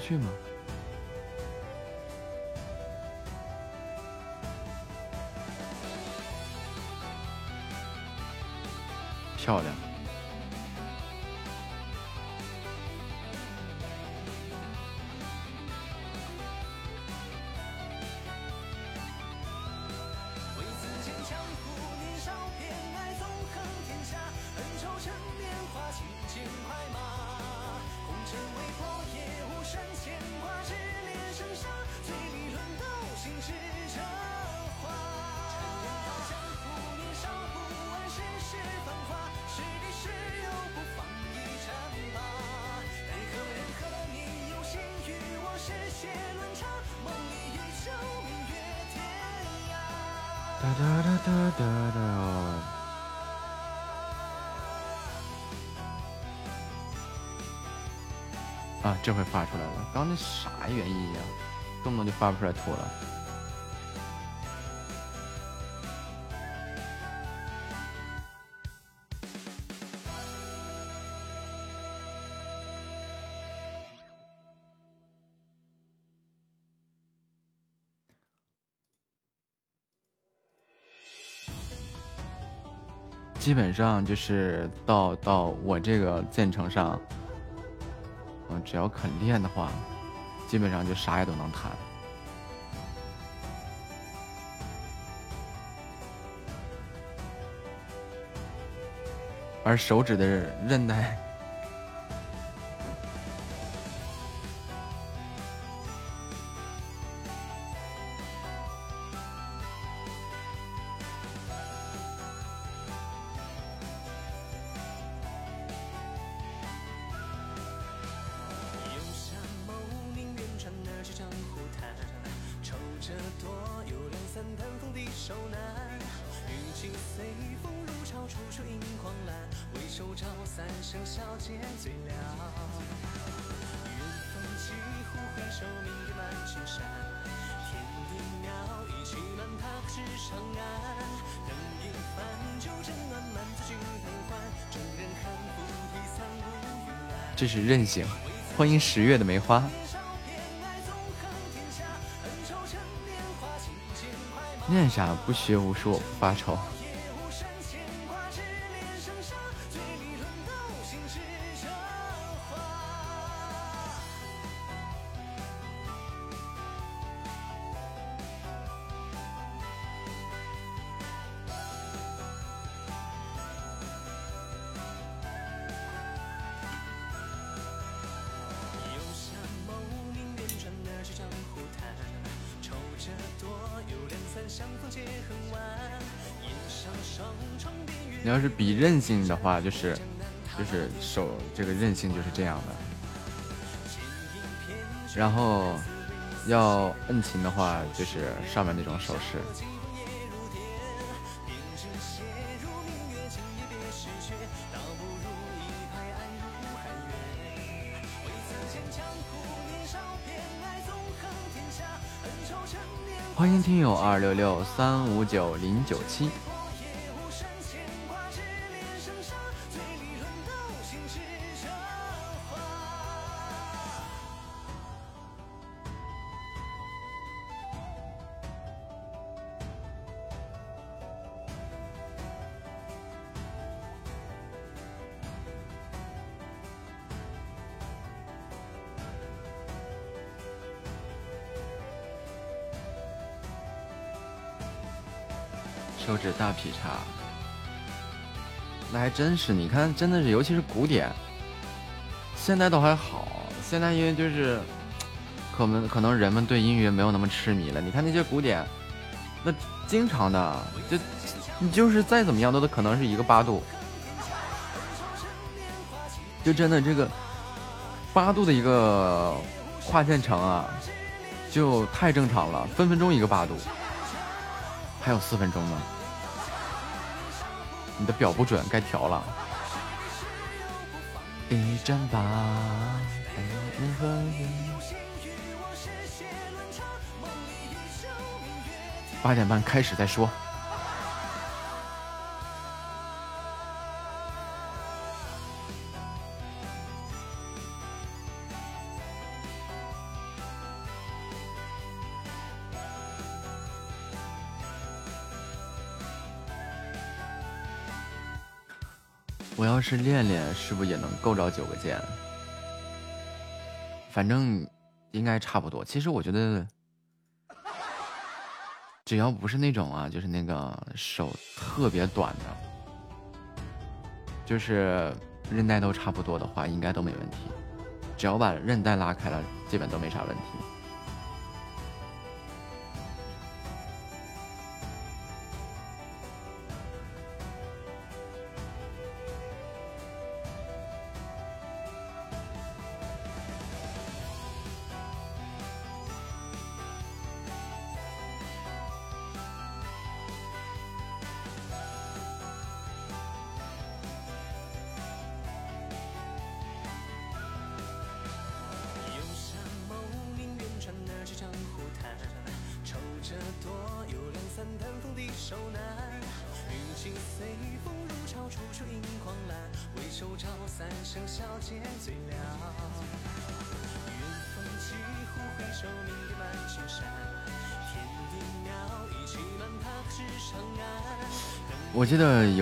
去吗？这回发出来了，刚那啥原因呀？动不动就发不出来图了。基本上就是到到我这个键程上。只要肯练的话，基本上就啥也都能弹，而手指的韧带。欢迎十月的梅花。念啥？不学无术，不发愁。比韧性的话，就是就是手这个韧性就是这样的。然后要摁琴的话，就是上面那种手势。欢迎听友二六六三五九零九七。劈叉，那还真是。你看，真的是，尤其是古典，现在都还好。现在因为就是，可能可能人们对音乐没有那么痴迷了。你看那些古典，那经常的，就你就是再怎么样都得可能是一个八度，就真的这个八度的一个跨线程啊，就太正常了，分分钟一个八度，还有四分钟呢。你的表不准，该调了。一盏吧。八点半开始再说。是练练，是不是也能够着九个键？反正应该差不多。其实我觉得，只要不是那种啊，就是那个手特别短的，就是韧带都差不多的话，应该都没问题。只要把韧带拉开了，基本都没啥问题。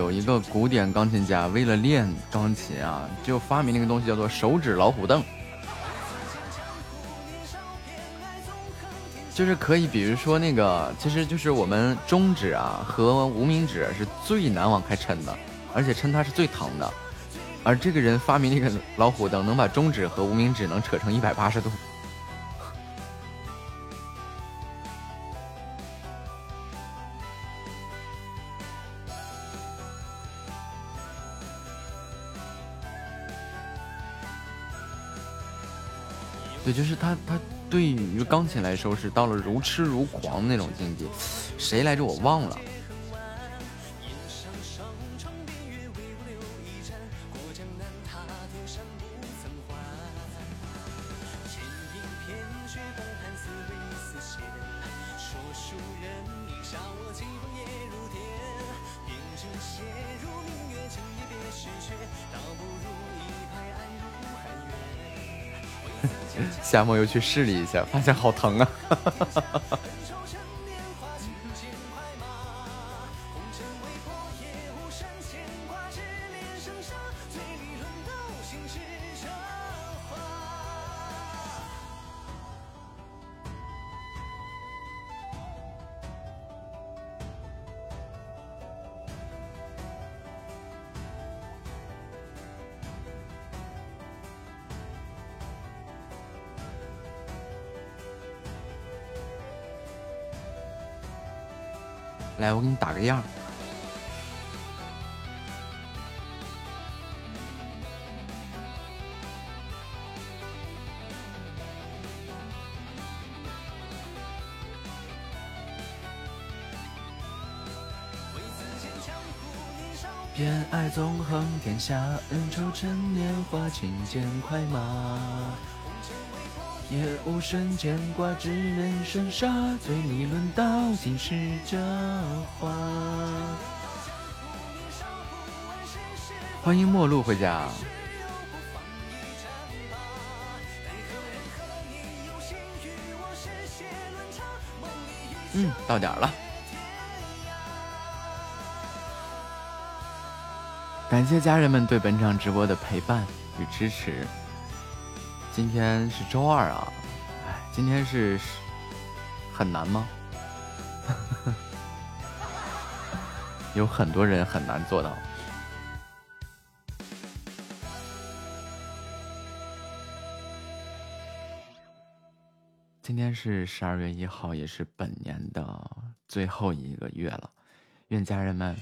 有一个古典钢琴家，为了练钢琴啊，就发明了一个东西，叫做手指老虎凳。就是可以，比如说那个，其实就是我们中指啊和无名指是最难往开抻的，而且抻它是最疼的。而这个人发明那个老虎凳，能把中指和无名指能扯成一百八十度。就是他，他对于钢琴来说是到了如痴如狂那种境界。谁来着？我忘了。夏末又去试了一下，发现好疼啊！天下，恩仇趁年华，轻剑快马。也无甚牵挂，只人生杀，醉你论道，尽是这话。欢迎陌路回家。嗯，到点了。感谢家人们对本场直播的陪伴与支持。今天是周二啊，哎，今天是很难吗？有很多人很难做到。今天是十二月一号，也是本年的最后一个月了。愿家人们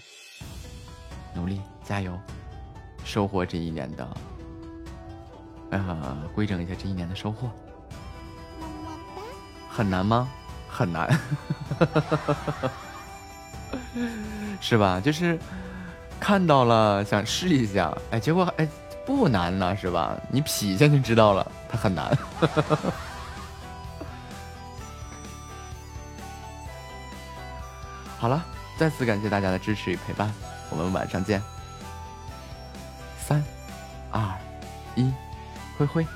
努力加油，收获这一年的。呃，规整一下这一年的收获，很难吗？很难，是吧？就是看到了想试一下，哎，结果哎不难呢，是吧？你痞一下就知道了，它很难。好了，再次感谢大家的支持与陪伴，我们晚上见。三、二、一。灰灰。